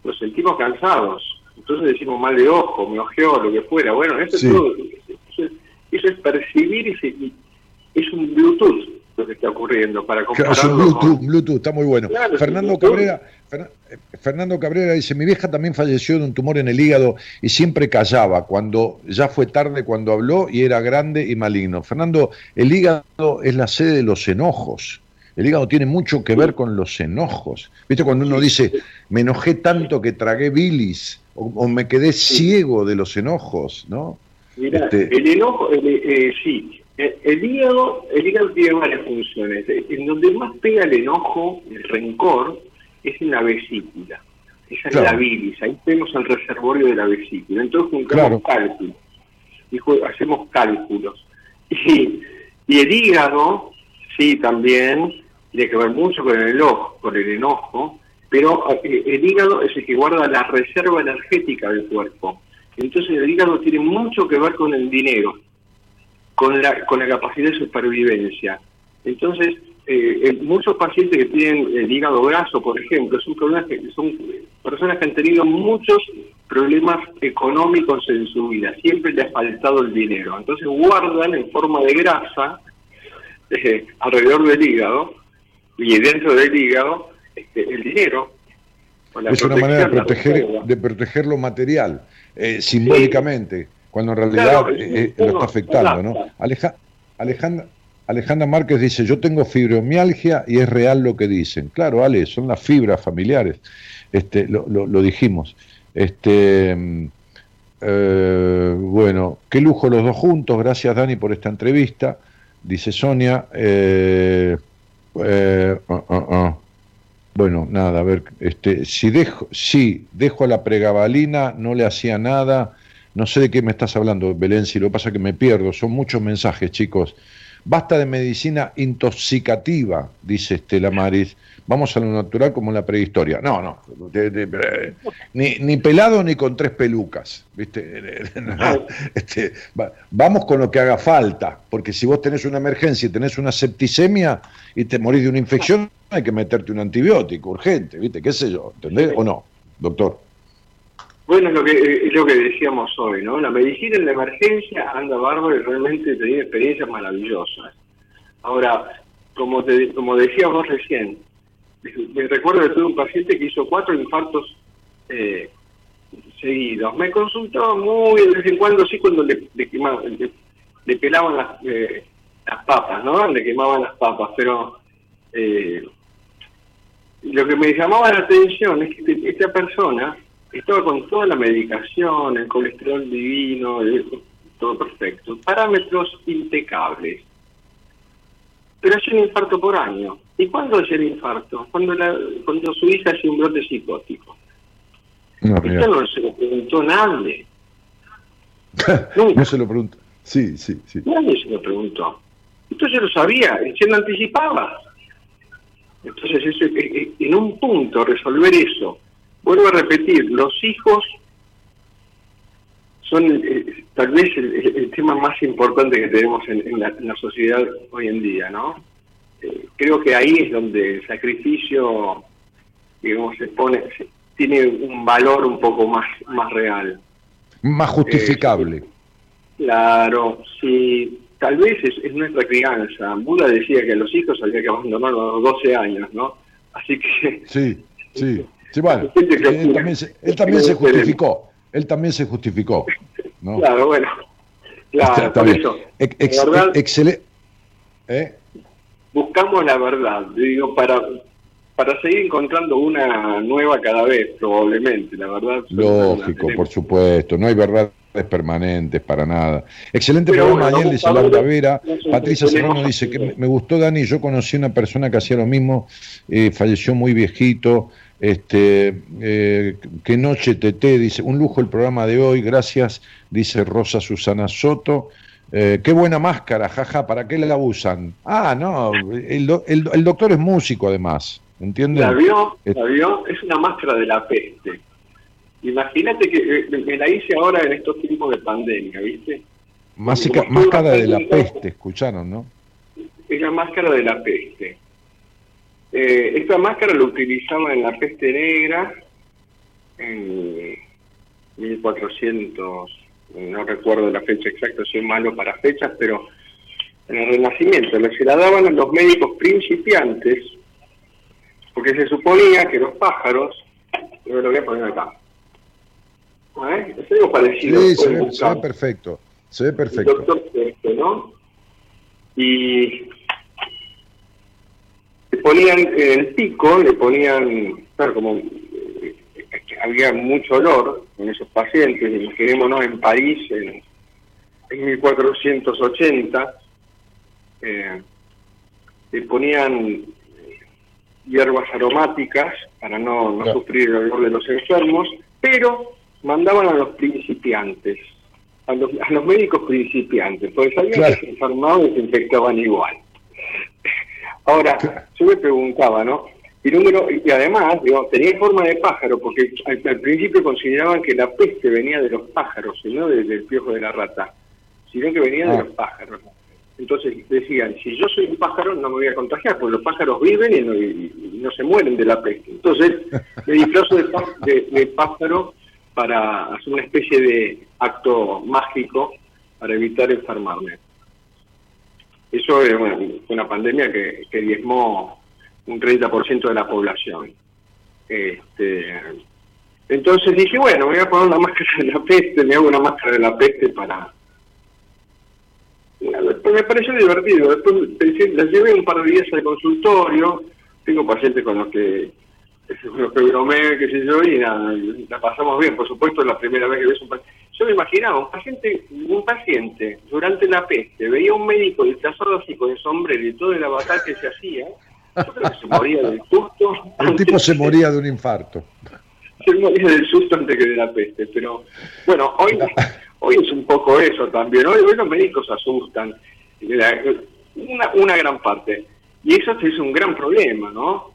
nos sentimos cansados. Entonces decimos mal de ojo, me ojeó, lo que fuera. Bueno, eso, es, todo, eso, es percibir y, es un Bluetooth lo que está ocurriendo para compararlo Bluetooth, Bluetooth, está muy bueno. Fernando Cabrera, eh, Fernando Cabrera dice, mi vieja también falleció de un tumor en el hígado y siempre callaba cuando ya fue tarde cuando habló y era grande y maligno. Fernando, el hígado es la sede de los enojos. El hígado tiene mucho que ver con los enojos. ¿Viste cuando uno dice, me enojé tanto que tragué bilis o, me quedé ciego de los enojos, ¿no? Mira, este el enojo, eh, sí, el hígado, el hígado tiene varias funciones. En donde más pega el enojo, el rencor, es en la vesícula. Esa es la bilis, ahí tenemos el reservorio de la vesícula. Entonces juntamos cálculos y hacemos cálculos. Y, y, el hígado, sí, también tiene que ver mucho con el enojo, con el enojo, pero eh, el hígado es el que guarda la reserva energética del cuerpo. Entonces el hígado tiene mucho que ver con el dinero, con la, con la capacidad de supervivencia. Entonces, eh, muchos pacientes que tienen el hígado graso, por ejemplo, son, personas que, son personas que han tenido muchos problemas económicos en su vida, siempre les ha faltado el dinero. Entonces guardan en forma de grasa eh, alrededor del hígado y dentro del hígado este, el dinero. Es una manera de proteger, de proteger lo material, eh, simbólicamente, cuando en realidad eh, lo está afectando. ¿no? Aleja, Alejandra, Alejandra Márquez dice, yo tengo fibromialgia y es real lo que dicen. Claro, Ale, son las fibras familiares, este, lo, lo, dijimos. Este, eh, bueno, qué lujo los dos juntos, gracias Dani por esta entrevista, dice Sonia. Eh, eh, ah, ah, ah. Bueno, nada, a ver, este, si dejo, si dejo a la pregabalina, no le hacía nada, no sé de qué me estás hablando, Belén, si lo que pasa es que me pierdo, son muchos mensajes, chicos. Basta de medicina intoxicativa, dice Estela Maris. Vamos a lo natural como en la prehistoria. No, no. ni, ni, pelado ni con tres pelucas. ¿viste? Este, vamos con lo que haga falta. Porque si vos tenés una emergencia y tenés una septicemia y te morís de una infección, hay que meterte un antibiótico urgente. ¿Viste? ¿Qué sé yo? ¿Entendés o no, doctor? Bueno, es lo que, eh, es lo que decíamos hoy, ¿no? La medicina en la emergencia anda bárbaro y realmente tenía experiencias maravillosas. Ahora, como, te, como decías vos recién, me recuerdo que tuve un paciente que hizo cuatro infartos eh, seguidos. Me consultó muy de vez en cuando, sí, cuando le, le, pelaban las, eh, las papas, ¿no? Le quemaban las papas, pero lo que me llamaba la atención es que este, esta persona estaba con toda la medicación, el colesterol divino, todo perfecto, parámetros impecables. Pero hace un infarto por año. ¿Y cuándo hace el infarto? Cuando, la, cuando su hija hace un brote psicótico. No, Esto no se lo preguntó nadie. no se lo preguntó. Sí, sí, sí. Nadie se lo preguntó. Entonces lo sabía, se lo anticipaba. Entonces, eso, en un punto, resolver eso. Vuelvo a repetir, los hijos son eh, tal vez el, tema más importante que tenemos en, la, sociedad hoy en día, ¿no? Eh, creo que ahí es donde el sacrificio, digamos, se pone, tiene un valor un poco más, más real. Más justificable. Eh, claro, sí tal vez es, nuestra crianza. Buda decía que a los hijos había que abandonarlos a los 12 años, ¿no? Así que... Sí, sí. Sí, bueno, él también, se, él también se justificó, él también se justificó. ¿no? Claro, bueno. Claro, por eso. excelente. ¿Eh? Buscamos la verdad, digo, para, para seguir encontrando una nueva cada vez, probablemente, la verdad. Lógico, por supuesto, no hay verdad permanentes, para nada. Excelente programa, bueno, dice Laura Vera. Patricia Serrano dice que me gustó, Dani, yo conocí una persona que hacía lo mismo, eh, falleció muy viejito. Este, eh, qué noche TT, dice, un lujo el programa de hoy, gracias, dice Rosa Susana Soto. Eh, qué buena máscara, jaja, ¿para qué la usan? Ah, no, el, el, doctor es músico además, ¿entiendes? ¿La vio? ¿La vio? Es una máscara de la peste. Imagínate que eh, me la hice ahora en estos tiempos de pandemia, ¿viste? máscara de la peste, escucharon, ¿no? Es la máscara de la peste. Eh, esta máscara la utilizaba en la peste negra en 1400, no recuerdo la fecha exacta, soy malo para fechas, pero en el Renacimiento se la daban a los médicos principiantes, porque se suponía que los pájaros, yo lo voy a poner acá, ¿Eh? Es algo parecido. Sí, se ve, perfecto. Se ve perfecto. doctor ¿no? Y le ponían en el pico, le ponían, claro, como eh, había mucho olor en esos pacientes, imaginémonos en París en, en 1480, eh, le ponían hierbas aromáticas para no, no sufrir el olor de los enfermos, pero mandaban a los principiantes, a los, a los médicos principiantes, porque sabían que se enfermaban y se infectaban igual. Ahora, yo me preguntaba, ¿no? Y, número, y además, digo, tenía forma de pájaro, porque al, principio consideraban que la peste venía de los pájaros, y no del piojo de la rata, sino que venía de ah. los pájaros. Entonces decían, si yo soy un pájaro no me voy a contagiar, porque los pájaros viven y no, no se mueren de la peste. Entonces me disfrazo de, de pájaro para hacer una especie de acto mágico para evitar enfermarme. Eso es una pandemia que, diezmó un 30% de la población. Este, entonces dije, bueno, voy a poner una máscara de la peste, me hago una máscara de la peste para... Me pareció divertido. Después la llevé un par de días al consultorio. Tengo pacientes con los que lo que bromé, qué sé yo, y la pasamos bien. Por supuesto, la primera vez que ves un paciente. Yo me imaginaba, un paciente, un paciente durante la peste, veía a un médico disfrazado así con el sombrero y todo el avatar que se hacía, yo creo que se moría del susto. El tipo se moría de un infarto. Se moría del susto antes que de la peste, pero bueno, hoy, hoy es un poco eso también. Hoy, hoy los médicos asustan, una, una gran parte. Y eso es un gran problema, ¿no?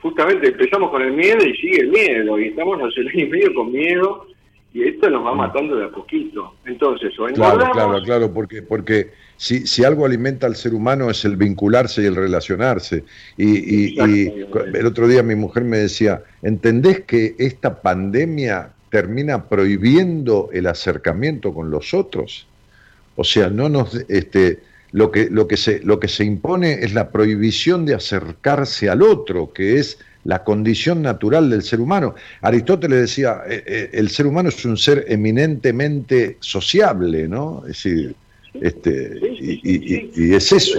justamente empezamos con el miedo y sigue el miedo, y estamos en el y medio con miedo, y esto nos va matando de a poquito. Entonces, o Claro, claro, claro, porque, porque si, si algo alimenta al ser humano es el vincularse y el relacionarse. Y, y, el otro día mi mujer me decía, ¿entendés que esta pandemia termina prohibiendo el acercamiento con los otros? O sea, no nos... Este, lo que, lo, que se, lo que se impone es la prohibición de acercarse al otro, que es la condición natural del ser humano. Aristóteles decía, eh, eh, el ser humano es un ser eminentemente sociable, ¿no? Es decir, este, y, es eso.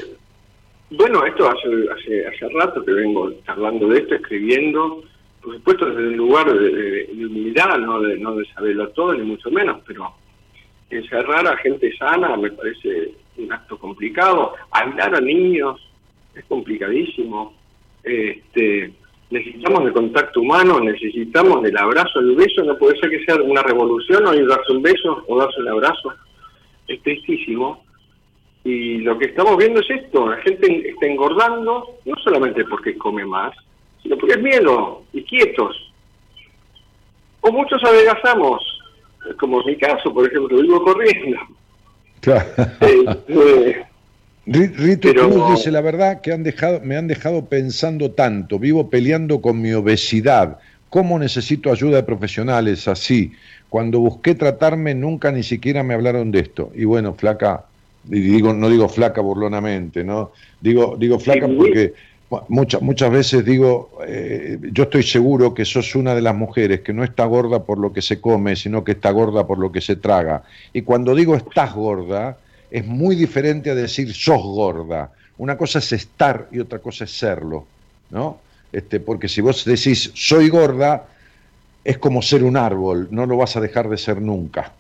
Bueno, esto hace, hace, hace rato que vengo hablando de esto, escribiendo, por supuesto desde un lugar de, humildad, no de, no de saberlo todo, ni mucho menos, pero encerrar a gente sana me parece un acto complicado, hablar a niños es complicadísimo, este, necesitamos de contacto humano, necesitamos del abrazo, el beso, no puede ser que sea una revolución o darse un beso o darse un abrazo, es tristísimo. Y lo que estamos viendo es esto, la gente está engordando, no solamente porque come más, sino porque es miedo y quietos. O muchos adelgazamos, como en mi caso, por ejemplo, vivo corriendo. Claro. Eh, Rito Cruz dice la verdad que han dejado, me han dejado pensando tanto, vivo peleando con mi obesidad, ¿cómo necesito ayuda de profesionales así? Cuando busqué tratarme nunca ni siquiera me hablaron de esto. Y bueno, flaca, digo, no digo flaca burlonamente, ¿no? Digo, digo flaca porque muchas, muchas veces digo, eh, yo estoy seguro que sos una de las mujeres que no está gorda por lo que se come, sino que está gorda por lo que se traga. Y cuando digo estás gorda, es muy diferente a decir sos gorda. Una cosa es estar y otra cosa es serlo, ¿no? Este, porque si vos decís soy gorda, es como ser un árbol, no lo vas a dejar de ser nunca.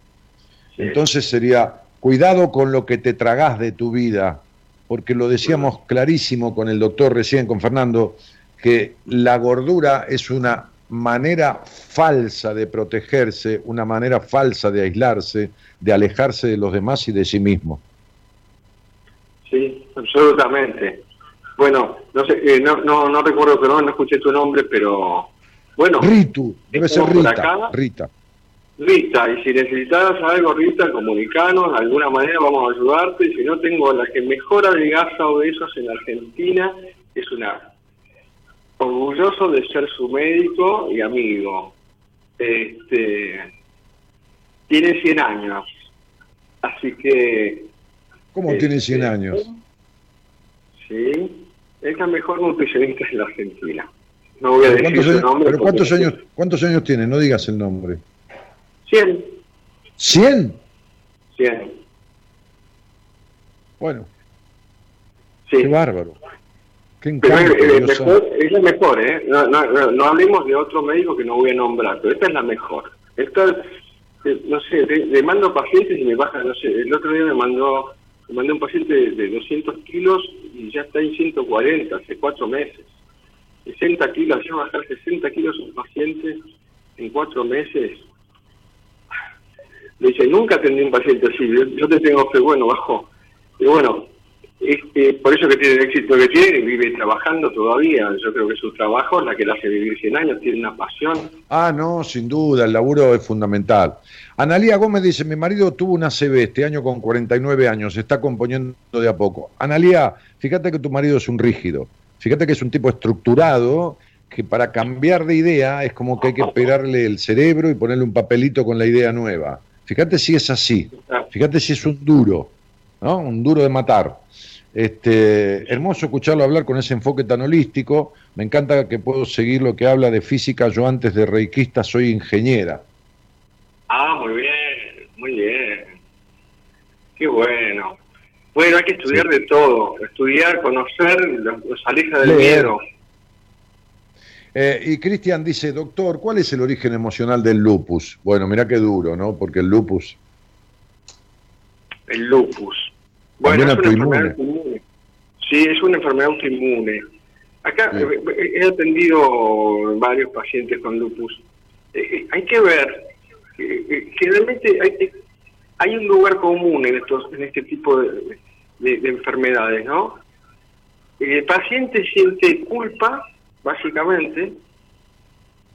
Entonces sería, cuidado con lo que te tragás de tu vida, porque lo decíamos clarísimo con el doctor recién, con Fernando, que la gordura es una manera falsa de protegerse, una manera falsa de aislarse, de alejarse de los demás y de sí mismo. Sí, absolutamente. Bueno, no sé, eh, no, no, no recuerdo, pero no escuché tu nombre, pero bueno. Ritu, debe ser Rita. Rita. Rita, y si necesitas algo, Rita, comunicanos, de alguna manera vamos a ayudarte. Si no, tengo la que mejora de gasa o besos en Argentina, es una orgulloso de ser su médico y amigo. Este, tiene 100 años, así que... ¿Cómo tiene 100 este, años? Sí, es la mejor nutricionista en la Argentina. No voy a decir su nombre. ¿Pero cuántos años, cuántos años tiene? No digas el nombre. 100. ¿100? 100. Bueno. Sí. Qué bárbaro. Pero es, es la mejor, ¿eh? No, no, no, hablemos de otro médico que no voy a nombrar, pero esta es la mejor. Esta, eh, no sé, le, mando pacientes y me baja, no sé, el otro día me mandó, me mandé un paciente de, 200 kilos y ya está en 140 hace cuatro meses. 60 kilos, ya bajar 60 kilos un paciente en cuatro meses. Le dice, nunca atendí un paciente así, yo, te tengo fe, bueno, bajo. Y bueno, este, por eso que tiene el éxito que tiene, vive trabajando todavía. Yo creo que su trabajo es la que le hace vivir 100 años, tiene una pasión. Ah, no, sin duda, el laburo es fundamental. Analía Gómez dice, mi marido tuvo una CB este año con 49 años, se está componiendo de a poco. Analía, fíjate que tu marido es un rígido, fíjate que es un tipo estructurado, que para cambiar de idea es como que hay que pegarle el cerebro y ponerle un papelito con la idea nueva. Fíjate si es así, fíjate si es un duro, ¿no? Un duro de matar. Este, hermoso escucharlo hablar con ese enfoque tan holístico. Me encanta que puedo seguir lo que habla de física. Yo antes de reikista soy ingeniera. Ah, muy bien, muy bien. Qué bueno. Bueno, hay que estudiar de todo. Estudiar, conocer, los, aleja del miedo. Eh, y Cristian dice, doctor, ¿cuál es el origen emocional del lupus? Bueno, mira qué duro, ¿no? Porque el lupus... El lupus. Bueno, es una autoinmune. Sí, es una enfermedad autoinmune. Acá he atendido varios pacientes con lupus. Eh, eh, hay que ver que, realmente hay, hay, un lugar común en estos en este tipo de, enfermedades, ¿no? El paciente siente culpa, básicamente,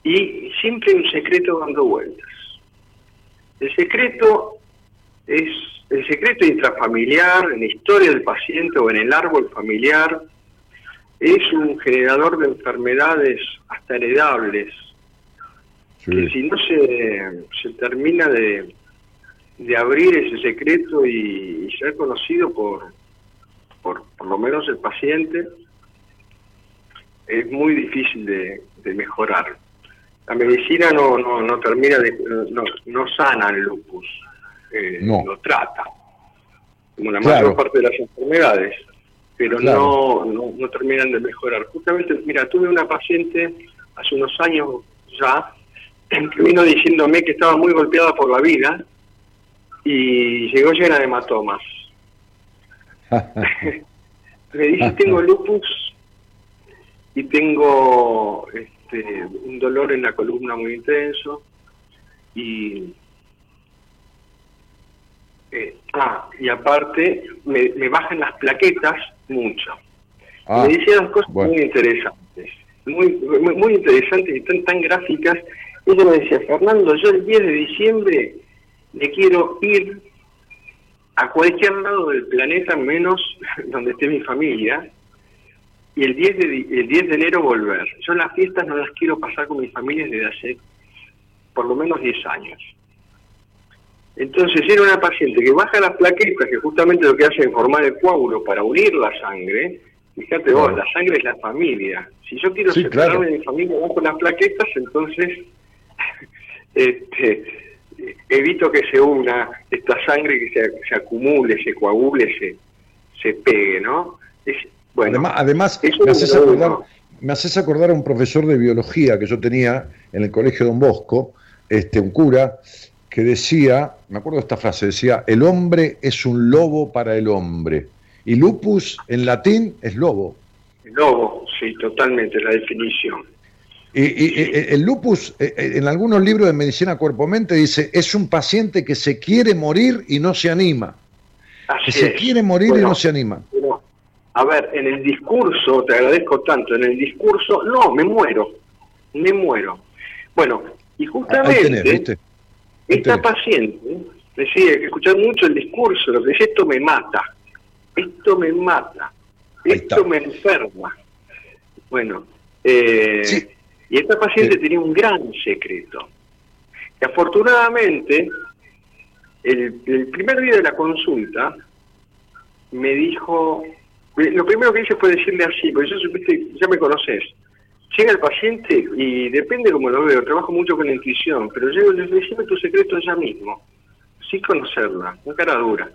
y siempre un secreto dando vueltas. El secreto es el secreto intrafamiliar, en la historia del paciente o en el árbol familiar, es un generador de enfermedades hasta heredables, que si no se, se termina de, de abrir ese secreto y, ser conocido por, por, por lo menos el paciente, es muy difícil de, mejorar. La medicina no, no, no termina de, no, no sana el lupus eh, lo trata, como la mayor parte de las enfermedades. pero no, no, no terminan de mejorar. Justamente, mira, tuve una paciente hace unos años ya que vino diciéndome que estaba muy golpeada por la vida y llegó llena de hematomas. Me dice, tengo lupus y tengo este, un dolor en la columna muy intenso y eh, ah, y aparte me, me, bajan las plaquetas mucho. Ah, me decía dos cosas muy interesantes, muy, muy, muy, interesantes y tan, tan gráficas. Ella me decía, Fernando, yo el 10 de diciembre le quiero ir a cualquier lado del planeta menos donde esté mi familia y el 10 de, el 10 de enero volver. Yo las fiestas no las quiero pasar con mi familia desde hace por lo menos 10 años. Entonces era una paciente que baja las plaquetas, que justamente lo que hace es formar el coágulo para unir la sangre. Fíjate vos, la sangre es la familia. Si yo quiero separarme de mi familia bajo las plaquetas, entonces este, evito que se una esta sangre, que se, se acumule, se coagule, se, se pegue, ¿no? Es, bueno, además, me, haces acordar, me haces acordar a un profesor de biología que yo tenía en el colegio Don Bosco, este, un cura, que decía, me acuerdo de esta frase, decía, el hombre es un lobo para el hombre. Y lupus en latín es lobo. Lobo, sí, totalmente, la definición. Y, el lupus, eh, eh, en algunos libros de medicina cuerpo-mente, dice, es un paciente que se quiere morir y no se anima. que se quiere morir y no se anima. a ver, en el discurso, te agradezco tanto, en el discurso, no, me muero, me muero. Bueno, y justamente... Esta paciente decía que escuchar mucho el discurso, lo que dice esto me mata, esto me mata, esto me enferma. Bueno, eh, y esta paciente tenía un gran secreto. Que afortunadamente, el, el, primer día de la consulta, me dijo, lo primero que hice fue decirle así, porque yo supiste, ya me conoces, llega el paciente y depende como lo veo, trabajo mucho con la intuición, pero llego y le digo, tu secreto ya mismo, sin conocerla, con cara dura.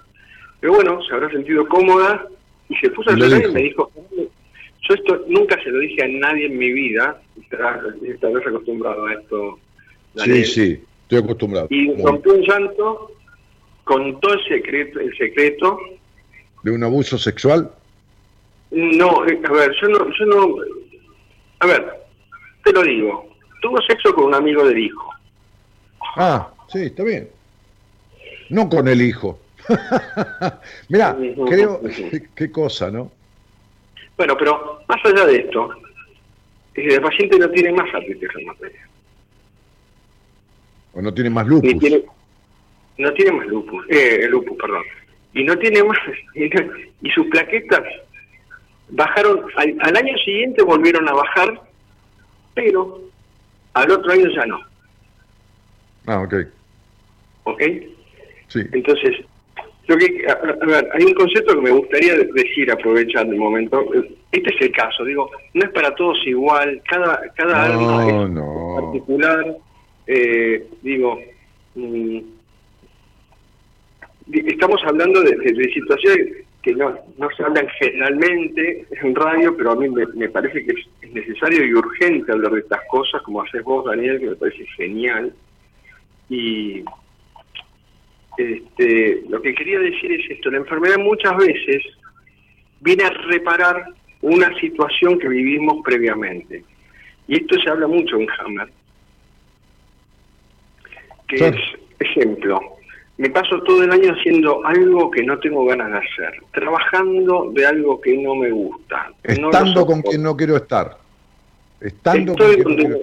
Pero bueno, se habrá sentido cómoda y se puso a llorar y me dijo, yo esto nunca se lo dije a nadie en mi vida, vez acostumbrado a esto. Sí, sí, estoy acostumbrado. Y rompió un llanto, contó el secreto, el secreto. ¿De un abuso sexual? No, eh, a ver, yo no, yo no, a ver, te lo digo. Tuvo sexo con un amigo del hijo. Ah, sí, está bien. No con el hijo. Mira, creo, qué cosa, ¿no? Bueno, pero más allá de esto, el paciente no tiene más artritis reumatoidea. O no tiene más lupus. no tiene más lupus, eh, lupus, perdón. Y no tiene más, y sus plaquetas bajaron, al, año siguiente volvieron a bajar, pero al otro año ya no. Ah, ok. ¿Ok? Sí. Entonces, lo que, a, ver, hay un concepto que me gustaría decir, aprovechando el momento. Este es el caso, digo, no es para todos igual, cada, cada alma es particular. Eh, digo, mm, estamos hablando de, de situaciones que no, no se hablan generalmente en radio, pero a mí me, parece que es, necesario y urgente hablar de estas cosas, como haces vos, Daniel, que me parece genial. Y este, lo que quería decir es esto, la enfermedad muchas veces viene a reparar una situación que vivimos previamente. Y esto se habla mucho en Hammer, que es, ejemplo, me paso todo el año haciendo algo que no tengo ganas de hacer, trabajando de algo que no me gusta. Estando con quien no quiero estar. Estando estoy con, quien no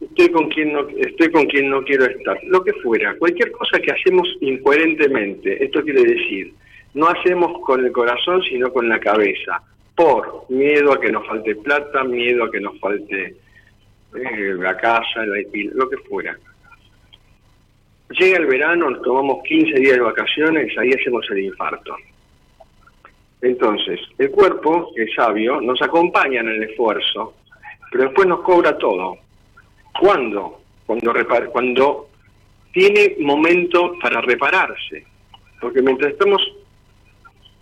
estoy con quien no estoy con quien no quiero estar. Lo que fuera, cualquier cosa que hacemos incoherentemente, esto quiere decir, no hacemos con el corazón sino con la cabeza, por miedo a que nos falte plata, miedo a que nos falte eh, la casa, la, lo que fuera Llega el verano, nos tomamos 15 días de vacaciones, ahí hacemos el infarto. Entonces, el cuerpo, es sabio, nos acompaña en el esfuerzo, pero después nos cobra todo. ¿Cuándo? Cuando, cuando tiene momento para repararse. Porque mientras estamos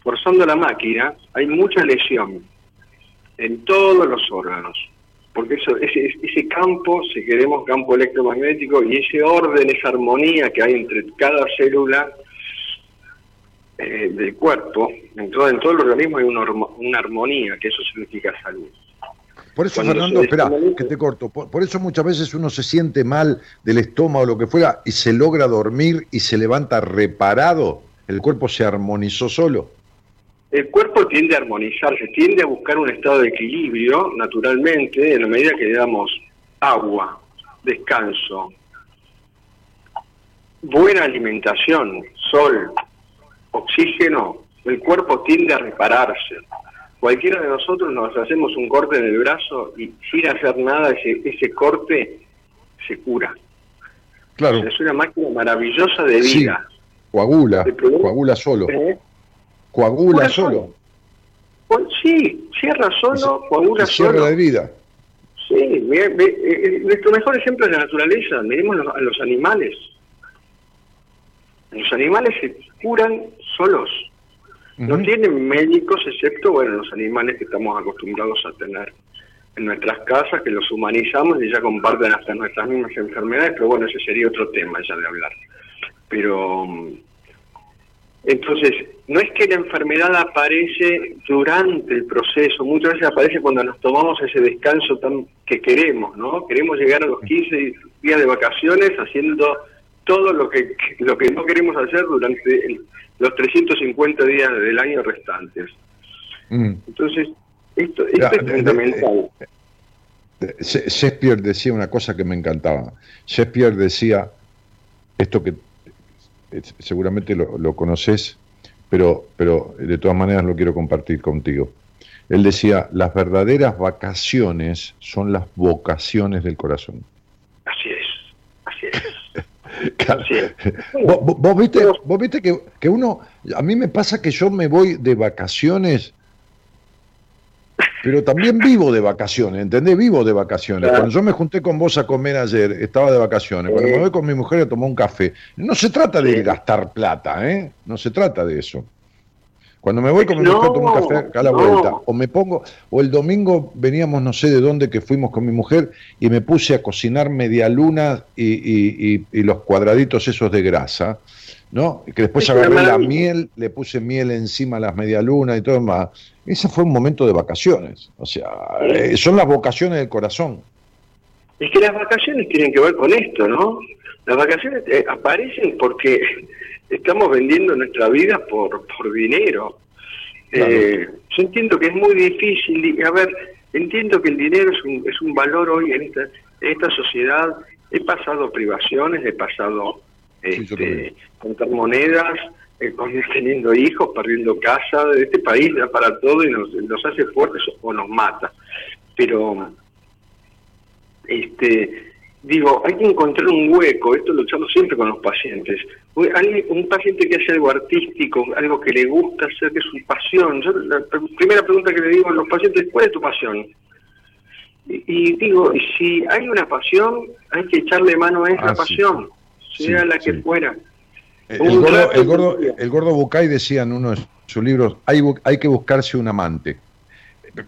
forzando la máquina, hay mucha lesión en todos los órganos. Porque eso, ese, ese campo, si queremos campo electromagnético, y ese orden, esa armonía que hay entre cada célula eh, del cuerpo, en todo, en todo el organismo hay una, una armonía, que eso significa salud. Por eso, Cuando Fernando, espera, que te corto. Por, por eso muchas veces uno se siente mal del estómago o lo que fuera y se logra dormir y se levanta reparado. El cuerpo se armonizó solo. El cuerpo tiende a armonizarse, tiende a buscar un estado de equilibrio naturalmente en la medida que le damos agua, descanso, buena alimentación, sol, oxígeno, el cuerpo tiende a repararse. Cualquiera de nosotros nos hacemos un corte en el brazo y sin hacer nada ese, ese corte se cura. Claro, Es una máquina maravillosa de Sí. vida. coagula, El problema- coagula solo. ¿eh? Coagula solo. Pues sí, cierra solo, coagula Se cierra solo. la herida. Sí, ve- eh, eh, nuestro mejor ejemplo es la naturaleza. Miremos a los animales. Los animales se curan solos. No tienen médicos, excepto bueno los animales que estamos acostumbrados a tener en nuestras casas, que los humanizamos y ya comparten hasta nuestras mismas enfermedades, pero bueno, ese sería otro tema ya de hablar. Pero mm, entonces, no es que la enfermedad aparece durante el proceso, muchas veces aparece cuando nos tomamos ese descanso tan que queremos, ¿no? Queremos llegar a los 15 días de vacaciones haciendo todo lo que lo que no queremos hacer durante el- los 350 días del año restantes. Mm. Entonces, esto, esto Ya, es de- fundamental. She- Shakespeare decía una cosa que me encantaba. Shakespeare decía esto que eh, seguramente lo, lo conoces, pero, pero de todas maneras lo quiero compartir contigo. Él decía, las verdaderas vacaciones son las vocaciones del corazón. Así es, así es. Claro. así es. Vos, vos- vos viste, vos viste que, que uno, a mí me pasa que yo me voy de vacaciones, pero también vivo de vacaciones, ¿entendés? Vivo de vacaciones. Claro. Cuando yo me junté con vos a comer ayer, estaba de vacaciones. Cuando Sí. me voy con mi mujer a tomar un café, no se trata de Sí. gastar plata, ¿eh? No se trata de eso. Cuando me voy con mi No, mujer a tomar un café acá a la no. vuelta, o me pongo, o el domingo veníamos no sé de dónde que fuimos con mi mujer y me puse a cocinar media luna y, y- y- y los cuadraditos esos de grasa, ¿no? Que después agarré la miel, le puse miel encima a las medialunas y todo más. Ese fue un momento de vacaciones. O sea, eh, son las vocaciones del corazón. Es que las vacaciones tienen que ver con esto, ¿no? Las vacaciones eh, aparecen porque estamos vendiendo nuestra vida por, por dinero. Claro. Eh, yo entiendo que es muy difícil, a ver, entiendo que el dinero es un, es un valor hoy en esta, en esta sociedad. He pasado privaciones, he pasado. Este, contar monedas, eh, con- teniendo hijos, perdiendo casa. Este país da para todo y nos, nos hace fuertes o nos mata. Pero este digo, hay que encontrar un hueco, esto lo echamos siempre con los pacientes. Un, alguien- un paciente que hace algo artístico, algo que le gusta hacer, que es su pasión. Yo, la pr- primera pregunta que le digo a los pacientes, ¿cuál es tu pasión? Y, y digo, si hay una pasión, hay que echarle mano a esa Ah, sí. Sea Sí, la que sí. fuera. El Un gordo, el, gordo, el gordo Bucay decía en uno de sus libros, hay, hay que buscarse un amante.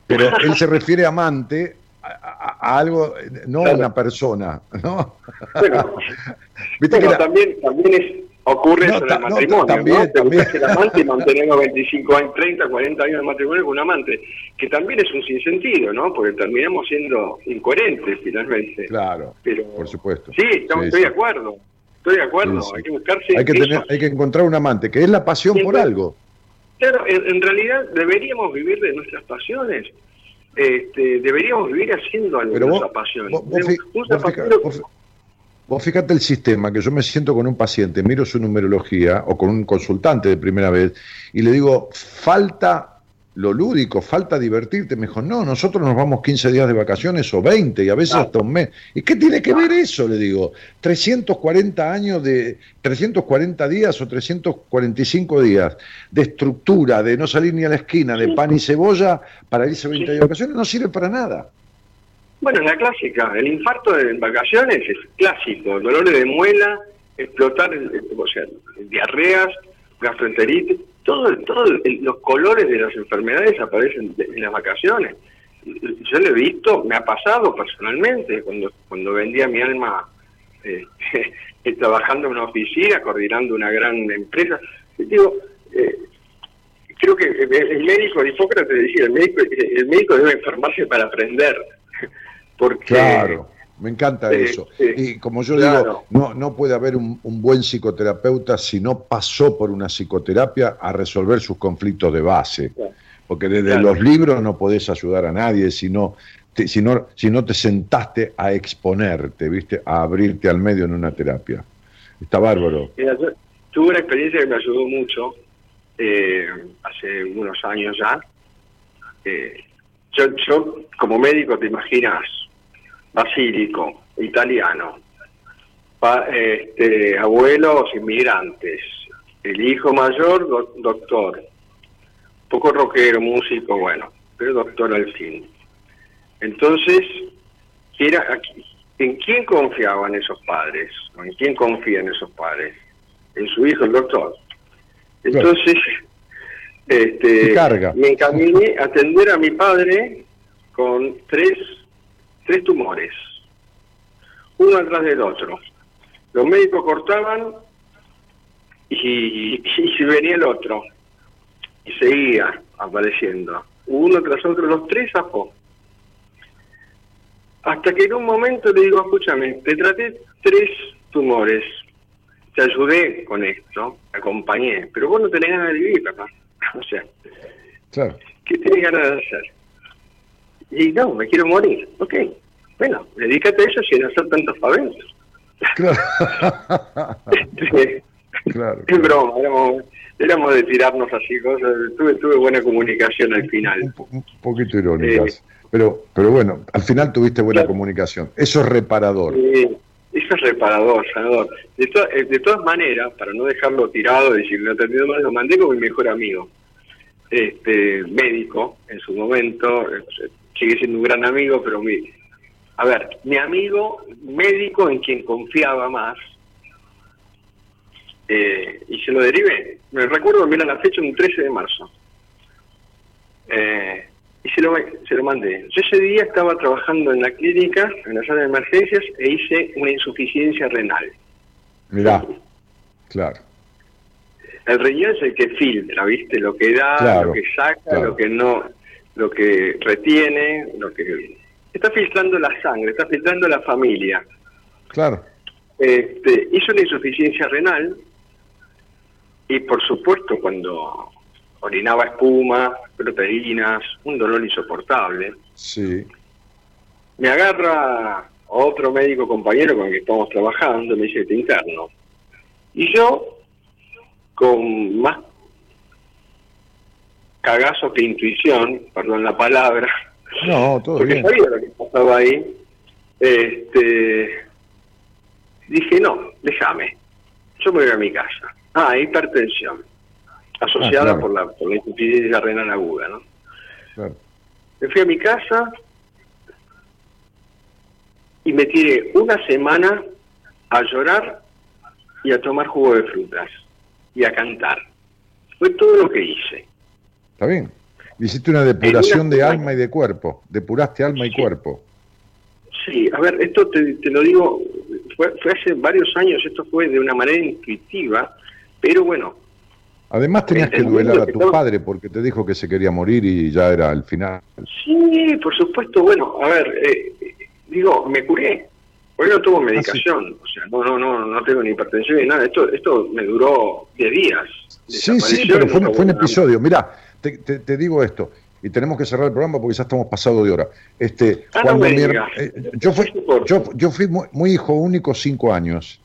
Pero él se refiere a amante a, a- a algo, no a una persona, ¿no? Bueno, Viste que Bueno, la- también, también es, ocurre No, eso en el no, matrimonio, también, ¿no? Te también. buscas el amante y mantenemos 25 años, 30, 40 años de matrimonio con un amante, que también es un sinsentido, ¿no? Porque terminamos siendo incoherentes finalmente. Claro, Pero, por supuesto. Sí, estamos- Sí, estoy sí. de acuerdo. Estoy de acuerdo. Sí, sí. Hay que buscarse. Hay que, tener, hay que encontrar un amante, que es la pasión por algo. Claro, en, en realidad deberíamos vivir de nuestras pasiones. Este, deberíamos vivir haciendo algo Pero que vos, vos- vos fi- zapatero- vos fíjate el sistema, que yo me siento con un paciente, miro su numerología o con un consultante de primera vez y le digo, falta lo lúdico, falta divertirte. Me dijo, no, nosotros nos vamos 15 días de vacaciones o 20 y a veces hasta un mes. ¿Y qué tiene que ver eso? Le digo, 340 años de, 340 días o 345 días de estructura, de no salir ni a la esquina, de pan y cebolla para irse 20 días de vacaciones, no sirve para nada. Bueno, la clásica, el infarto en vacaciones es clásico, dolores de muela, explotar, el- o sea, diarreas, gastroenteritis, todo, todo los colores de las enfermedades aparecen en las vacaciones. Yo lo he visto, me ha pasado personalmente, cuando, cuando vendía mi alma eh, trabajando en una oficina, coordinando una gran empresa. Digo, eh, creo que el médico, Hipócrates decía, el médico, el médico debe enfermarse para aprender. Porque, claro, me encanta eso. y como yo digo, no, no puede haber un, buen psicoterapeuta si no pasó por una psicoterapia a resolver sus conflictos de base. Porque desde los libros no podés ayudar a nadie si no, te, si, no, si no te sentaste a exponerte, ¿viste? a abrirte al medio en una terapia. Está bárbaro. tuve una experiencia que me ayudó mucho eh, hace unos años ya. Eh, yo, yo, como médico, te imaginas, basílico, italiano, este, abuelos inmigrantes, el hijo mayor, doctor, poco rockero, músico, bueno, pero doctor al fin. Entonces, era, ¿en quién confiaban esos padres? ¿En quién confían esos padres? En su hijo, el doctor. Entonces, este, me encaminé a atender a mi padre con tres, tres tumores, uno atrás del otro. Los médicos cortaban y, y, venía el otro. Y seguía apareciendo. Uno tras otro, los tres zafó. Hasta que en un momento le digo, escúchame, te traté tres tumores, te ayudé con esto, te acompañé, pero vos no tenés ganas de vivir, papá. O sea, ¿qué tenés ganas de hacer? Y no, me quiero morir. Ok, bueno, dedícate a eso sin hacer tantos paventos. Claro. este, claro, Es broma, éramos, éramos, de tirarnos así cosas. Tuve, tuve buena comunicación al final. Un, poquito irónicas. Eh, pero, pero bueno, al final tuviste buena comunicación. Eso es reparador. Sí, eso es reparador, sanador. De, eh, de todas maneras, para no dejarlo tirado y decir, lo atendido mal, lo mandé con mi mejor amigo, este médico en su momento, eh, sigue siendo un gran amigo, pero mi, a ver, mi amigo médico en quien confiaba más, eh, y se lo derivé. Me recuerdo, mira la fecha, un 13 de marzo. Eh, y se lo, se lo mandé. Yo ese día estaba trabajando en la clínica, en la sala de emergencias, e hice una insuficiencia renal. Mirá, claro. El riñón es el que filtra, ¿viste? Lo que da, lo que saca, lo que no, lo que retiene, lo que... Está filtrando la sangre, está filtrando la familia. Claro. Este, hizo una insuficiencia renal y por supuesto cuando orinaba espuma, proteínas, un dolor insoportable. Sí. Me agarra otro médico compañero con el que estamos trabajando, me dice, te interno. Y yo, con más cagazo que intuición, perdón la palabra, no, todo porque sabía lo que pasaba ahí, este, dije, no, déjame, yo me voy a mi casa. Ah, hipertensión asociada ah, por, la, por la insuficiencia renal aguda, ¿no? Me fui a mi casa y me tiré una semana a llorar y a tomar jugo de frutas y a cantar. Fue todo lo que hice. Está bien. Hiciste una depuración de alma y de cuerpo. Depuraste alma y cuerpo. Sí, a ver, esto te, te lo digo, fue, fue, hace varios años, esto fue de una manera intuitiva, pero bueno, Además tenías que duelar a tu padre porque te dijo que se quería morir y ya era el final. Sí, por supuesto. Bueno, a ver, eh, digo, me curé. Hoy no tuvo ah, medicación, o sea, no, no, no, no tengo ni hipertensión ni nada. Esto, esto me duró 10 días. Sí, sí, pero fue, un episodio. Mirá, te, te, digo esto, y tenemos que cerrar el programa porque ya estamos pasados de hora. Este, ah, cuando eh, yo, fui, yo, yo fui muy hijo único cinco años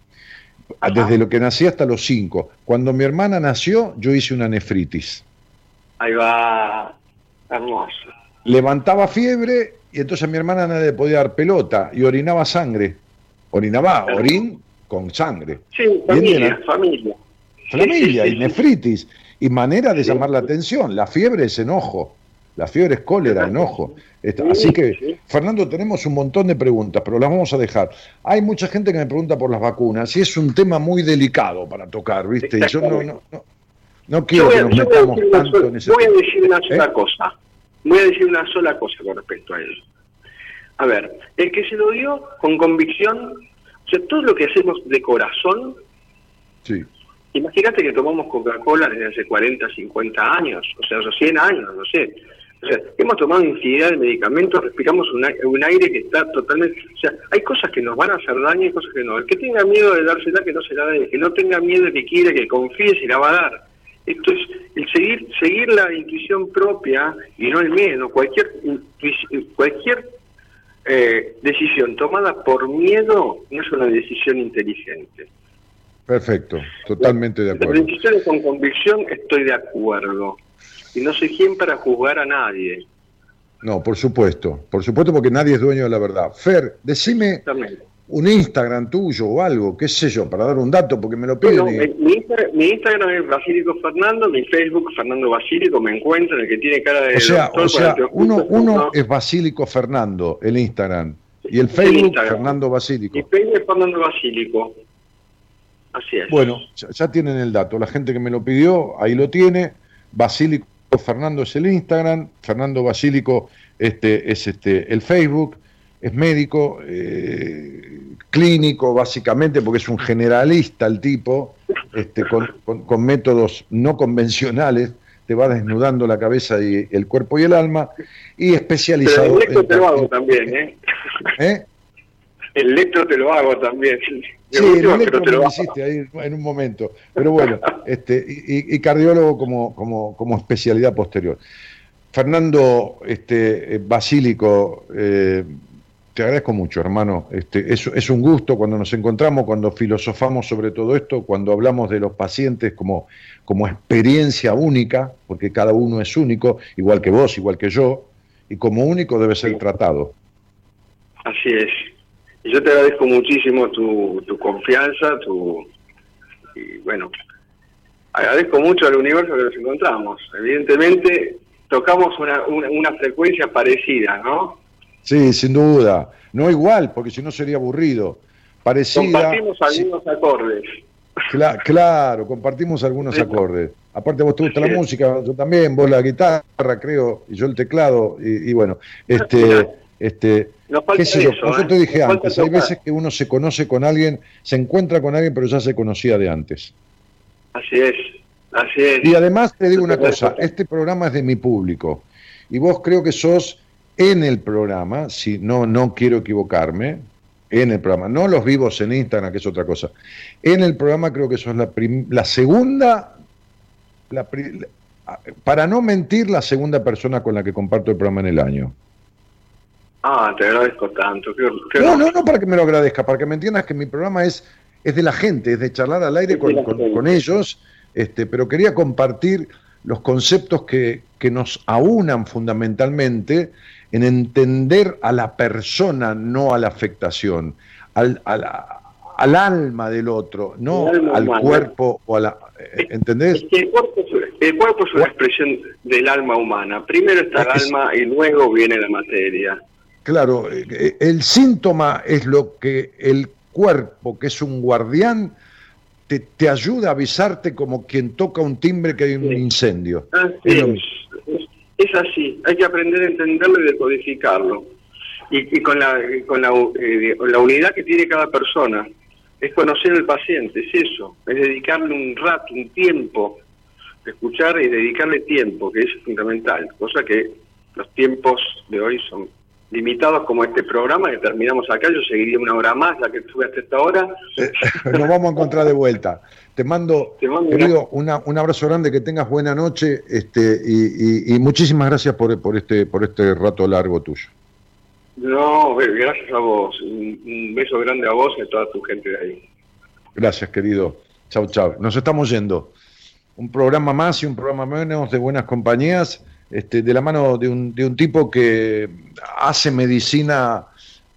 desde lo que nací hasta los cinco. Cuando mi hermana nació, yo hice una nefritis. Ahí va, hermoso. Levantaba fiebre y entonces a mi hermana nadie podía dar pelota y orinaba sangre. Orinaba orín con sangre. Sí, familia, familia. Familia y nefritis. Y manera de llamar la atención. La fiebre es enojo. La fiebre es cólera, enojo. Así que, Fernando, tenemos un montón de preguntas, pero las vamos a dejar. Hay mucha gente que me pregunta por las vacunas y es un tema muy delicado para tocar, ¿viste? Y yo no, no, No quiero que nos metamos tanto en ese Voy a decir una sola ¿Eh? cosa. Voy a decir una sola cosa con respecto a eso. A ver, el que se lo dio con convicción, o sea, todo lo que hacemos de corazón, Sí. Imagínate que tomamos Coca-Cola desde hace 40, 50 años, o sea, hace 100 años, no sé. O sea, hemos tomado infinidad de medicamentos, respiramos un, un aire que está totalmente... O sea, hay cosas que nos van a hacer daño y cosas que no. El que tenga miedo de dársela, que no se la dé. Que no tenga miedo, que quiere, que confíe, se la va a dar. Esto es el seguir seguir la intuición propia y no el miedo. Cualquier, cualquier eh, decisión tomada por miedo no es una decisión inteligente. Perfecto, totalmente de Las acuerdo. decisiones con convicción estoy de acuerdo. Y no soy quien para juzgar a nadie. No, por supuesto, por supuesto porque nadie es dueño de la verdad. Fer, decime un Instagram tuyo o algo, qué sé yo, para dar un dato, porque me lo piden. Bueno, y- mi, mi Insta- mi Instagram es Basílico Fernando, mi Facebook Fernando Basílico, me encuentran, el que tiene cara de o sea, doctor o sea, con uno, uno ¿no? es Basílico Fernando, el Instagram, y el El Facebook Instagram. Fernando Mi Basílico. Facebook es Fernando Basílico. Así es. Bueno, ya, ya tienen el dato. La gente que me lo pidió, ahí lo tiene. Basílico Fernando es el Instagram, Fernando Basílico este, es este, el Facebook, es médico, eh, clínico básicamente, porque es un generalista el tipo, este, con, con- con métodos no convencionales, te va desnudando la cabeza y el cuerpo y el alma, y Pero especializado el en- en- también, ¿eh? ¿eh? El electro te lo hago también. De Sí, el electro te lo hiciste ahí en un momento. Pero bueno, este, y, y cardiólogo como, como, como especialidad posterior. Fernando este, eh, Basílico, eh, te agradezco mucho, hermano. Este, es, es un gusto cuando nos encontramos, cuando filosofamos sobre todo esto, cuando hablamos de los pacientes como, como experiencia única, porque cada uno es único, igual que vos, igual que yo, y como único debe ser tratado. Así es. Y yo te agradezco muchísimo tu, tu confianza, tu... Y bueno, agradezco mucho al universo que nos encontramos. Evidentemente, tocamos una, una, una frecuencia parecida, ¿no? Sí, sin duda. No igual, porque si no sería aburrido. Parecida. Compartimos sí, algunos acordes. cla- claro, compartimos algunos Sí. acordes. Aparte vos te gusta la música, yo también, vos la guitarra, creo, y yo el teclado, y, y bueno, este, este, Nos falta qué sé yo, eso, como yo ¿eh? te dije Nos antes, hay tocar. veces que uno se conoce con alguien, se encuentra con alguien, pero ya se conocía de antes. Así es, así es. Y además te digo una cosa, este programa es de mi público, y vos creo que sos en el programa, si no, no quiero equivocarme, en el programa, no los vivos en Instagram, que es otra cosa. En el programa creo que sos la, la segunda, la- para no mentir, la segunda persona con la que comparto el programa en el año. Ah, te agradezco tanto. Qué, qué No, no, no para que me lo agradezca, para que me entiendas que mi programa es, es de la gente, es de charlar al aire con, ellos, este, pero quería compartir los conceptos que, que nos aunan fundamentalmente en entender a la persona, no a la afectación, al, al alma del otro, no Al humana. cuerpo o a la... ¿Entendés? Es que el cuerpo, es- el cuerpo es una expresión del alma humana. Primero está el alma y luego viene la materia. Claro, eh, el síntoma es lo que el cuerpo, que es un guardián, te, te ayuda a avisarte como quien toca un timbre que hay un Sí. incendio. Así Es es. mismo. Es, es así. Hay que aprender a entenderlo y decodificarlo. Y, y con, la, con la, eh, la unidad que tiene cada persona. Es conocer al paciente, es eso. Es dedicarle un rato, un tiempo. Escuchar y dedicarle tiempo, que es fundamental. Cosa que los tiempos de hoy son limitados como este programa, que terminamos acá, yo seguiría una hora más, la que estuve hasta esta hora. Eh, Nos vamos a encontrar de vuelta. Te mando, Te mando querido, una- un abrazo grande, que tengas buena noche este, y, y- y muchísimas gracias por, por, este, por este rato largo tuyo. No, gracias a vos. Un, un beso grande a vos y a toda tu gente de ahí. Gracias, querido. Chau, chau. Nos estamos yendo. Un programa más y un programa menos de buenas compañías, este, de la mano de un, de un tipo que hace medicina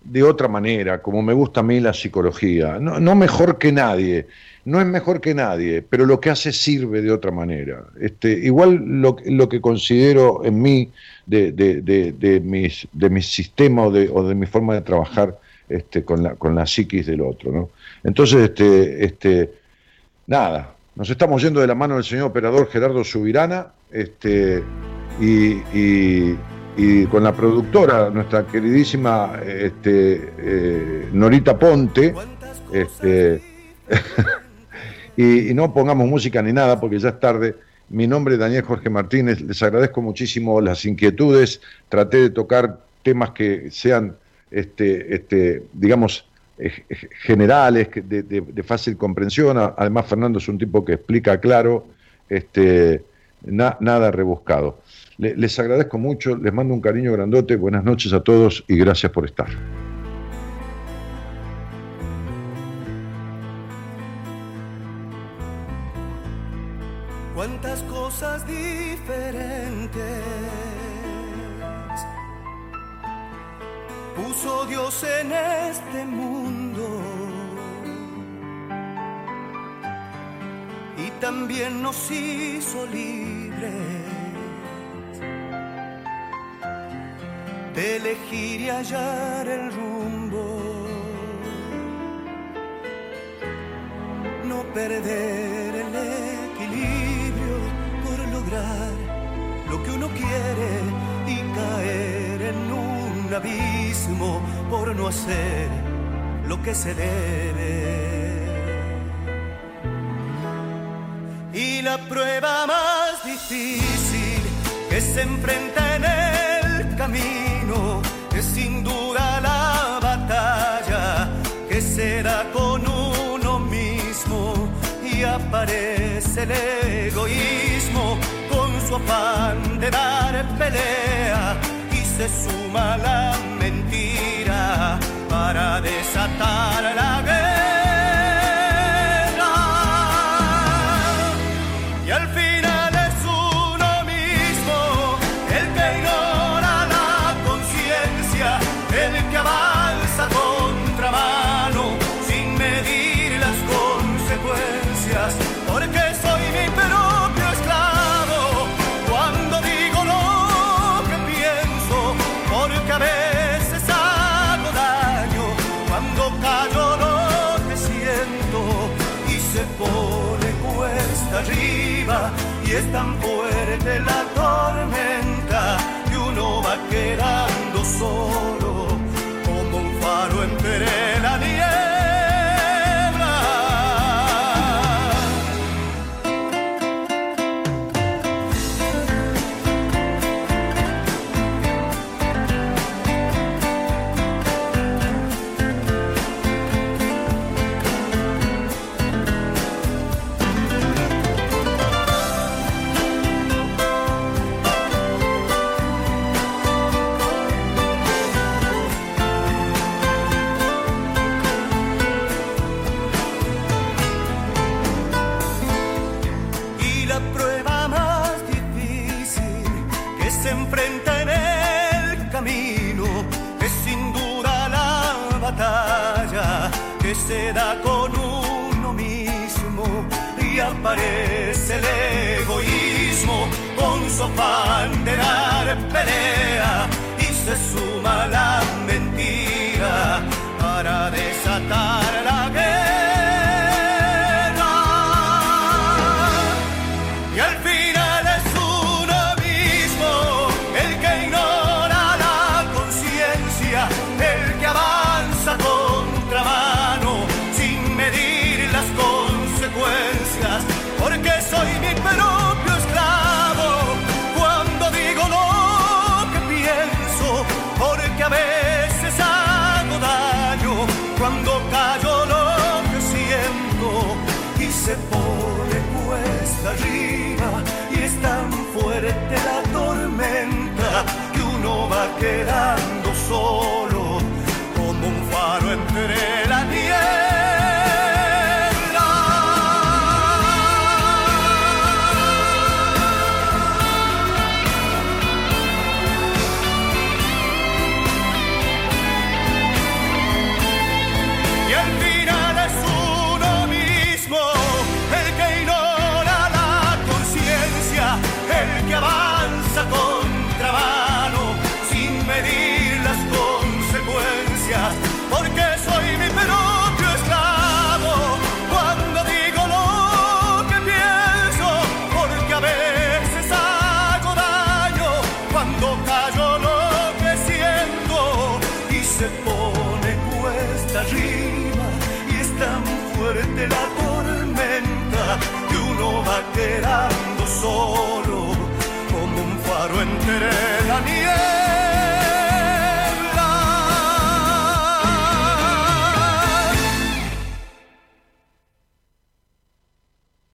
de otra manera, como me gusta a mí la psicología. No, no mejor que nadie, no es mejor que nadie, pero lo que hace sirve de otra manera. Este, igual lo, lo que considero en mí de, de, de, mis, de mi sistema o de, o de mi forma de trabajar este, con, la, con psiquis del otro. ¿no? Entonces, este, este, nada, nos estamos yendo de la mano del señor operador Gerardo Subirana este, y, con la productora, nuestra queridísima este, eh, Norita Ponte. Este, y, no pongamos música ni nada porque ya es tarde. Mi nombre es Daniel Jorge Martínez, les agradezco muchísimo las inquietudes, traté de tocar temas que sean, este, este, digamos, eh, generales, de, fácil comprensión. Además, Fernando es un tipo que explica claro, este, nada rebuscado. Les agradezco mucho, les mando un cariño grandote, buenas noches a todos y gracias por estar. Cuántas cosas diferentes puso Dios en este mundo. Y también nos hizo libres de elegir y hallar el rumbo. No perder el equilibrio por lograr lo que uno quiere y caer en un abismo por no hacer lo que se debe. Y la prueba más difícil que se enfrenta en el camino es sin duda la batalla que se da con uno mismo y aparece el egoísmo con su afán de dar pelea se suma la mentira para desatar la guerra. Y quedando solo como un faro entre la nieve. Quedando solo como un faro entre la nieve.